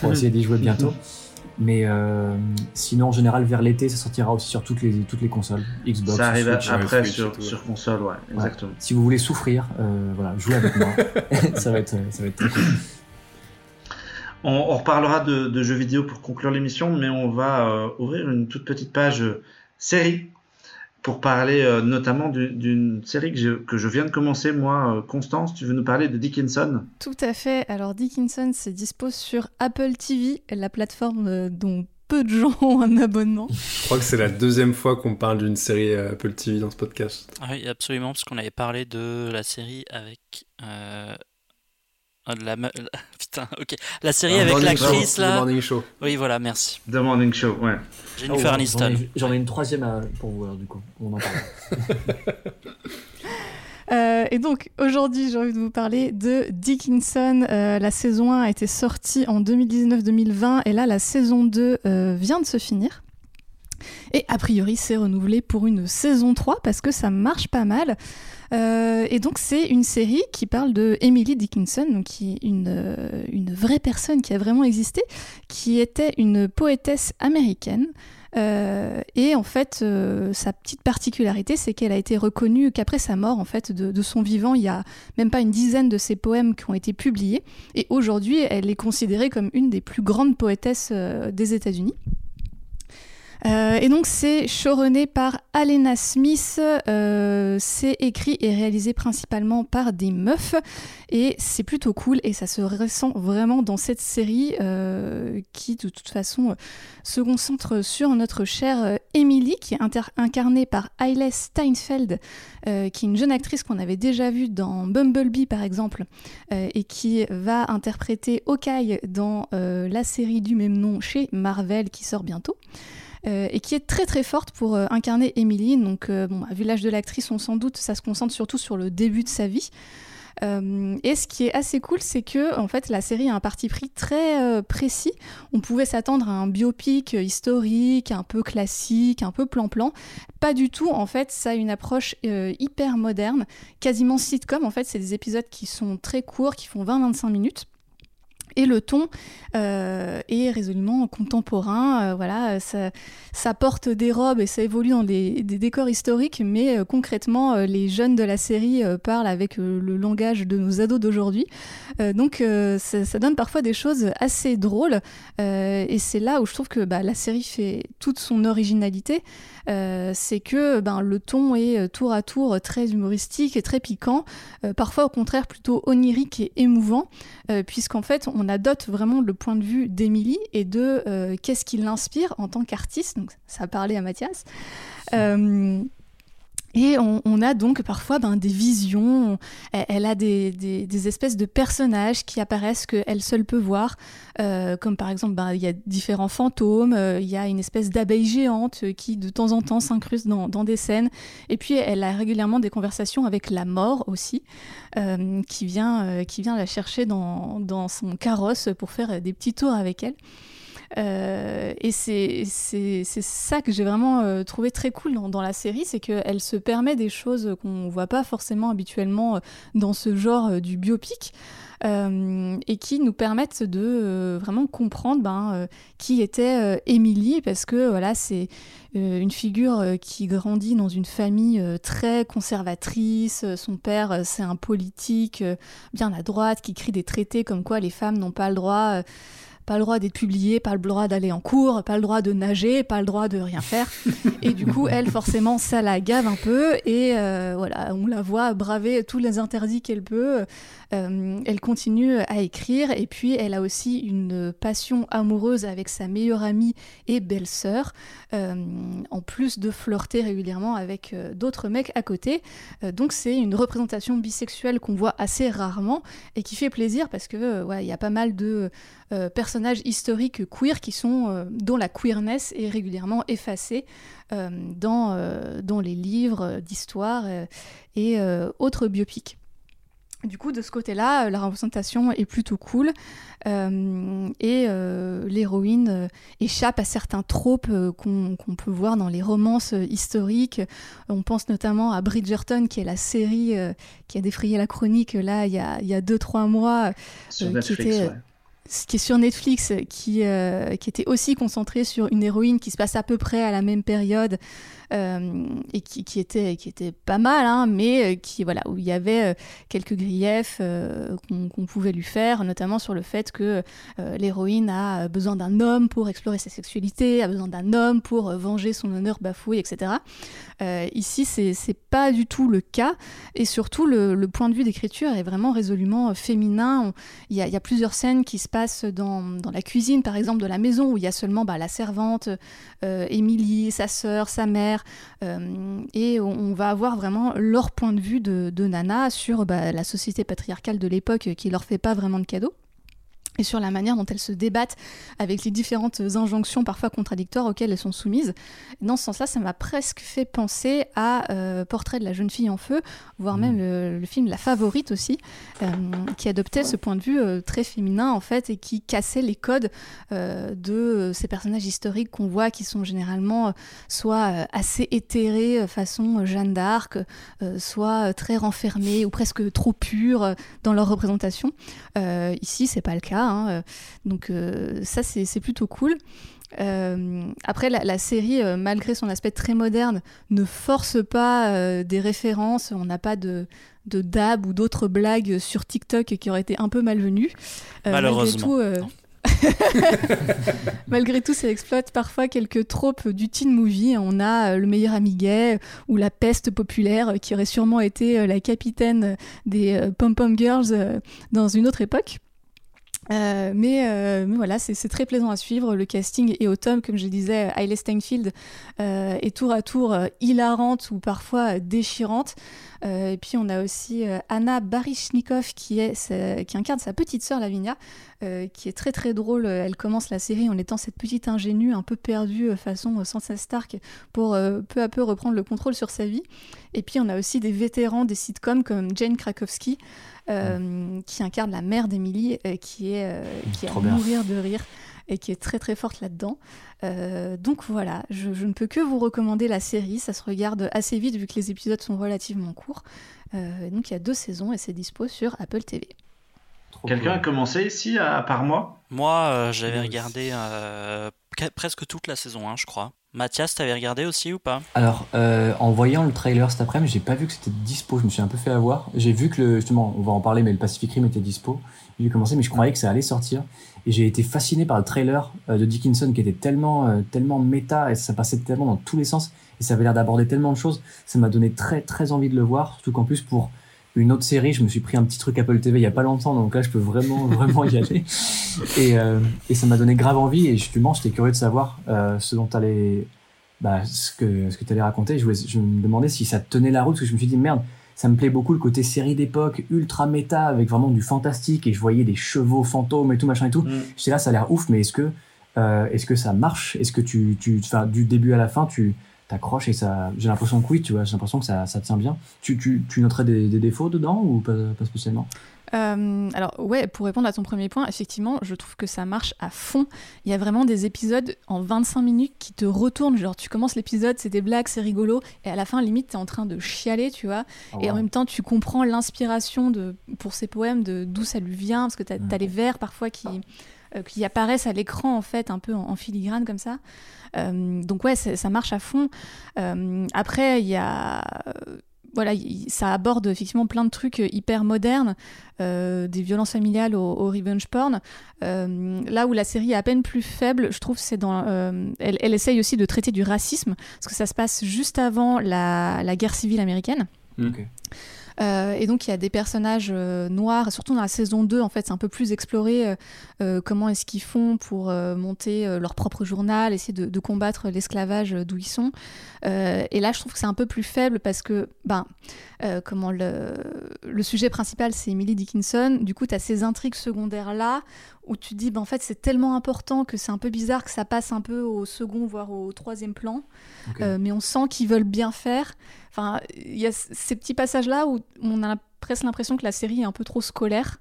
pour essayer d'y jouer bientôt. Mais euh, sinon, en général, vers l'été, ça sortira aussi sur toutes les, toutes les consoles. Xbox, Ça arrive après sur, sur, console, ouais, exactement. Si vous voulez souffrir, euh, voilà, jouez avec moi. ça, va être, ça va être très cool. On, reparlera de, jeux vidéo pour conclure l'émission, mais on va euh, ouvrir une toute petite page série pour parler euh, notamment d'une série que je, que je, viens de commencer, moi. Euh, Constance, tu veux nous parler de Dickinson? Tout à fait. Alors Dickinson, c'est dispo sur Apple TV, la plateforme euh, dont peu de gens ont un abonnement. Je crois que c'est la deuxième fois qu'on parle d'une série Apple TV dans ce podcast. Ah oui, absolument, parce qu'on avait parlé de la série avec ah, la, Putain, ok. La série avec l'actrice là. The Morning Show. Oui, voilà, merci. The Morning Show, ouais. Jennifer oh, Aniston. J'en ai, une troisième pour vous, alors, du coup. On en parle. Euh, et donc aujourd'hui, j'ai envie de vous parler de Dickinson. Euh, la saison 1 a été sortie en 2019-2020 et là, la saison 2 euh, vient de se finir. Et a priori, c'est renouvelé pour une saison 3 parce que ça marche pas mal. Euh, et donc c'est une série qui parle de Emily Dickinson, donc qui est une, euh, vraie personne qui a vraiment existé, qui était une poétesse américaine. Euh, et en fait, sa petite particularité, c'est qu'elle a été reconnue qu'après sa mort, en fait, de, de, son vivant, il y a même pas une dizaine de ses poèmes qui ont été publiés. Et aujourd'hui, elle est considérée comme une des plus grandes poétesses des États-Unis. Euh, et donc c'est showrunné par Alena Smith, euh, c'est écrit et réalisé principalement par des meufs et c'est plutôt cool et ça se ressent vraiment dans cette série euh, qui de toute façon se concentre sur notre chère Emily qui est incarnée par Hailey Steinfeld qui est une jeune actrice qu'on avait déjà vue dans Bumblebee par exemple et qui va interpréter Hawkeye dans la série du même nom chez Marvel qui sort bientôt. Euh, et qui est très très forte pour euh, incarner Emily. Donc, euh, bon, vu l'âge de l'actrice, on s'en doute, ça se concentre surtout sur le début de sa vie. et ce qui est assez cool, c'est que en fait la série a un parti pris très précis. On pouvait s'attendre à un biopic historique, un peu classique, un peu plan-plan. Pas du tout. En fait, ça a une approche hyper moderne, quasiment sitcom. En fait, c'est des épisodes qui sont très courts, qui font 20-25 minutes. Et le ton euh, est résolument contemporain. Euh, voilà, ça, porte des robes et ça évolue dans des, décors historiques, mais euh, concrètement, les jeunes de la série parlent avec le langage de nos ados d'aujourd'hui. donc, ça, donne parfois des choses assez drôles. et c'est là où je trouve que bah, la série fait toute son originalité. c'est que ben, le ton est tour à tour très humoristique et très piquant, parfois au contraire plutôt onirique et émouvant, puisqu'en fait, on on adopte vraiment le point de vue d'Émilie et de euh, qu'est-ce qui l'inspire en tant qu'artiste. Donc ça a parlé à Mathias. Euh, et on, a donc parfois ben, des visions, elle, a des, espèces de personnages qui apparaissent qu'elle seule peut voir, euh, comme par exemple ben, il y a différents fantômes, euh, il y a une espèce d'abeille géante qui de temps en temps s'incruste dans, des scènes, et puis elle a régulièrement des conversations avec la mort aussi, euh, qui, vient, qui vient la chercher dans, dans son carrosse pour faire des petits tours avec elle. Euh, et c'est ça que j'ai vraiment euh, trouvé très cool dans, dans la série, c'est qu'elle se permet des choses qu'on ne voit pas forcément habituellement euh, dans ce genre du biopic. et qui nous permettent de vraiment comprendre ben, qui était Émilie, parce que voilà, c'est une figure qui grandit dans une famille très conservatrice. Son père, c'est un politique bien à droite qui crie des traités comme quoi les femmes n'ont pas le droit pas le droit d'être publié, pas le droit d'aller en cours, pas le droit de nager, pas le droit de rien faire. et du coup, elle, forcément, ça la gave un peu. Et euh, voilà, on la voit braver tous les interdits qu'elle peut. Euh, elle continue à écrire. Et puis, elle a aussi une passion amoureuse avec sa meilleure amie et belle-sœur, euh, en plus de flirter régulièrement avec d'autres mecs à côté. donc, c'est une représentation bisexuelle qu'on voit assez rarement et qui fait plaisir parce que, il y a pas mal de euh, personnages historiques queer qui sont, euh, dont la queerness est régulièrement effacée euh, dans, dans les livres d'histoire et autres biopics. Du coup, de ce côté-là, la représentation est plutôt cool et l'héroïne échappe à certains tropes qu'on peut voir dans les romances historiques. On pense notamment à Bridgerton, qui est la série qui a défrayé la chronique là il y a 2-3 mois, qui était qui est sur Netflix, qui, euh, qui était aussi concentré sur une héroïne qui se passe à peu près à la même période et qui, était, qui était pas mal, hein, mais euh, qui, voilà, où il y avait quelques griefs qu'on pouvait lui faire, notamment sur le fait que l'héroïne a besoin d'un homme pour explorer sa sexualité, a besoin d'un homme pour venger son honneur bafoué, etc. Euh, ici, c'est pas du tout le cas. Et surtout, le, point de vue d'écriture est vraiment résolument euh, féminin. Il y, a plusieurs scènes qui se passent dans, la cuisine, par exemple, de la maison, où il y a seulement bah, la servante, euh, Émilie, sa sœur, sa mère. Et on, va avoir vraiment leur point de vue de, Nana sur bah, la société patriarcale de l'époque qui leur fait pas vraiment de cadeaux et sur la manière dont elles se débattent avec les différentes injonctions parfois contradictoires auxquelles elles sont soumises. Dans ce sens-là, ça m'a presque fait penser à euh, Portrait de la jeune fille en feu, voire même mmh. le, film La Favorite aussi, euh, qui adoptait ce point de vue euh, très féminin en fait et qui cassait les codes de ces personnages historiques qu'on voit qui sont généralement soit assez éthérés façon Jeanne d'Arc, soit très renfermés ou presque trop purs dans leur représentation. ici, c'est pas le cas. Hein, euh, donc euh, ça, c'est plutôt cool. Euh, après, la, série, malgré son aspect très moderne, ne force pas des références. On n'a pas de, de dab ou d'autres blagues sur TikTok qui auraient été un peu malvenues. Malheureusement. Malgré tout, ça exploite parfois quelques tropes du teen movie. On a le meilleur ami gay ou la peste populaire qui aurait sûrement été la capitaine des pom-pom girls dans une autre époque. Euh, mais, euh, mais, voilà, c'est très plaisant à suivre. Le casting est au tome, comme je disais, Hailey Steinfeld euh, est tour à tour hilarante ou parfois déchirante. et puis on a aussi Anna Baryshnikov qui, qui incarne sa petite sœur Lavinia, qui est très très drôle. Elle commence la série en étant cette petite ingénue un peu perdue façon Sansa Stark pour peu à peu reprendre le contrôle sur sa vie. Et puis on a aussi des vétérans des sitcoms comme Jane Krakowski. Euh, qui incarne la mère d'Emily, euh, qui est, euh, qui est à mourir de rire et qui est très très forte là-dedans. donc voilà, je, ne peux que vous recommander la série, ça se regarde assez vite vu que les épisodes sont relativement courts. donc il y a deux saisons et c'est dispo sur Apple TV. Quelqu'un a commencé ici à part moi? Moi j'avais regardé presque toute la saison 1 je crois. Mathias, t'avais regardé aussi ou pas? Alors, euh, en voyant le trailer cet après-midi, j'ai pas vu que c'était dispo. Je me suis un peu fait avoir. J'ai vu que le, justement, on va en parler, mais le Pacific Rim était dispo. J'ai commencé, mais je croyais que ça allait sortir. Et j'ai été fasciné par le trailer euh, de Dickinson qui était tellement, euh, tellement méta et ça passait tellement dans tous les sens et ça avait l'air d'aborder tellement de choses. Ça m'a donné très, très envie de le voir. Surtout qu'en plus, pour une autre série, je me suis pris un petit truc Apple TV il y a pas longtemps, donc là je peux vraiment vraiment y aller. Et, euh, et ça m'a donné grave envie et justement j'étais curieux de savoir euh, ce dont allait, bah, ce que ce que tu allais raconter. Je, voulais, je me demandais si ça tenait la route parce que je me suis dit merde, ça me plaît beaucoup le côté série d'époque, ultra méta avec vraiment du fantastique et je voyais des chevaux fantômes et tout machin et tout. Mm. J'étais là ça a l'air ouf, mais est-ce que euh, est-ce que ça marche? Est-ce que tu tu du début à la fin tu t'accroches et ça j'ai l'impression que oui tu vois j'ai l'impression que ça, ça tient bien tu, tu, tu noterais des, des, défauts dedans ou pas, pas spécialement? Euh, alors ouais, pour répondre à ton premier point, effectivement, je trouve que ça marche à fond. Il y a vraiment des épisodes en 25 minutes qui te retournent. Genre tu commences l'épisode, c'est des blagues, c'est rigolo, et à la fin, limite, t'es en train de chialer, tu vois. Ah et en même temps, tu comprends l'inspiration de pour ces poèmes, de d'où ça lui vient, parce que t'as as les vers parfois qui euh, qui apparaissent à l'écran en fait, un peu en filigrane comme ça. Euh, donc ouais, ça marche à fond. Euh, après, il y a voilà, ça aborde effectivement plein de trucs hyper modernes, des violences familiales au, revenge porn. là où la série est à peine plus faible, je trouve, c'est dans. elle, elle, essaye aussi de traiter du racisme, parce que ça se passe juste avant la, la guerre civile américaine. Ok. Euh, et donc il y a des personnages euh, noirs, surtout dans la saison 2, en fait, c'est un peu plus exploré euh, comment est-ce qu'ils font pour monter leur propre journal, essayer de, combattre l'esclavage d'où ils sont. et là, je trouve que c'est un peu plus faible parce que, ben, comment le, le sujet principal, c'est Emily Dickinson. Du coup, tu as ces intrigues secondaires-là où tu te dis, ben, en fait, c'est tellement important que c'est un peu bizarre que ça passe un peu au second, voire au troisième plan. mais on sent qu'ils veulent bien faire. Enfin, il y a ces petits passages-là où on a presque l'impression que la série est un peu trop scolaire.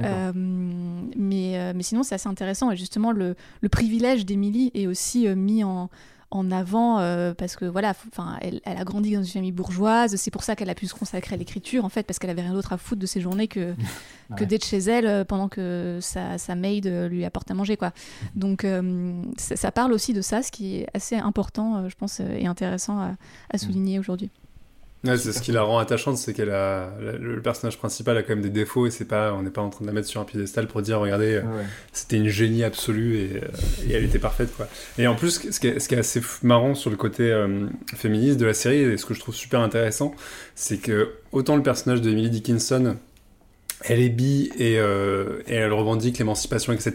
Euh, mais, euh, mais sinon, c'est assez intéressant. Et justement, le, le privilège d'Émilie est aussi euh, mis en, en avant parce que voilà, enfin, elle, elle, a grandi dans une famille bourgeoise. C'est pour ça qu'elle a pu se consacrer à l'écriture, en fait, parce qu'elle avait rien d'autre à foutre de ses journées que, que d'être chez elle pendant que sa, sa maid lui apporte à manger, quoi. Donc, ça, ça, parle aussi de ça, ce qui est assez important, je pense, et intéressant à, à souligner aujourd'hui. Ouais, c'est ce qui la rend attachante, c'est qu'elle a le personnage principal a quand même des défauts et c'est pas on n'est pas en train de la mettre sur un piédestal pour dire regardez euh, c'était une génie absolue et, euh, et, elle était parfaite quoi. Et en plus ce qui est, ce qui est assez marrant sur le côté euh, féministe de la série et ce que je trouve super intéressant, c'est que autant le personnage de Emily Dickinson elle est bi et, et elle revendique l'émancipation etc.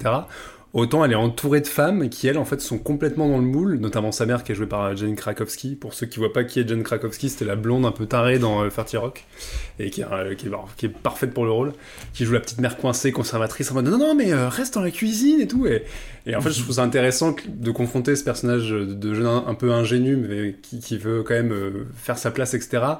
Autant elle est entourée de femmes qui, elles, en fait, sont complètement dans le moule, notamment sa mère qui est jouée par Jane Krakowski. Pour ceux qui voient pas qui est Jane Krakowski, c'était la blonde un peu tarée dans euh, Rock, et qui est, euh, qui, est, parfaite pour le rôle, qui joue la petite mère coincée, conservatrice, en mode non, non, mais euh, reste dans la cuisine et tout. Et, et en fait, je trouve ça intéressant de confronter ce personnage de jeune un, peu ingénu, mais qui, qui veut quand même faire sa place, etc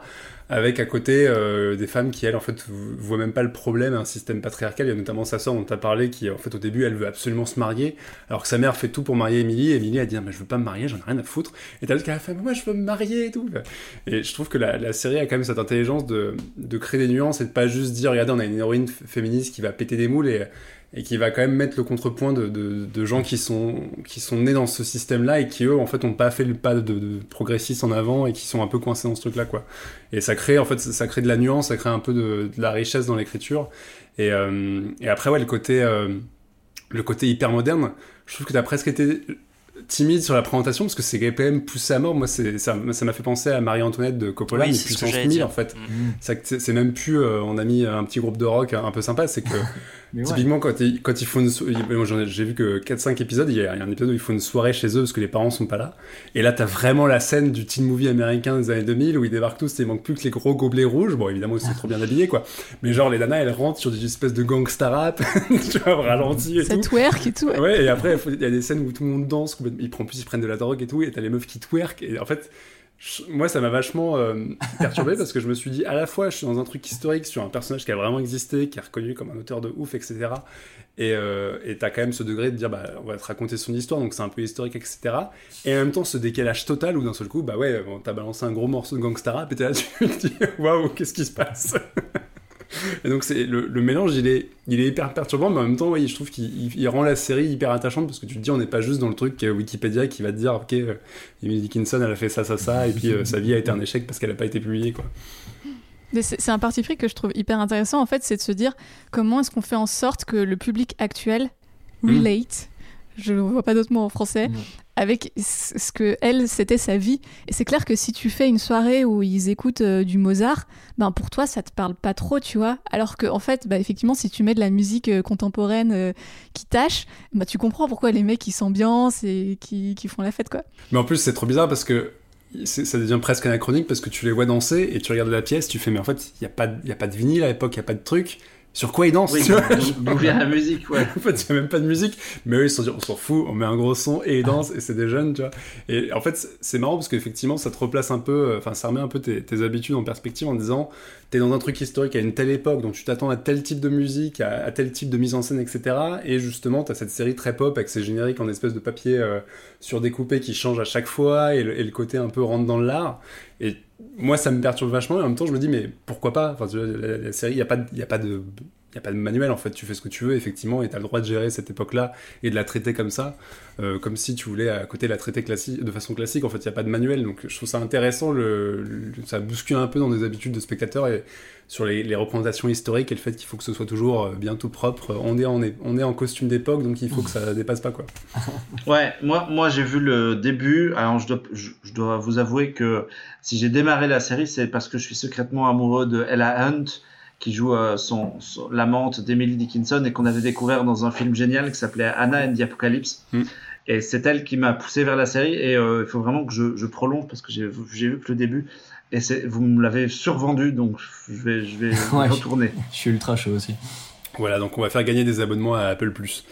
avec à côté euh, des femmes qui, elles, en fait, voient même pas le problème, un système patriarcal. Il y a notamment sa soeur dont tu as parlé, qui, en fait, au début, elle veut absolument se marier, alors que sa mère fait tout pour marier Emily. Emily, a dit, ah, mais je veux pas me marier, j'en ai rien à foutre. Et t'as l'autre qui a fait, moi, je veux me marier et tout. Et je trouve que la, la, série a quand même cette intelligence de, de créer des nuances et de pas juste dire, regardez, on a une héroïne féministe qui va péter des moules et et qui va quand même mettre le contrepoint de, de, gens qui sont, qui sont nés dans ce système-là et qui, eux, en fait, n'ont pas fait le pas de, de, progressiste en avant et qui sont un peu coincés dans ce truc-là, quoi. Et ça crée, en fait, ça crée de la nuance, ça crée un peu de, la richesse dans l'écriture. Et, euh, et après, ouais, le côté, euh, le côté hyper moderne, je trouve que tu as presque été timide sur la présentation parce que c'est quand même poussé à mort. Moi, ça, m'a fait penser à Marie-Antoinette de Coppola, oui, mais puissance 1000 en fait. Mm. C'est, même plus, euh, on a mis un petit groupe de rock un peu sympa, c'est que typiquement quand, ils, quand ils font une j'ai vu que 4-5 épisodes, il y, a, un épisode où ils font une soirée chez eux parce que les parents sont pas là. Et là, t'as vraiment la scène du teen movie américain des années 2000 où ils débarquent tous et il manque plus que les gros gobelets rouges. Bon, évidemment, ils sont trop bien habillés, quoi. Mais genre, les nanas, elles rentrent sur des espèces de gangsta rap, tu vois, ralenti et Ça twerk et tout. Ouais. et après, il y a des scènes où tout le monde danse, ils prennent plus, ils prennent de la drogue et tout, et t'as les meufs qui twerk. Et en fait, moi, ça m'a vachement euh, perturbé parce que je me suis dit, à la fois, je suis dans un truc historique sur un personnage qui a vraiment existé, qui est reconnu comme un auteur de ouf, etc. Et euh, t'as quand même ce degré de dire, bah, on va te raconter son histoire, donc c'est un peu historique, etc. Et en même temps, ce décalage total où d'un seul coup, bah ouais, t'as balancé un gros morceau de gangsta rap et t'es là, tu te dis, waouh, qu'est-ce qui se passe? et donc c'est le, mélange, il est, il est hyper perturbant, mais en même temps, je trouve qu'il rend la série hyper attachante parce que tu te dis, on n'est pas juste dans le truc Wikipédia qui va te dire, ok, euh, Emily Dickinson, elle a fait ça, ça, ça, et puis euh, sa vie a été un échec parce qu'elle n'a pas été publiée, quoi. C'est un parti pris que je trouve hyper intéressant, en fait, c'est de se dire comment est-ce qu'on fait en sorte que le public actuel hmm. relate, je ne vois pas d'autres mots en français, avec ce que elle c'était sa vie. Et c'est clair que si tu fais une soirée où ils écoutent euh, du Mozart ben pour toi ça te parle pas trop tu vois. Alors que en fait bah, effectivement si tu mets de la musique euh, contemporaine euh, qui tâche bah tu comprends pourquoi les mecs ils s'ambiancent et qui, qui font la fête quoi. Mais en plus c'est trop bizarre parce que ça devient presque anachronique parce que tu les vois danser et tu regardes la pièce, tu fais mais en fait il y a pas y a pas de vinyle à l'époque, il y a pas de truc sur quoi ils dansent oui, D'où vient la musique, ouais. en fait, il n'y a même pas de musique, mais eux, ils se sont dit, on s'en fout, on met un gros son et ils dansent, et c'est des jeunes, tu vois. Et en fait, c'est marrant parce qu'effectivement, ça te replace un peu, euh, enfin, ça remet un peu tes, habitudes en perspective en disant, t'es dans un truc historique à une telle époque, donc tu t'attends à tel type de musique, à, tel type de mise en scène, etc. Et justement, t'as cette série très pop avec ses génériques en espèce de papier euh, surdécoupé qui change à chaque fois, et le, côté un peu rentre dans l'art. Et moi, ça me perturbe vachement, et en même temps, je me dis, mais pourquoi pas? Enfin, la, série, il n'y a, pas, y a pas de n'y a pas de manuel en fait, tu fais ce que tu veux effectivement et tu as le droit de gérer cette époque-là et de la traiter comme ça, euh, comme si tu voulais à côté la traiter classique, de façon classique, en fait il n'y a pas de manuel. Donc je trouve ça intéressant, le, ça bouscule un peu dans des habitudes de spectateurs et sur les, représentations historiques et le fait qu'il faut que ce soit toujours euh, bien tout propre, on est en, on est en costume d'époque donc il faut que ça dépasse pas quoi. Ouais, moi, moi j'ai vu le début, alors je dois, je, dois vous avouer que si j'ai démarré la série c'est parce que je suis secrètement amoureux de Ella Hunt qui joue euh, son, l'amante d'Emily Dickinson et qu'on avait découvert dans un film génial qui s'appelait Anna and the Apocalypse. Hmm. Et c'est elle qui m'a poussé vers la série et euh, il faut vraiment que je, je prolonge parce que j'ai, vu que le début et vous me l'avez survendu donc je vais, je vais retourner. Je, suis ultra chaud aussi. Voilà, donc on va faire gagner des abonnements à Apple Plus.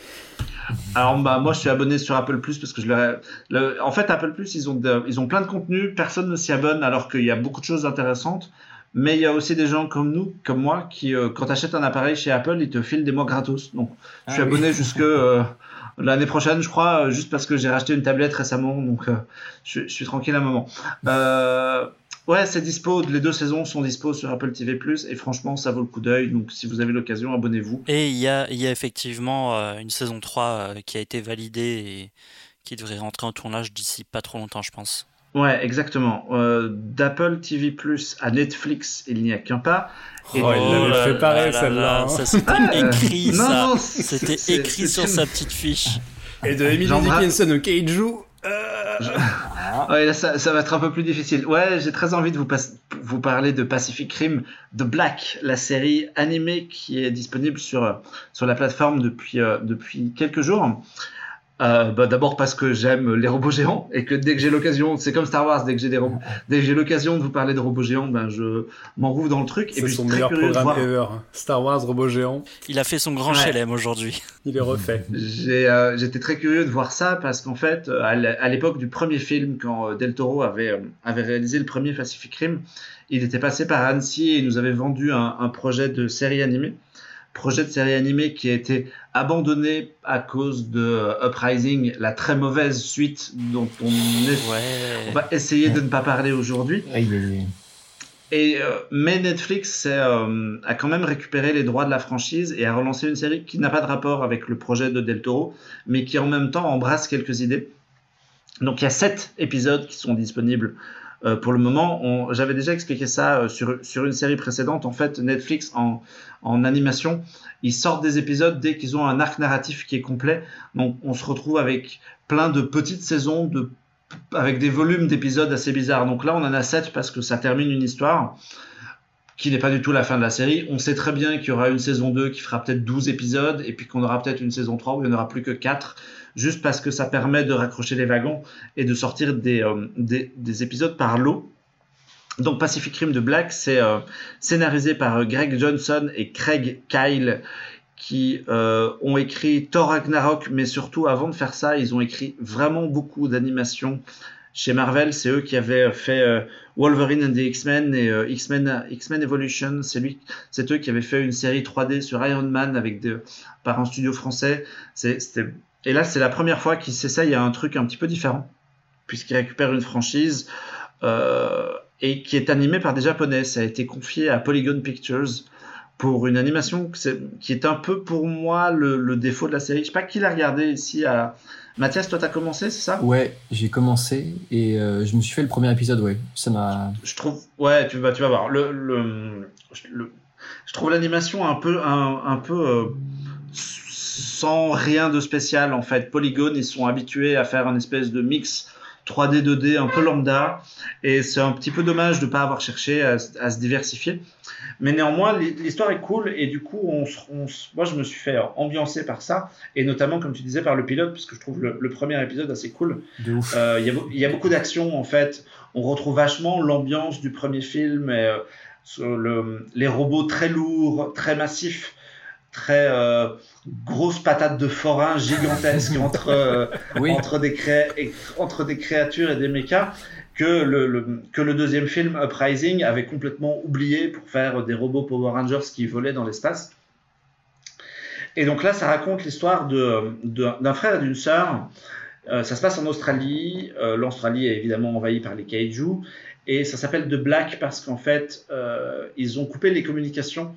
Alors bah moi je suis abonné sur Apple Plus parce que je leur le, en fait Apple Plus ils ont ils ont plein de contenu, personne ne s'y abonne alors qu'il y a beaucoup de choses intéressantes. Mais il y a aussi des gens comme nous, comme moi, qui, euh, quand tu achètes un appareil chez Apple, ils te filent des mois gratos. Donc, je suis ah abonné jusque euh, l'année prochaine, je crois, euh, juste parce que j'ai racheté une tablette récemment. Donc, je, suis tranquille à un moment. ouais, c'est dispo. Les deux saisons sont dispo sur Apple TV+. Et franchement, ça vaut le coup d'œil. Donc, si vous avez l'occasion, abonnez-vous. Et il y a, y a effectivement une saison 3 qui a été validée et qui devrait rentrer en tournage d'ici pas trop longtemps, je pense. Ouais, exactement. Euh, D'Apple TV Plus à Netflix, il n'y a qu'un pas. Et oh, il l'avait préparé celle-là. Hein. Ça c'était écrit, ça. C'était écrit sur sa petite fiche. Et de Emily Dickinson au Keiju. Euh... Ouais, là, ça, ça, va être un peu plus difficile. Ouais, j'ai très envie de vous, vous parler de Pacific Rim The Black, la série animée qui est disponible sur, sur la plateforme depuis, euh, depuis quelques jours. Euh, bah, D'abord parce que j'aime les robots géants et que dès que j'ai l'occasion, c'est comme Star Wars, dès que j'ai des robots, dès que j'ai l'occasion de vous parler de robots géants, ben je m'enrouvre dans le truc. C'est son meilleur programme ever. Star Wars robots géants. Il a fait son grand ouais. chelem aujourd'hui. Il est refait. Euh, j'étais très curieux de voir ça parce qu'en fait, euh, à l'époque du premier film, quand euh, Del Toro avait, avait réalisé le premier Pacific Rim, il était passé par Annecy et il nous avait vendu un, un projet de série animée projet de série animée qui a été abandonné à cause de euh, Uprising, la très mauvaise suite dont on, va essayer de ne pas parler aujourd'hui. Et euh, mais Netflix euh, a quand même récupéré les droits de la franchise et a relancé une série qui n'a pas de rapport avec le projet de Del Toro, mais qui en même temps embrasse quelques idées. Donc il y a sept épisodes qui sont disponibles euh, pour le moment, j'avais déjà expliqué ça euh, sur, sur une série précédente. En fait, Netflix en, en animation, ils sortent des épisodes dès qu'ils ont un arc narratif qui est complet. Donc, on se retrouve avec plein de petites saisons, de, avec des volumes d'épisodes assez bizarres. Donc là, on en a 7 parce que ça termine une histoire qui n'est pas du tout la fin de la série. On sait très bien qu'il y aura une saison 2 qui fera peut-être 12 épisodes et puis qu'on aura peut-être une saison 3 où il n'y en aura plus que 4 juste parce que ça permet de raccrocher les wagons et de sortir des, euh, des, des, épisodes par lot. Donc Pacific Rim de Black, c'est euh, scénarisé par euh, Greg Johnson et Craig Kyle qui ont écrit Thor Ragnarok, mais surtout avant de faire ça, ils ont écrit vraiment beaucoup d'animations chez Marvel. C'est eux qui avaient fait Wolverine and the X-Men et X-Men Evolution. C'est eux qui avaient fait une série 3D sur Iron Man avec des, par un studio français. C'était et là, c'est la première fois qu'il s'essaye à un truc un petit peu différent, puisqu'il récupère une franchise euh, et qui est animée par des Japonais. Ça a été confié à Polygon Pictures pour une animation qui est un peu pour moi le, défaut de la série. Je sais pas qui l'a regardé ici. À... Mathias, toi, t'as commencé, c'est ça? Ouais, j'ai commencé et euh, je me suis fait le premier épisode. Ouais, ça m'a. Je trouve. Ouais, tu vas, tu vas voir. Le, le, je trouve l'animation un peu, un, un peu. Euh, sans rien de spécial en fait. Polygon, ils sont habitués à faire un espèce de mix 3D, 2D un peu lambda, et c'est un petit peu dommage de ne pas avoir cherché à, se diversifier. Mais néanmoins, l'histoire est cool, et du coup, on, moi je me suis fait ambiancer par ça, et notamment, comme tu disais, par le pilote, parce que je trouve le, premier épisode assez cool. Euh, il y, y, a beaucoup d'action en fait. On retrouve vachement l'ambiance du premier film, et, euh, le, les robots très lourds, très massifs très euh, grosse patate de forain gigantesque entre, euh, entre, des entre des créatures et des mechas que le, que le deuxième film, Uprising, avait complètement oublié pour faire des robots Power Rangers qui volaient dans l'espace. Et donc là, ça raconte l'histoire d'un de, d'un frère et d'une sœur. Euh, ça se passe en Australie. L'Australie est évidemment envahie par les kaiju. Et ça s'appelle The Black parce qu'en fait, ils ont coupé les communications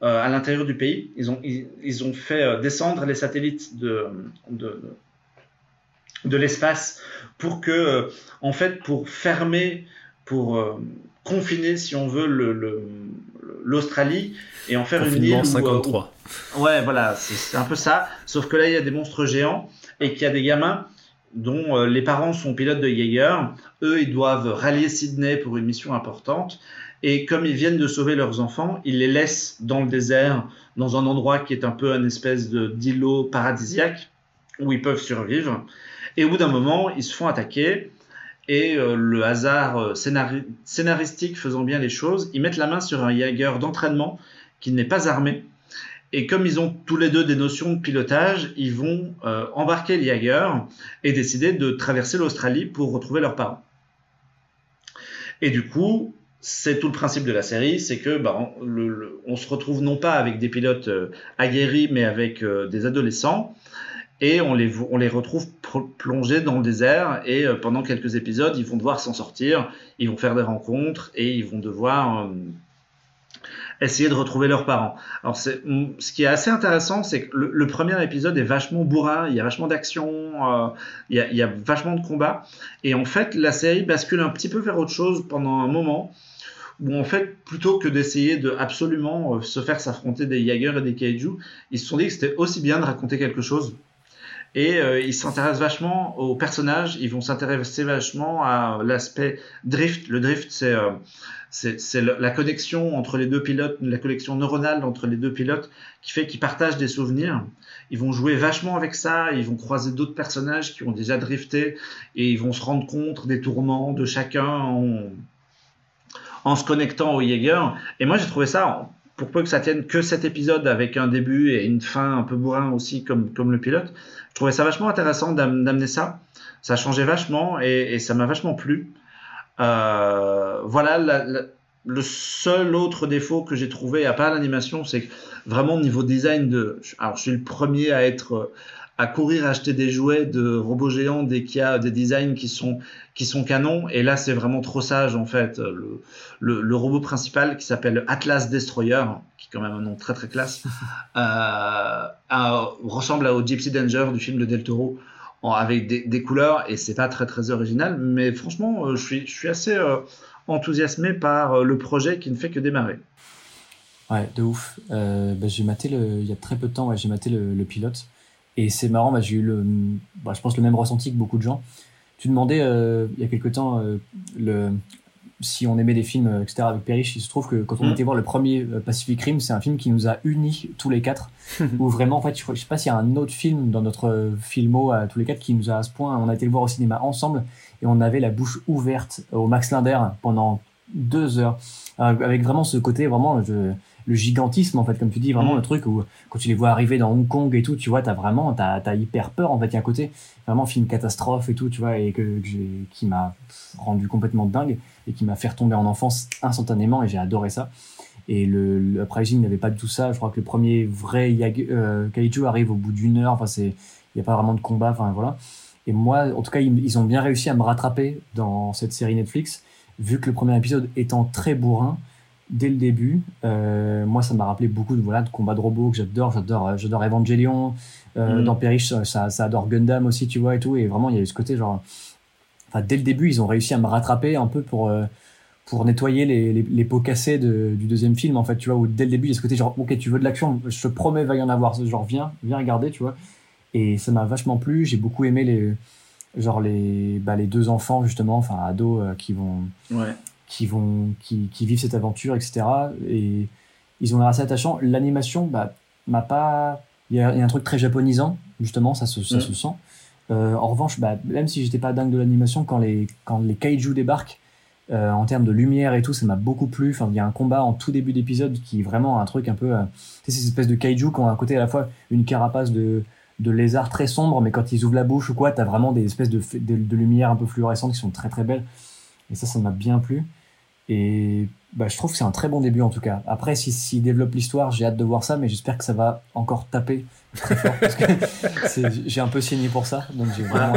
à l'intérieur du pays. Ils ont, ils, ont fait euh, descendre les satellites de, de, de l'espace pour que, euh, en fait, pour fermer, pour confiner, si on veut, l'Australie le, et en faire une île. 53. ouais, voilà, c'est un peu ça. Sauf que là, il y a des monstres géants et qu'il y a des gamins dont les parents sont pilotes de Jaeger. Eux, ils doivent rallier Sydney pour une mission importante. Et comme ils viennent de sauver leurs enfants, ils les laissent dans le désert, dans un endroit qui est un peu une espèce d'îlot paradisiaque où ils peuvent survivre. Et au bout d'un moment, ils se font attaquer. Et euh, le hasard euh, scénaristique faisant bien les choses, ils mettent la main sur un Jaeger d'entraînement qui n'est pas armé. Et comme ils ont tous les deux des notions de pilotage, ils vont euh, embarquer le Jaeger et décider de traverser l'Australie pour retrouver leurs parents. Et du coup, c'est tout le principe de la série, c'est que bah, on, se retrouve non pas avec des pilotes euh, aguerris, mais avec euh, des adolescents, et on les, retrouve plongés dans le désert, et euh, pendant quelques épisodes, ils vont devoir s'en sortir, ils vont faire des rencontres, et ils vont devoir essayer de retrouver leurs parents. Alors, ce qui est assez intéressant, c'est que le, premier épisode est vachement bourrin, il y a vachement d'action, il, y a, il y a vachement de combats. Et en fait, la série bascule un petit peu vers autre chose pendant un moment en fait, plutôt que d'essayer de absolument euh, se faire s'affronter des Jaeger et des Kaiju, ils se sont dit que c'était aussi bien de raconter quelque chose. Et euh, ils s'intéressent vachement aux personnages, ils vont s'intéresser vachement à l'aspect drift. Le drift, c'est euh, la connexion entre les deux pilotes, la connexion neuronale entre les deux pilotes qui fait qu'ils partagent des souvenirs. Ils vont jouer vachement avec ça, ils vont croiser d'autres personnages qui ont déjà drifté et ils vont se rendre compte des tourments de chacun en se connectant au Jaeger. Et moi, j'ai trouvé ça, pour peu que ça tienne que cet épisode avec un début et une fin un peu bourrin aussi, comme, comme le pilote, je trouvais ça vachement intéressant d'amener ça. Ça changeait vachement et, ça m'a vachement plu. Euh, voilà, le seul autre défaut que j'ai trouvé, à part l'animation, c'est vraiment au niveau design de. Alors, je suis le premier à être à courir acheter des jouets de robots géants dès qu'il y a des designs qui sont qui sont canons. Et là, c'est vraiment trop sage en fait. Le, le, robot principal qui s'appelle Atlas Destroyer, qui est quand même un nom très très classe, euh, ressemble au Gypsy Danger du film de Del Toro. avec des, des, couleurs et c'est pas très très original mais franchement euh, je suis je suis assez euh, enthousiasmé par le projet qui ne fait que démarrer ouais de ouf bah, j'ai maté le, il y a très peu de temps ouais, j'ai maté le, le pilote et c'est marrant, bah, j'ai eu le, bah, je pense le même ressenti que beaucoup de gens. Tu demandais euh, il y a quelque temps euh, le, si on aimait des films, euh, etc. avec Perriche. Il se trouve que quand on mm. était voir le premier Pacific Rim, c'est un film qui nous a unis tous les quatre. où vraiment, en fait, je, ne sais pas s'il y a un autre film dans notre filmo à tous les quatre qui nous a à ce point. On a été le voir au cinéma ensemble et on avait la bouche ouverte au Max Linder pendant deux heures. avec vraiment ce côté, vraiment, je, le gigantisme en fait comme tu dis vraiment mm. le truc où quand tu les vois arriver dans Hong Kong et tout tu vois t'as vraiment t'as as hyper peur en fait il y a un côté vraiment film catastrophe et tout tu vois et que, qui m'a rendu complètement dingue et qui m'a fait retomber en enfance instantanément et j'ai adoré ça. Et le, le Uprising n'avait pas du tout ça. Je crois que le premier vrai euh, kaiju arrive au bout d'une heure. Enfin c'est il y a pas vraiment de combat. Enfin voilà. Et moi en tout cas ils, ils ont bien réussi à me rattraper dans cette série Netflix vu que le premier épisode étant très bourrin dès le début. Euh, moi, ça m'a rappelé beaucoup de, voilà, de combats de robots que j'adore. J'adore, euh, j'adore Evangelion. Euh, mm. Dans Perish, ça, ça adore Gundam aussi, tu vois, et tout. Et vraiment, il y a eu ce côté, genre. Enfin, dès le début, ils ont réussi à me rattraper un peu pour, pour nettoyer les, les, pots cassés de, du deuxième film, en fait, tu vois, où dès le début, il y a ce côté, genre, ok, tu veux de l'action, je te promets, va y en avoir. Genre, viens, viens regarder, tu vois. Et ça m'a vachement plu. J'ai beaucoup aimé les genre les bah, les deux enfants justement enfin ados qui vont ouais qui vont qui, qui, vivent cette aventure etc et ils ont l'air assez attachants. L'animation bah m'a pas il y, a un truc très japonisant justement ça se, ça mm. se sent. Euh, en revanche bah, même si j'étais pas dingue de l'animation quand les quand les kaiju débarquent euh, en termes de lumière et tout ça m'a beaucoup plu. Enfin il y a un combat en tout début d'épisode qui est vraiment un truc un peu euh, c'est ces espèces de kaiju qui ont à côté à la fois une carapace de de lézard très sombre mais quand ils ouvrent la bouche ou quoi t'as vraiment des espèces de, de, de lumière un peu fluorescentes qui sont très très belles. Et ça ça m'a bien plu et bah, je trouve que c'est un très bon début en tout cas. Après, s'il si, développe l'histoire, j'ai hâte de voir ça, mais j'espère que ça va encore taper très fort j'ai un peu signé pour ça. Donc j'ai vraiment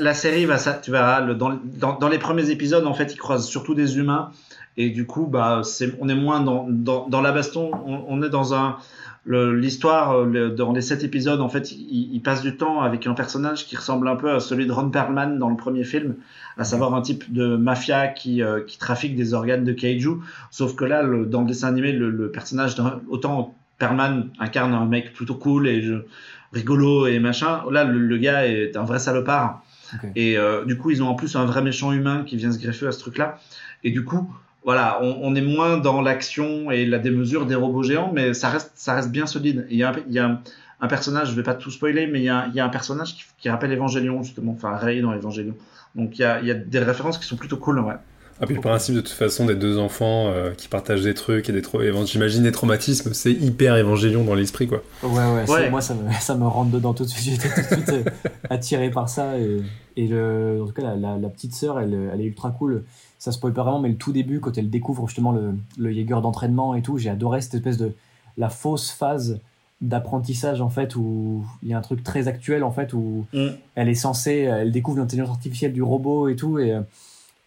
la, série va ça, tu verras. Dans, dans, les premiers épisodes, en fait, ils croisent surtout des humains et du coup, bah, c'est, on est moins dans, dans, la baston. On, on est dans un l'histoire euh, dans les sept épisodes en fait il, il, passe du temps avec un personnage qui ressemble un peu à celui de Ron Perlman dans le premier film à savoir un type de mafia qui, euh, qui trafique des organes de kaiju. Sauf que là le, dans le dessin animé le, le personnage autant Perlman incarne un mec plutôt cool et je, rigolo et machin là le, gars est un vrai salopard. Et euh, du coup ils ont en plus un vrai méchant humain qui vient se greffer à ce truc là et du coup voilà, on, est moins dans l'action et la démesure des robots géants, mais ça reste, ça reste bien solide. Il y a, un, il y a un, personnage, je vais pas tout spoiler, mais il y a, il y a un personnage qui, qui, rappelle Evangelion, justement, enfin Ray dans Evangelion. Donc il y a, il y a des références qui sont plutôt cool, ouais. Ah, puis le principe de toute façon des deux enfants euh, qui partagent des trucs et des j'imagine des traumatismes, c'est hyper évangélion dans l'esprit quoi. Ouais, ouais, moi ça me, ça me rentre dedans tout de suite. J'étais tout de suite euh, attiré par ça et, et le, en tout cas la, la, petite sœur elle, elle, est ultra cool ça se spoil pas vraiment, mais le tout début, quand elle découvre justement le, le Jaeger d'entraînement et tout, j'ai adoré cette espèce de la fausse phase d'apprentissage en fait où il y a un truc très actuel en fait où mm. elle est censée elle découvre l'intelligence artificielle du robot et tout et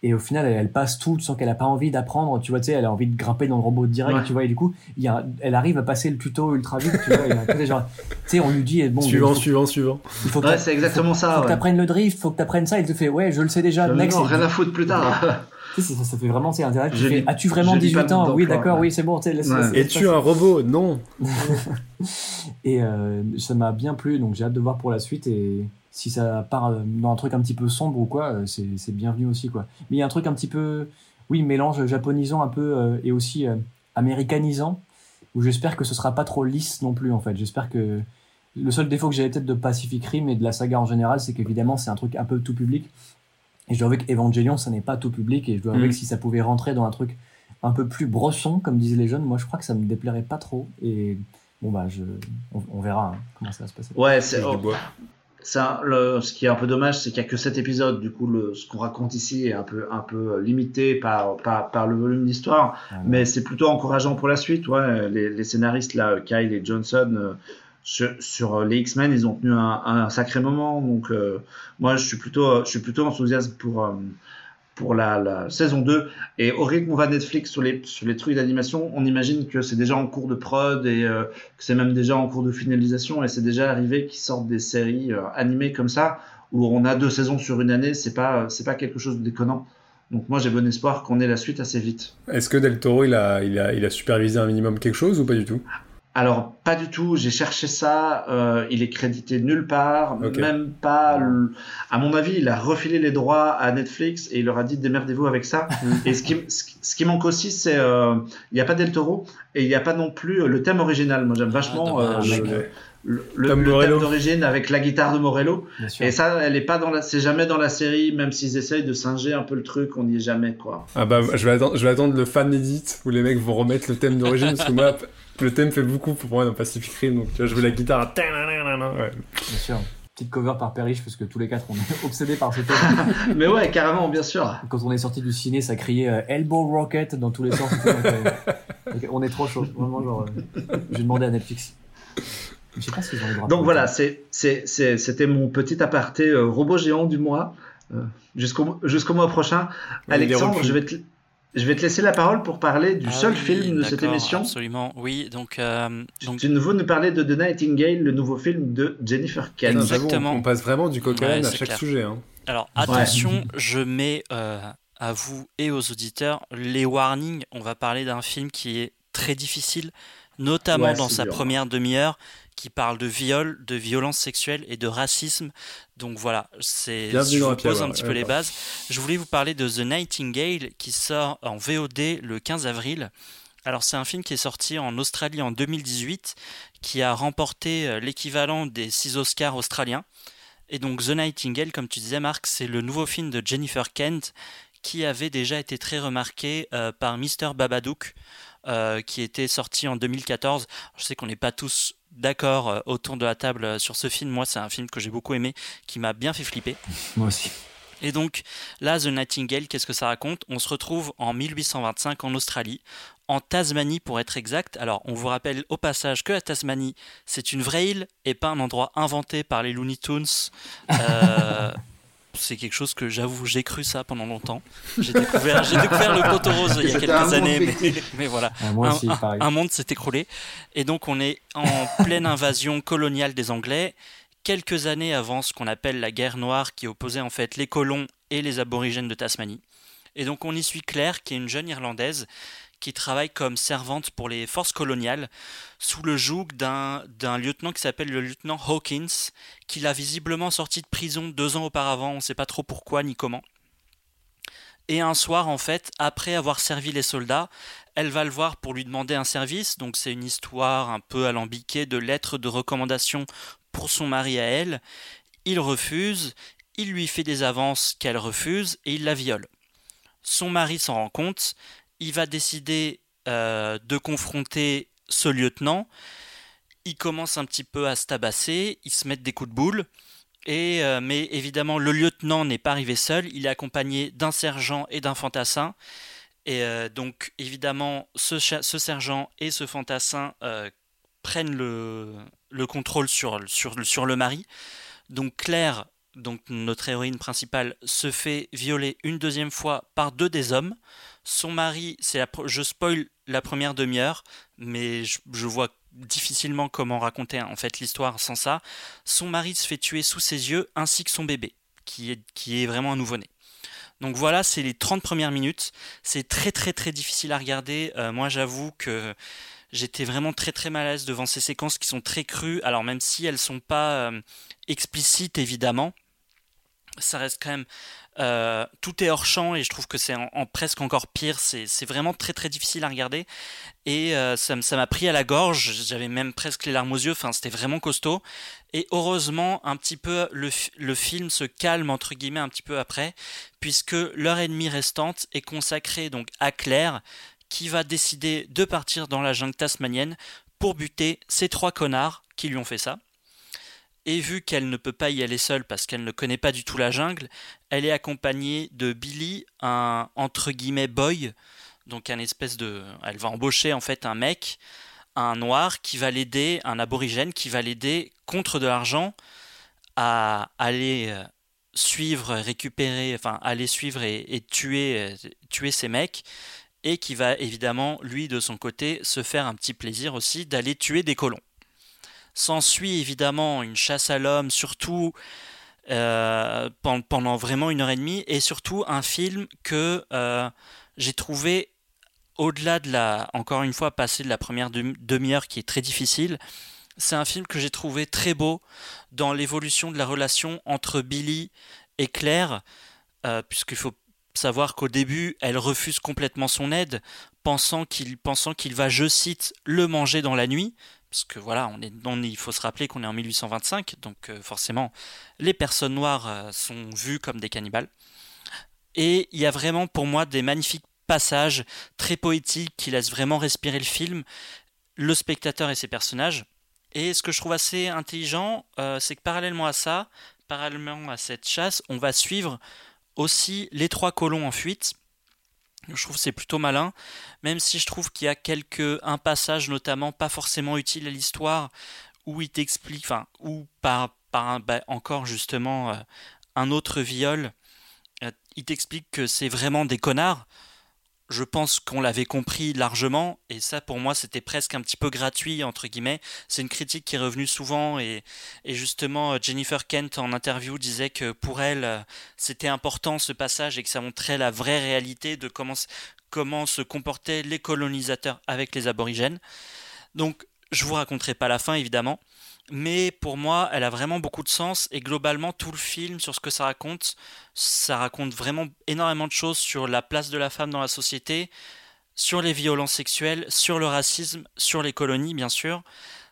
et au final elle, passe tout tu sens qu'elle a pas envie d'apprendre tu vois tu sais elle a envie de grimper dans le robot direct tu vois et du coup il y a, elle arrive à passer le tuto ultra vite tu vois tu sais on lui dit bon suivant suivant suivant. il faut c'est exactement ça faut que t'apprennes le drift faut que t'apprennes ça il te fait ouais je le sais déjà next non, rien à foutre plus tard ça, ça, fait vraiment c'est intéressant as-tu vraiment 18 ans? oui d'accord oui c'est bon es-tu un robot? Non et euh, ça m'a bien plu donc j'ai hâte de voir pour la suite et si ça part euh, dans un truc un petit peu sombre ou quoi, euh, c'est bienvenu aussi quoi. Mais il y a un truc un petit peu, oui, mélange japonisant un peu euh, et aussi américanisant, où j'espère que ce sera pas trop lisse non plus en fait. J'espère que le seul défaut que j'avais peut-être de Pacific Rim et de la saga en général, c'est qu'évidemment c'est un truc un peu tout public. Et je dois avouer qu'Evangelion, ça n'est pas tout public, et je dois avouer mm. que si ça pouvait rentrer dans un truc un peu plus brosson, comme disent les jeunes, moi je crois que ça me déplairait pas trop. Et bon bah je, on, verra hein, comment ça va se passer. Ouais, c'est ça, le, ce qui est un peu dommage, c'est qu'il n'y a que cet épisode. Du coup, le, ce qu'on raconte ici est un peu, un peu limité par, par, par le volume d'histoire. Ah mais c'est plutôt encourageant pour la suite. Ouais. Les, les, scénaristes, là, Kyle et Johnson, euh, sur, sur, les X-Men, ils ont tenu un, sacré moment. Donc, euh, moi, je suis plutôt, je suis plutôt enthousiaste pour, euh, pour la, saison 2. Et au rythme où va Netflix sur les, sur les trucs d'animation, on imagine que c'est déjà en cours de prod et euh, que c'est même déjà en cours de finalisation. Et c'est déjà arrivé qu'ils sortent des séries euh, animées comme ça, où on a deux saisons sur une année. C'est pas, c'est pas quelque chose de déconnant. Donc moi j'ai bon espoir qu'on ait la suite assez vite. Est-ce que Del Toro il a, il a, il a supervisé un minimum quelque chose ou pas du tout? Alors, pas du tout. J'ai cherché ça. Euh, il est crédité nulle part. Même pas. À mon avis, il a refilé les droits à Netflix et il leur a dit démerdez-vous avec ça. et ce qui, ce qui manque aussi, c'est euh, il n'y a pas Del Toro et il n'y a pas non plus euh, le thème original. Moi, j'aime vachement ah, le, le, thème d'origine avec la guitare de Morello. Et ça, elle est pas dans la, c'est jamais dans la série, même s'ils essayent de singer un peu le truc, on n'y est jamais quoi. Ah bah, je vais attendre, je vais attendre le fan edit où les mecs vont remettre le thème d'origine parce que moi, le thème fait beaucoup pour moi dans Pacific Rim, donc tu vois, je veux la guitare. Ouais. Bien sûr. Petite cover par Perriche, parce que tous les quatre, on est obsédés par ce thème. Mais ouais, carrément, bien sûr. Quand on est sorti du ciné, ça criait euh, Elbow Rocket dans tous les sens. Euh, on est trop chaud. Vraiment, genre, euh, j'ai demandé à Netflix. Je sais pas ont. Donc voilà, c'était mon petit aparté robot géant du mois. Jusqu'au jusqu'au mois prochain. Alexandre, je vais te je vais te laisser la parole pour parler du ah seul film de cette émission. Absolument, oui. Donc, euh, donc... Tu nous nous parler de The Nightingale, le nouveau film de Jennifer Kent. Exactement. On, passe vraiment du coq à chaque sujet. Hein. Alors attention, je mets euh, à vous et aux auditeurs les warnings. On va parler d'un film qui est très difficile, notamment dans sa première demi-heure qui parle de viol, de violence sexuelle et de racisme. Donc voilà, c'est je vous pose un petit peu les bases. Je voulais vous parler de The Nightingale qui sort en VOD le 15 avril. Alors c'est un film qui est sorti en Australie en 2018, qui a remporté euh, l'équivalent des 6 Oscars australiens. Et donc The Nightingale, comme tu disais Marc, c'est le nouveau film de Jennifer Kent qui avait déjà été très remarqué euh, par Mr. Babadook, euh, qui était sorti en 2014. Je sais qu'on n'est pas tous d'accord euh, autour de la table euh, sur ce film. Moi, c'est un film que j'ai beaucoup aimé, qui m'a bien fait flipper. Moi aussi. Et donc, là, The Nightingale, qu'est-ce que ça raconte? On se retrouve en 1825 en Australie, en Tasmanie pour être exact. Alors, on vous rappelle au passage que la Tasmanie, c'est une vraie île et pas un endroit inventé par les Looney Tunes. Euh, c'est quelque chose que j'avoue, j'ai cru ça pendant longtemps. J'ai découvert, découvert le poteau rose il y a quelques années, mais, voilà. Ah, un, monde s'est écroulé. Et donc, on est en pleine invasion coloniale des Anglais, quelques années avant ce qu'on appelle la guerre noire qui opposait en fait les colons et les aborigènes de Tasmanie. Et donc, on y suit Claire, qui est une jeune Irlandaise qui travaille comme servante pour les forces coloniales sous le joug d'un lieutenant qui s'appelle le lieutenant Hawkins, qui l'a visiblement sorti de prison deux ans auparavant, on ne sait pas trop pourquoi ni comment. Et un soir, en fait, après avoir servi les soldats, elle va le voir pour lui demander un service. Donc c'est une histoire un peu alambiquée de lettres de recommandation pour son mari à elle. Il refuse, il lui fait des avances qu'elle refuse et il la viole. Son mari s'en rend compte il va décider euh, de confronter ce lieutenant. Il commence un petit peu à se tabasser, il se met des coups de boule. Euh, mais évidemment, le lieutenant n'est pas arrivé seul, il est accompagné d'un sergent et d'un fantassin. Et euh, donc, évidemment, ce, sergent et ce fantassin prennent le, contrôle sur, sur, sur, le mari. Donc, Claire donc notre héroïne principale, se fait violer une deuxième fois par deux des hommes. Son mari, c'est je spoil la première demi-heure, mais je, vois difficilement comment raconter en fait l'histoire sans ça. Son mari se fait tuer sous ses yeux, ainsi que son bébé, qui est, qui est vraiment un nouveau-né. Donc voilà, c'est les 30 premières minutes. C'est très très très difficile à regarder. Euh, moi j'avoue que j'étais vraiment très très mal à l'aise devant ces séquences qui sont très crues. Alors même si elles sont pas euh, explicites évidemment, ça reste quand même euh, tout est hors champ et je trouve que c'est en, presque encore pire. C'est vraiment très très difficile à regarder et euh, ça m'a pris à la gorge. J'avais même presque les larmes aux yeux. Enfin, c'était vraiment costaud. Et heureusement, un petit peu le, le, film se calme entre guillemets un petit peu après, puisque l'heure et demie restante est consacrée donc à Claire qui va décider de partir dans la jungle tasmanienne pour buter ces trois connards qui lui ont fait ça. Et vu qu'elle ne peut pas y aller seule parce qu'elle ne connaît pas du tout la jungle, elle est accompagnée de Billy, un entre guillemets boy, donc un espèce de, elle va embaucher en fait un mec, un noir qui va l'aider, un aborigène qui va l'aider contre de l'argent à aller euh, suivre, récupérer, enfin aller suivre et, tuer, euh, tuer ces mecs et qui va évidemment lui de son côté se faire un petit plaisir aussi d'aller tuer des colons. S'ensuit évidemment une chasse à l'homme, surtout euh, pendant vraiment une heure et demie, et surtout un film que euh, j'ai trouvé au-delà de la, encore une fois, passer de la première demi-heure qui est très difficile. C'est un film que j'ai trouvé très beau dans l'évolution de la relation entre Billy et Claire, euh, puisqu'il faut savoir qu'au début, elle refuse complètement son aide, pensant qu'il pensant qu'il va, je cite, le manger dans la nuit, parce que voilà, on est, il faut se rappeler qu'on est en 1825, donc euh, forcément, les personnes noires euh, sont vues comme des cannibales. Et il y a vraiment pour moi des magnifiques passages très poétiques qui laissent vraiment respirer le film, le spectateur et ses personnages. Et ce que je trouve assez intelligent, euh, c'est que parallèlement à ça, parallèlement à cette chasse, on va suivre aussi les trois colons en fuite je trouve c'est plutôt malin, même si je trouve qu'il y a quelques un passage notamment pas forcément utile à l'histoire où il t'explique, enfin, ou par, par bah, encore justement euh, un autre viol, euh, il t'explique que c'est vraiment des connards je pense qu'on l'avait compris largement, et ça pour moi c'était presque un petit peu gratuit, entre guillemets. C'est une critique qui est revenue souvent, et, justement Jennifer Kent en interview disait que pour elle c'était important ce passage et que ça montrait la vraie réalité de comment, comment se comportaient les colonisateurs avec les aborigènes. Donc je vous raconterai pas la fin évidemment, mais pour moi, elle a vraiment beaucoup de sens et globalement tout le film sur ce que ça raconte, ça raconte vraiment énormément de choses sur la place de la femme dans la société, sur les violences sexuelles, sur le racisme, sur les colonies bien sûr.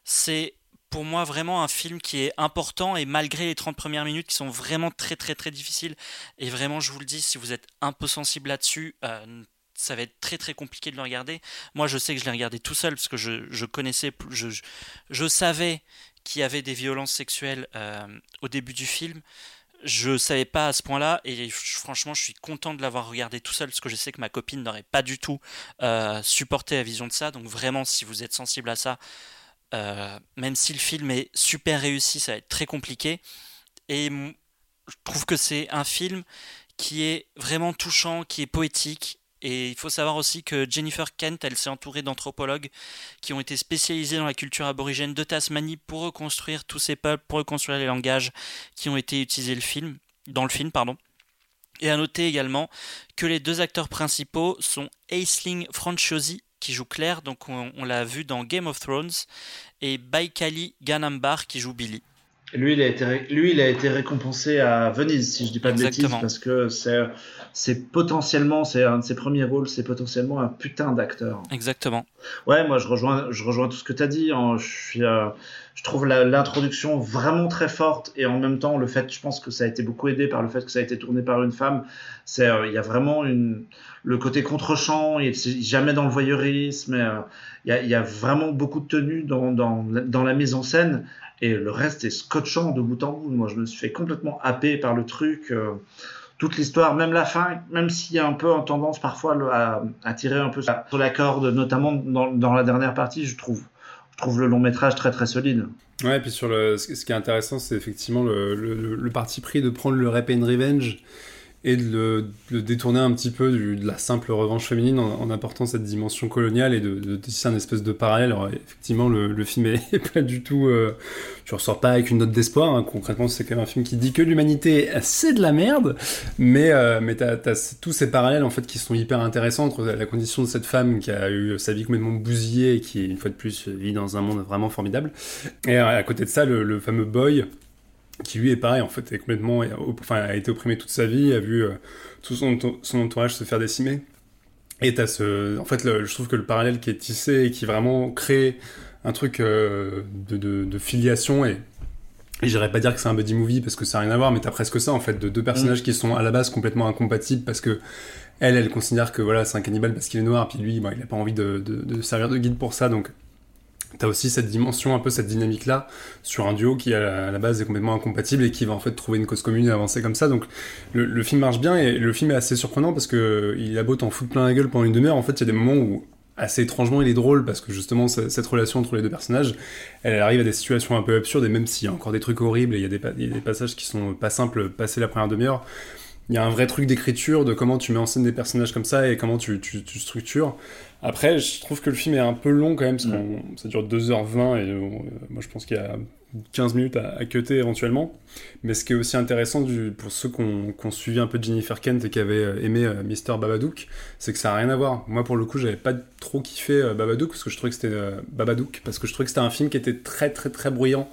C'est pour moi vraiment un film qui est important et malgré les 30 premières minutes qui sont vraiment très très très difficiles et vraiment je vous le dis si vous êtes un peu sensible là-dessus euh, ça va être très très compliqué de le regarder. Moi, je sais que je l'ai regardé tout seul parce que je, je connaissais, je, je, savais qu'il y avait des violences sexuelles euh, au début du film. Je savais pas à ce point-là et franchement, je suis content de l'avoir regardé tout seul parce que je sais que ma copine n'aurait pas du tout euh, supporté la vision de ça. Donc vraiment, si vous êtes sensible à ça, euh, même si le film est super réussi, ça va être très compliqué. Et je trouve que c'est un film qui est vraiment touchant, qui est poétique et il faut savoir aussi que Jennifer Kent, elle s'est entourée d'anthropologues qui ont été spécialisés dans la culture aborigène de Tasmanie pour reconstruire tous ces peuples, pour reconstruire les langages qui ont été utilisés le film, dans le film. Pardon. Et à noter également que les deux acteurs principaux sont Aisling Franciosi, qui joue Claire, donc on, on l'a vu dans Game of Thrones, et Baikali Ganambar, qui joue Billy. Lui, il a été, lui, il a été récompensé à Venise, si je dis pas de bêtises, parce que c'est, c'est potentiellement, c'est un de ses premiers rôles, c'est potentiellement un putain d'acteur. Exactement. Ouais, moi, je rejoins, je rejoins tout ce que tu as dit. Hein. Je suis, euh, je trouve l'introduction vraiment très forte et en même temps, le fait, je pense que ça a été beaucoup aidé par le fait que ça a été tourné par une femme. C'est, euh, il y a vraiment une, le côté contre-champ, il jamais dans le voyeurisme. Euh, il y, a, y, a, vraiment beaucoup de tenue dans, dans, dans la mise en scène et le reste est scotchant de bout en bout. Moi, je me suis fait complètement happer par le truc. Euh, toute l'histoire, même la fin, même s'il y a un peu en tendance parfois à, tirer un peu sur la corde, notamment dans, la dernière partie, je trouve. Le long métrage très très solide. Ouais, et puis sur ce qui est intéressant, c'est effectivement le, le, parti pris de prendre le Rap and Revenge et de le, détourner un petit peu de la simple revanche féminine en, apportant cette dimension coloniale et de, de, tisser un espèce de parallèle. Alors, effectivement, le, film est pas du tout. Euh, tu ressors pas avec une note d'espoir. Hein. Concrètement, c'est quand même un film qui dit que l'humanité, c'est de la merde. Mais, euh, mais t'as as tous ces parallèles en fait qui sont hyper intéressants entre la condition de cette femme qui a eu sa vie complètement bousillée et qui, une fois de plus, vit dans un monde vraiment formidable. Et à côté de ça, le fameux boy qui lui est pareil en fait, est complètement, enfin, a été opprimé toute sa vie, a vu euh, tout son, son, entourage se faire décimer. Et t'as ce, en fait, je trouve que le parallèle qui est tissé et qui vraiment crée un truc euh, de, de, de, filiation et, et j'irais pas dire que c'est un buddy movie parce que ça n'a rien à voir, mais t'as presque ça en fait, de deux personnages mm. qui sont à la base complètement incompatibles parce que elle, elle considère que voilà, c'est un cannibale parce qu'il est noir, puis lui, bon, il a pas envie de, de, de servir de guide pour ça, donc T'as aussi cette dimension, un peu cette dynamique-là, sur un duo qui à la base est complètement incompatible et qui va en fait trouver une cause commune et avancer comme ça. Donc le, film marche bien et le film est assez surprenant parce que il a beau t'en foutre plein la gueule pendant une demi-heure, en fait il y a des moments où assez étrangement il est drôle parce que justement cette relation entre les deux personnages, elle arrive à des situations un peu absurdes et même s'il y a encore des trucs horribles et il y a des, y a des passages qui sont pas simples passer la première demi-heure, il y a un vrai truc d'écriture de comment tu mets en scène des personnages comme ça et comment tu, tu, tu structures. Après, je trouve que le film est un peu long quand même, parce que mm. ça dure 2h20 et euh, moi je pense qu'il y a 15 minutes à, à cutter éventuellement. Mais ce qui est aussi intéressant du, pour ceux qui ont, suivi un peu Jennifer Kent et qui avaient euh, aimé euh, Mister Babadook, c'est que ça n'a rien à voir. Moi pour le coup, j'avais pas trop kiffé Babadook parce que je trouvais que c'était Babadook parce que je trouvais que c'était un film qui était très très très bruyant.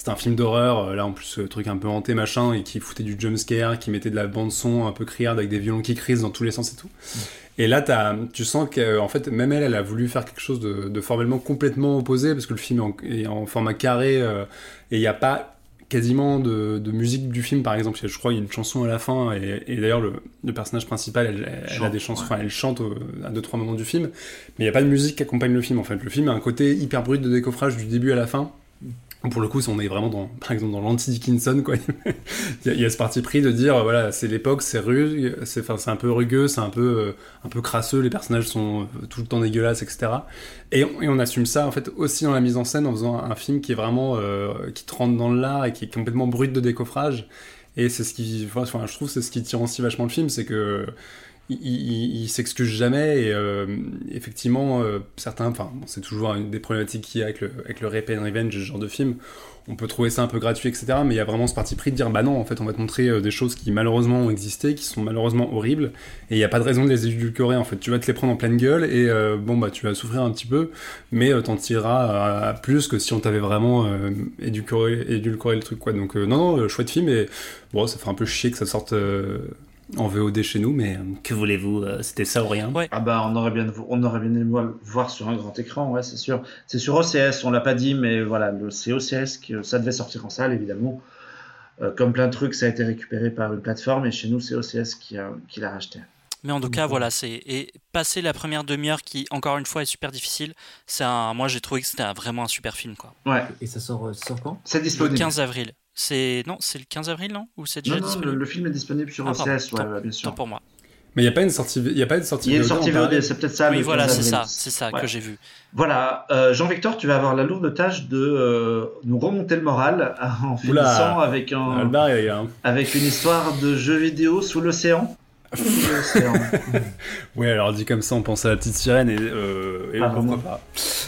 C'était un film d'horreur, là en plus truc un peu hanté machin et qui foutait du jumpscare, qui mettait de la bande son un peu criarde avec des violons qui crisent dans tous les sens et tout. Mm. Et là, as, tu sens qu'en fait, même elle, elle a voulu faire quelque chose de, de formellement complètement opposé, parce que le film est en, format carré, euh, et il n'y a pas quasiment de, de, musique du film, par exemple. Je crois qu'il y a une chanson à la fin, et, et d'ailleurs, le, le, personnage principal, elle, elle a des chansons, enfin, elle chante à deux, trois moments du film, mais il n'y a pas de musique qui accompagne le film, en fait. Le film a un côté hyper brut de décoffrage du début à la fin, pour le coup, on est vraiment dans, par exemple, dans l'anti-Dickinson, quoi. il, y a, ce parti pris de dire, voilà, c'est l'époque, c'est rugueux, c'est, un peu rugueux, c'est un peu, euh, un peu crasseux, les personnages sont euh, tout le temps dégueulasses, etc. Et on, et on, assume ça, en fait, aussi dans la mise en scène, en faisant un, film qui est vraiment, euh, qui te rentre dans l'art et qui est complètement brut de décoffrage. Et c'est ce qui, enfin, je trouve, c'est ce qui tire aussi vachement le film, c'est que, il, s'excuse jamais et euh, effectivement euh, certains enfin c'est toujours une des problématiques qu'il y a avec le, avec le and Revenge ce genre de film. On peut trouver ça un peu gratuit etc mais il y a vraiment ce parti pris de dire bah non en fait on va te montrer euh, des choses qui malheureusement ont existé qui sont malheureusement horribles et il n'y a pas de raison de les édulcorer en fait. Tu vas te les prendre en pleine gueule et bon bah tu vas souffrir un petit peu mais t'en tireras à, plus que si on t'avait vraiment édulcoré, édulcoré le truc quoi. Donc non non chouette film et bon ça fait un peu chier que ça sorte en VOD chez nous, mais euh, que voulez-vous euh, C'était ça ou rien? Ah bah on aurait bien, on aurait bien aimé voir sur un grand écran, ouais, c'est sûr. C'est sur OCS, on l'a pas dit, mais voilà, c'est OCS que ça devait sortir en salle évidemment. Euh, comme plein de trucs, ça a été récupéré par une plateforme et chez nous c'est OCS qui, qui l'a racheté. Mais en tout cas, voilà, c'est et passer la première demi-heure qui, encore une fois, est super difficile. C'est un, moi j'ai trouvé que c'était vraiment un super film, quoi. Ouais. Et ça sort, sort quand? C'est disponible. Le 15 avril. C'est non, c'est le 15 avril, non? Ou c'est déjà disponible? le, film est disponible sur ah, OCS, ouais, bien sûr. pour moi. Mais il n'y a pas une sortie, il y a pas une sortie. Il y a une sortie VOD, c'est peut-être ça. Oui, voilà, c'est ça, c'est ça que j'ai vu. Voilà, euh, Jean-Victor, tu vas avoir la lourde tâche de euh, nous remonter le moral en finissant avec un, avec une histoire de jeu vidéo sous l'océan. ouais, alors dit comme ça, on pense à la petite sirène et, euh, et ah, pourquoi pas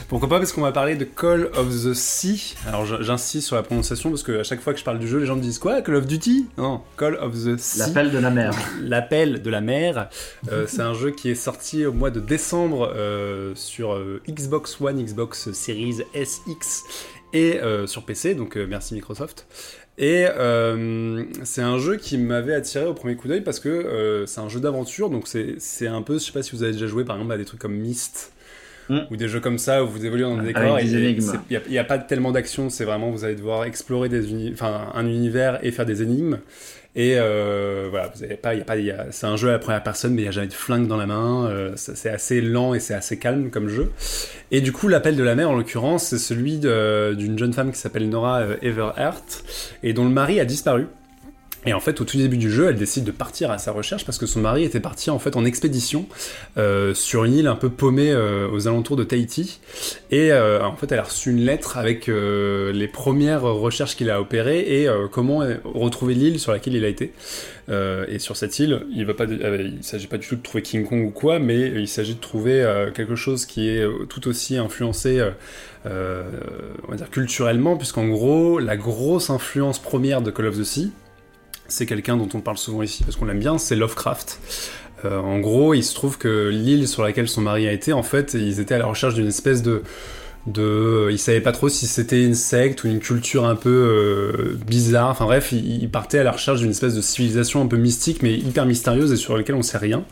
Pourquoi pas Parce qu'on va parler de Call of the Sea. Alors j'insiste sur la prononciation parce que à chaque fois que je parle du jeu, les gens me disent quoi Call of Duty? Non, Call of the Sea. L'appel de la mer. L'appel de la mer. Euh, c'est un jeu qui est sorti au mois de décembre euh, sur Xbox One, Xbox Series SX et sur PC. Donc merci Microsoft. Et euh, c'est un jeu qui m'avait attiré au premier coup d'œil parce que euh, c'est un jeu d'aventure, donc c'est un peu, je sais pas si vous avez déjà joué par exemple à des trucs comme Myst, hmm. ou des jeux comme ça où vous évoluez dans des décors. Il n'y a, pas tellement d'action, c'est vraiment vous allez devoir explorer des un univers et faire des énigmes. Et euh, voilà, vous avez pas, y a pas, c'est un jeu à la première personne, mais il n'y a jamais de flingue dans la main. Euh, c'est assez lent et c'est assez calme comme jeu. Et du coup, l'appel de la mer, en l'occurrence, c'est celui d'une jeune femme qui s'appelle Nora euh, Everhart et dont le mari a disparu. Et en fait, au tout début du jeu, elle décide de partir à sa recherche parce que son mari était parti en fait en expédition euh, sur une île un peu paumée euh, aux alentours de Tahiti. Et euh, en fait, elle a reçu une lettre avec les premières recherches qu'il a opérées et comment retrouver l'île sur laquelle il a été. Et sur cette île, il va s'agit pas du tout de trouver King Kong ou quoi, mais il s'agit de trouver quelque chose qui est tout aussi influencé. On va dire culturellement, puisqu'en gros, la grosse influence première de Call of the Sea, c'est quelqu'un dont on parle souvent ici parce qu'on l'aime bien, c'est Lovecraft. Euh, en gros, il se trouve que l'île sur laquelle son mari a été, en fait, ils étaient à la recherche d'une espèce de de ils savaient pas trop si c'était une secte ou une culture un peu euh, bizarre enfin bref ils, partaient à la recherche d'une espèce de civilisation un peu mystique mais hyper mystérieuse et sur laquelle on sait rien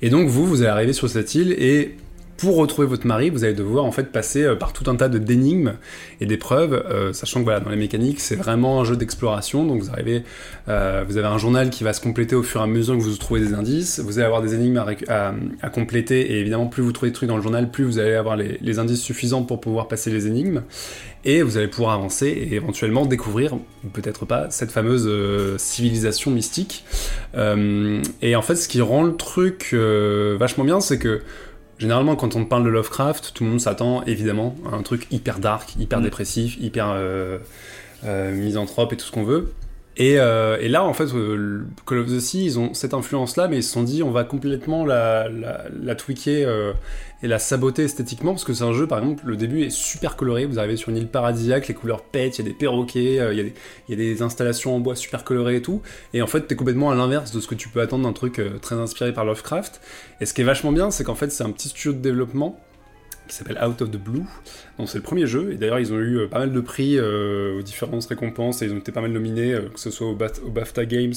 et donc vous vous allez arriver sur cette île et pour retrouver votre mari, vous allez devoir en fait passer euh, par tout un tas de d'énigmes et d'épreuves, euh, sachant que voilà, dans les mécaniques, c'est vraiment un jeu d'exploration. Donc vous arrivez, euh, vous avez un journal qui va se compléter au fur et à mesure que vous trouvez des indices. Vous allez avoir des énigmes à, compléter et évidemment, plus vous trouvez des trucs dans le journal, plus vous allez avoir les, indices suffisants pour pouvoir passer les énigmes. Et vous allez pouvoir avancer et éventuellement découvrir, ou peut-être pas, cette fameuse civilisation mystique. Et en fait, ce qui rend le truc vachement bien, c'est que Généralement, quand on parle de Lovecraft, tout le monde s'attend évidemment à un truc hyper dark, hyper mm. dépressif, hyper euh, euh, misanthrope et tout ce qu'on veut. Et, euh, et, là, en fait, euh, Call of the Sea, ils ont cette influence-là, mais ils se sont dit, on va complètement la, la, la tweaker euh, et la saboter esthétiquement, parce que c'est un jeu, par exemple, le début est super coloré, vous arrivez sur une île paradisiaque, les couleurs pètent, il y a des perroquets, euh, il y, a des, installations en bois super colorées et tout, et en fait, t'es complètement à l'inverse de ce que tu peux attendre d'un truc euh, très inspiré par Lovecraft. Et ce qui est vachement bien, c'est qu'en fait, c'est un petit studio de développement qui s'appelle Out of the Blue. Donc c'est le premier jeu, et d'ailleurs ils ont eu euh, pas mal de prix euh, aux différentes récompenses, et ils ont été pas mal nominés, euh, que ce soit au, au, BAFTA Games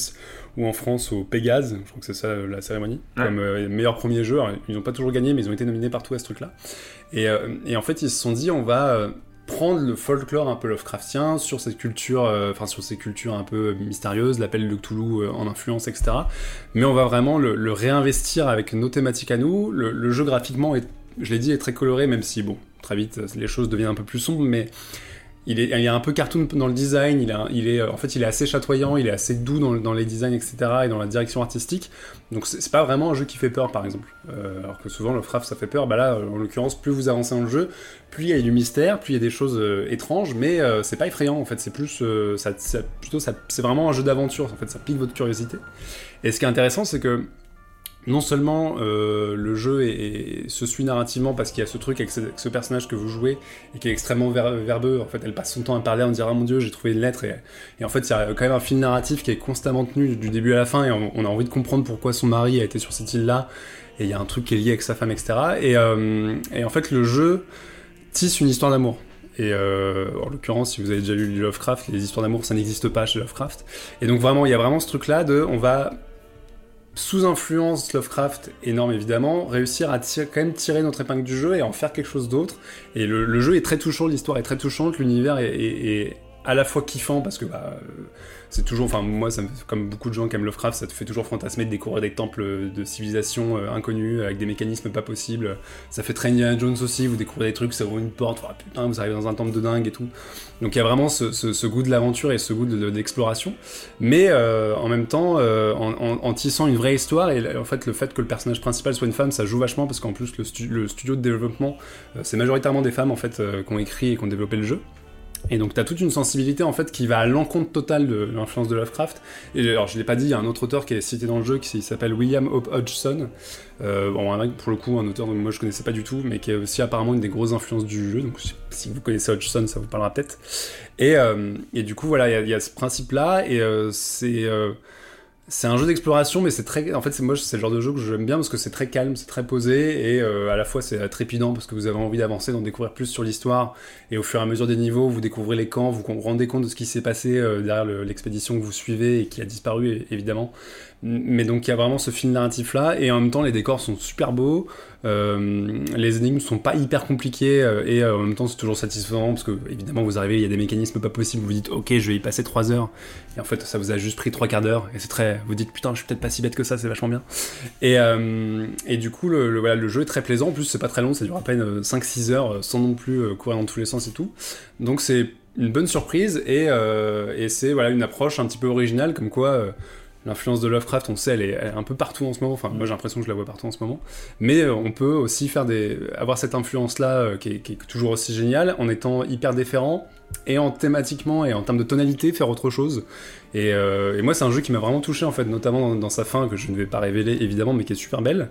ou en France au Pégase, je crois que c'est ça la cérémonie, ouais. comme euh, meilleur premier jeu. Alors, ils n'ont pas toujours gagné, mais ils ont été nominés partout à ce truc-là. Et, et, en fait ils se sont dit on va prendre le folklore un peu Lovecraftien sur cette culture, enfin sur ces cultures un peu mystérieuses, l'appel de Cthulhu en influence, etc. Mais on va vraiment le, le réinvestir avec nos thématiques à nous. Le, le jeu graphiquement est je l'ai dit, est très coloré, même si, bon, très vite, les choses deviennent un peu plus sombres, mais il, est, il a un peu cartoon dans le design, il, est, en fait, il est assez chatoyant, il est assez doux dans, les designs, etc., et dans la direction artistique. Donc, c'est pas vraiment un jeu qui fait peur, par exemple. Euh, alors que souvent, le frappe, ça fait peur. Bah là, en l'occurrence, plus vous avancez dans le jeu, plus il y a du mystère, plus il y a des choses euh, étranges, mais euh, c'est pas effrayant, en fait, c'est plus, euh, plutôt, c'est vraiment un jeu d'aventure, en fait, ça pique votre curiosité. Et ce qui est intéressant, c'est que non seulement euh, le jeu se suit narrativement parce qu'il y a ce truc avec ce, personnage que vous jouez et qui est extrêmement ver verbeux, en fait elle passe son temps à parler, me dire ah mon dieu j'ai trouvé une lettre et, en fait il y a quand même un fil narratif qui est constamment tenu du début à la fin et on, a envie de comprendre pourquoi son mari a été sur cette île là et il y a un truc qui est lié avec sa femme etc. Et, euh, et en fait le jeu tisse une histoire d'amour. Et euh, en l'occurrence, si vous avez déjà lu Lovecraft, les histoires d'amour, ça n'existe pas chez Lovecraft. Et donc vraiment, il y a vraiment ce truc-là de, on va sous influence Lovecraft énorme évidemment, réussir à tirer, quand même tirer notre épingle du jeu et en faire quelque chose d'autre. Et le, jeu est très touchant, l'histoire est très touchante, l'univers est, est, est, à la fois kiffant parce que bah, c'est toujours, enfin moi, comme beaucoup de gens qui aiment Lovecraft, ça te fait toujours fantasmer de découvrir des temples de civilisation euh, inconnus avec des mécanismes pas possibles. Ça fait très Indiana Jones aussi, vous découvrez des trucs, ça ouvre une porte, putain, vous arrivez dans un temple de dingue et tout. Donc il y a vraiment ce, goût de l'aventure et ce goût d'exploration, de, mais euh, en même temps, euh, en, tissant une vraie histoire et en fait le fait que le personnage principal soit une femme, ça joue vachement parce qu'en plus le, le, studio de développement, euh, c'est majoritairement des femmes en fait qui ont écrit et qui ont développé le jeu. Et donc, tu as toute une sensibilité en fait qui va à l'encontre totale de l'influence de Lovecraft. Et alors, je l'ai pas dit, il y a un autre auteur qui est cité dans le jeu qui s'appelle William Hope Hodgson. Euh, bon, pour le coup, un auteur que moi je connaissais pas du tout, mais qui est aussi apparemment une des grosses influences du jeu. Donc, si vous connaissez Hodgson, ça vous parlera peut-être. Et, euh, et, du coup, voilà, il y, y, a ce principe-là, et euh, c'est euh, c'est un jeu d'exploration, mais c'est très. En fait, c'est moi, c'est le genre de jeu que j'aime bien parce que c'est très calme, c'est très posé et euh, à la fois c'est trépidant parce que vous avez envie d'avancer, d'en découvrir plus sur l'histoire et au fur et à mesure des niveaux, vous découvrez les camps, vous rendez compte de ce qui s'est passé euh, derrière l'expédition que vous suivez et qui a disparu évidemment. Mais donc il y a vraiment ce fil narratif là et en même temps les décors sont super beaux, euh, les énigmes sont pas hyper compliquées euh, et euh, en même temps c'est toujours satisfaisant parce que évidemment vous arrivez, il y a des mécanismes pas possibles, vous vous dites ok je vais y passer 3 heures. Et en fait ça vous a juste pris 3 quarts d'heure. Et c'est très, vous dites putain je suis peut-être pas si bête que ça, c'est vachement bien. Et, et du coup le, le, voilà, le jeu est très plaisant, en plus c'est pas très long, ça dure à peine 5-6 heures sans non plus courir dans tous les sens et tout. Donc c'est une bonne surprise. Et, et c'est voilà une approche un petit peu originale comme quoi l'influence de Lovecraft, on sait, elle est, un peu partout en ce moment. Enfin, moi j'ai l'impression que je la vois partout en ce moment. Mais euh, on peut aussi faire des, avoir cette influence-là euh, qui, est toujours aussi géniale en étant hyper différent et en thématiquement et en termes de tonalité faire autre chose. Et, euh, moi c'est un jeu qui m'a vraiment touché en fait, notamment dans, sa fin que je ne vais pas révéler évidemment, mais qui est super belle.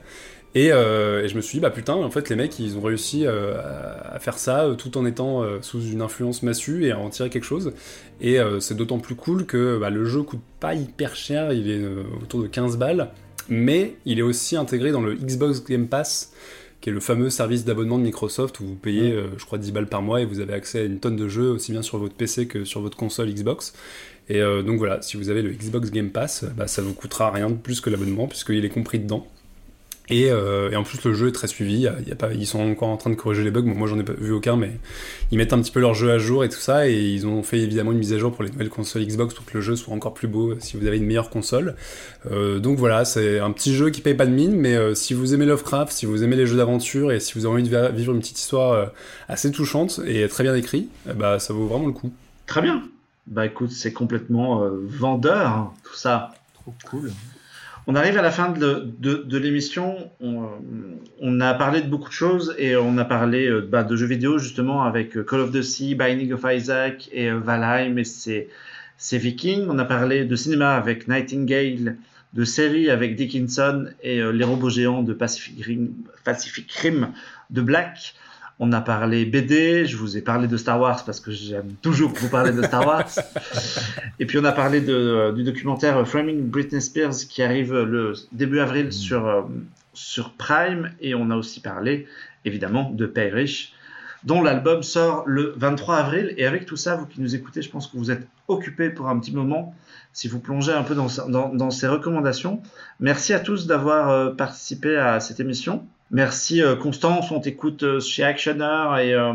Euh, et, je me suis dit, bah putain, en fait, les mecs, ils ont réussi euh, à, faire ça euh, tout en étant sous une influence massue et à en tirer quelque chose. Et c'est d'autant plus cool que bah, le jeu coûte pas hyper cher, il est autour de 15 balles, mais il est aussi intégré dans le Xbox Game Pass, qui est le fameux service d'abonnement de Microsoft où vous payez, je crois, 10 balles par mois et vous avez accès à une tonne de jeux, aussi bien sur votre PC que sur votre console Xbox. Et donc voilà, si vous avez le Xbox Game Pass, bah, ça vous coûtera rien de plus que l'abonnement, puisqu'il est compris dedans. Euh, et, en plus, le jeu est très suivi. Y a pas, ils sont encore en train de corriger les bugs. moi, j'en ai pas vu aucun, mais ils mettent un petit peu leur jeu à jour et tout ça. Et ils ont fait évidemment une mise à jour pour les nouvelles consoles Xbox pour que le jeu soit encore plus beau si vous avez une meilleure console. Euh, donc voilà, c'est un petit jeu qui paye pas de mine, mais euh, si vous aimez Lovecraft, si vous aimez les jeux d'aventure et si vous avez envie de vivre une petite histoire assez touchante et très bien écrite, bah ça vaut vraiment le coup. Très bien. Bah écoute, c'est complètement vendeur hein, tout ça. Trop cool. On arrive à la fin de, l'émission. On, a parlé de beaucoup de choses et on a parlé euh, bah, de jeux vidéo justement avec euh, Call of the Sea, Binding of Isaac et euh, Valheim et ses, Vikings. On a parlé de cinéma avec Nightingale, de séries avec Dickinson et Les robots géants de Pacific Rim, Pacific Rim de Black. On a parlé BD, je vous ai parlé de Star Wars parce que j'aime toujours vous parler de Star Wars. et puis on a parlé de, du documentaire Framing Britney Spears qui arrive le début avril mm. sur, euh, sur Prime. Et on a aussi parlé évidemment de Pay dont l'album sort le 23 avril. Et avec tout ça, vous qui nous écoutez, je pense que vous êtes occupés pour un petit moment si vous plongez un peu dans, dans, dans ces recommandations. Merci à tous d'avoir euh, participé à cette émission. Merci euh, Constance, on t'écoute euh, chez Actioner et euh,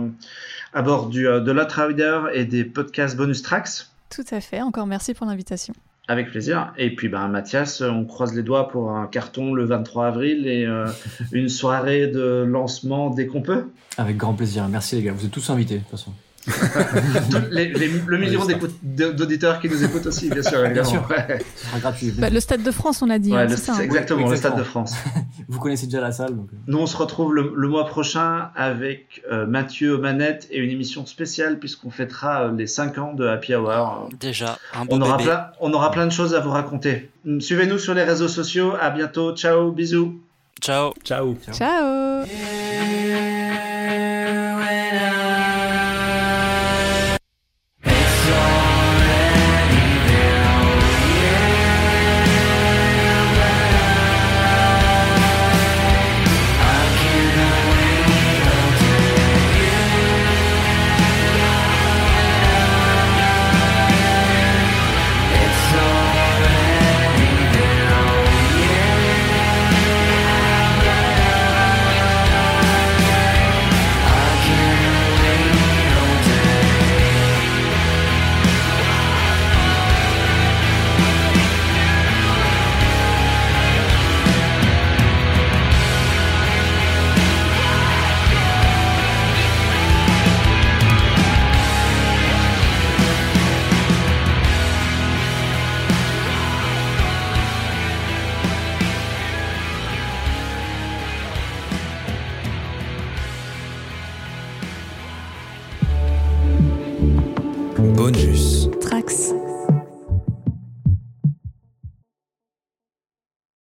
à bord du, de Rider et des podcasts bonus tracks. Tout à fait, encore merci pour l'invitation. Avec plaisir. Et puis ben, Mathias, on croise les doigts pour un carton le 23 avril et une soirée de lancement dès qu'on peut. Avec grand plaisir. Merci les gars, vous êtes tous invités de toute façon. Le million d'auditeurs qui nous écoutent aussi, bien sûr. Bien sûr. Bah, le Stade de France, on l'a dit. Hein, hein. exactement, le Stade de France. Vous connaissez déjà la salle. Donc... Euh. Nous, on se retrouve le, mois prochain avec euh, Mathieu Manette et une émission spéciale puisqu'on fêtera euh, les 5 ans de Happy Hour. Déjà, un bon on aura, bébé. Plein, on aura plein de choses à vous raconter. Suivez-nous sur les réseaux sociaux. À bientôt. Ciao. Bisous. Ciao. Ciao. Ciao. Ciao.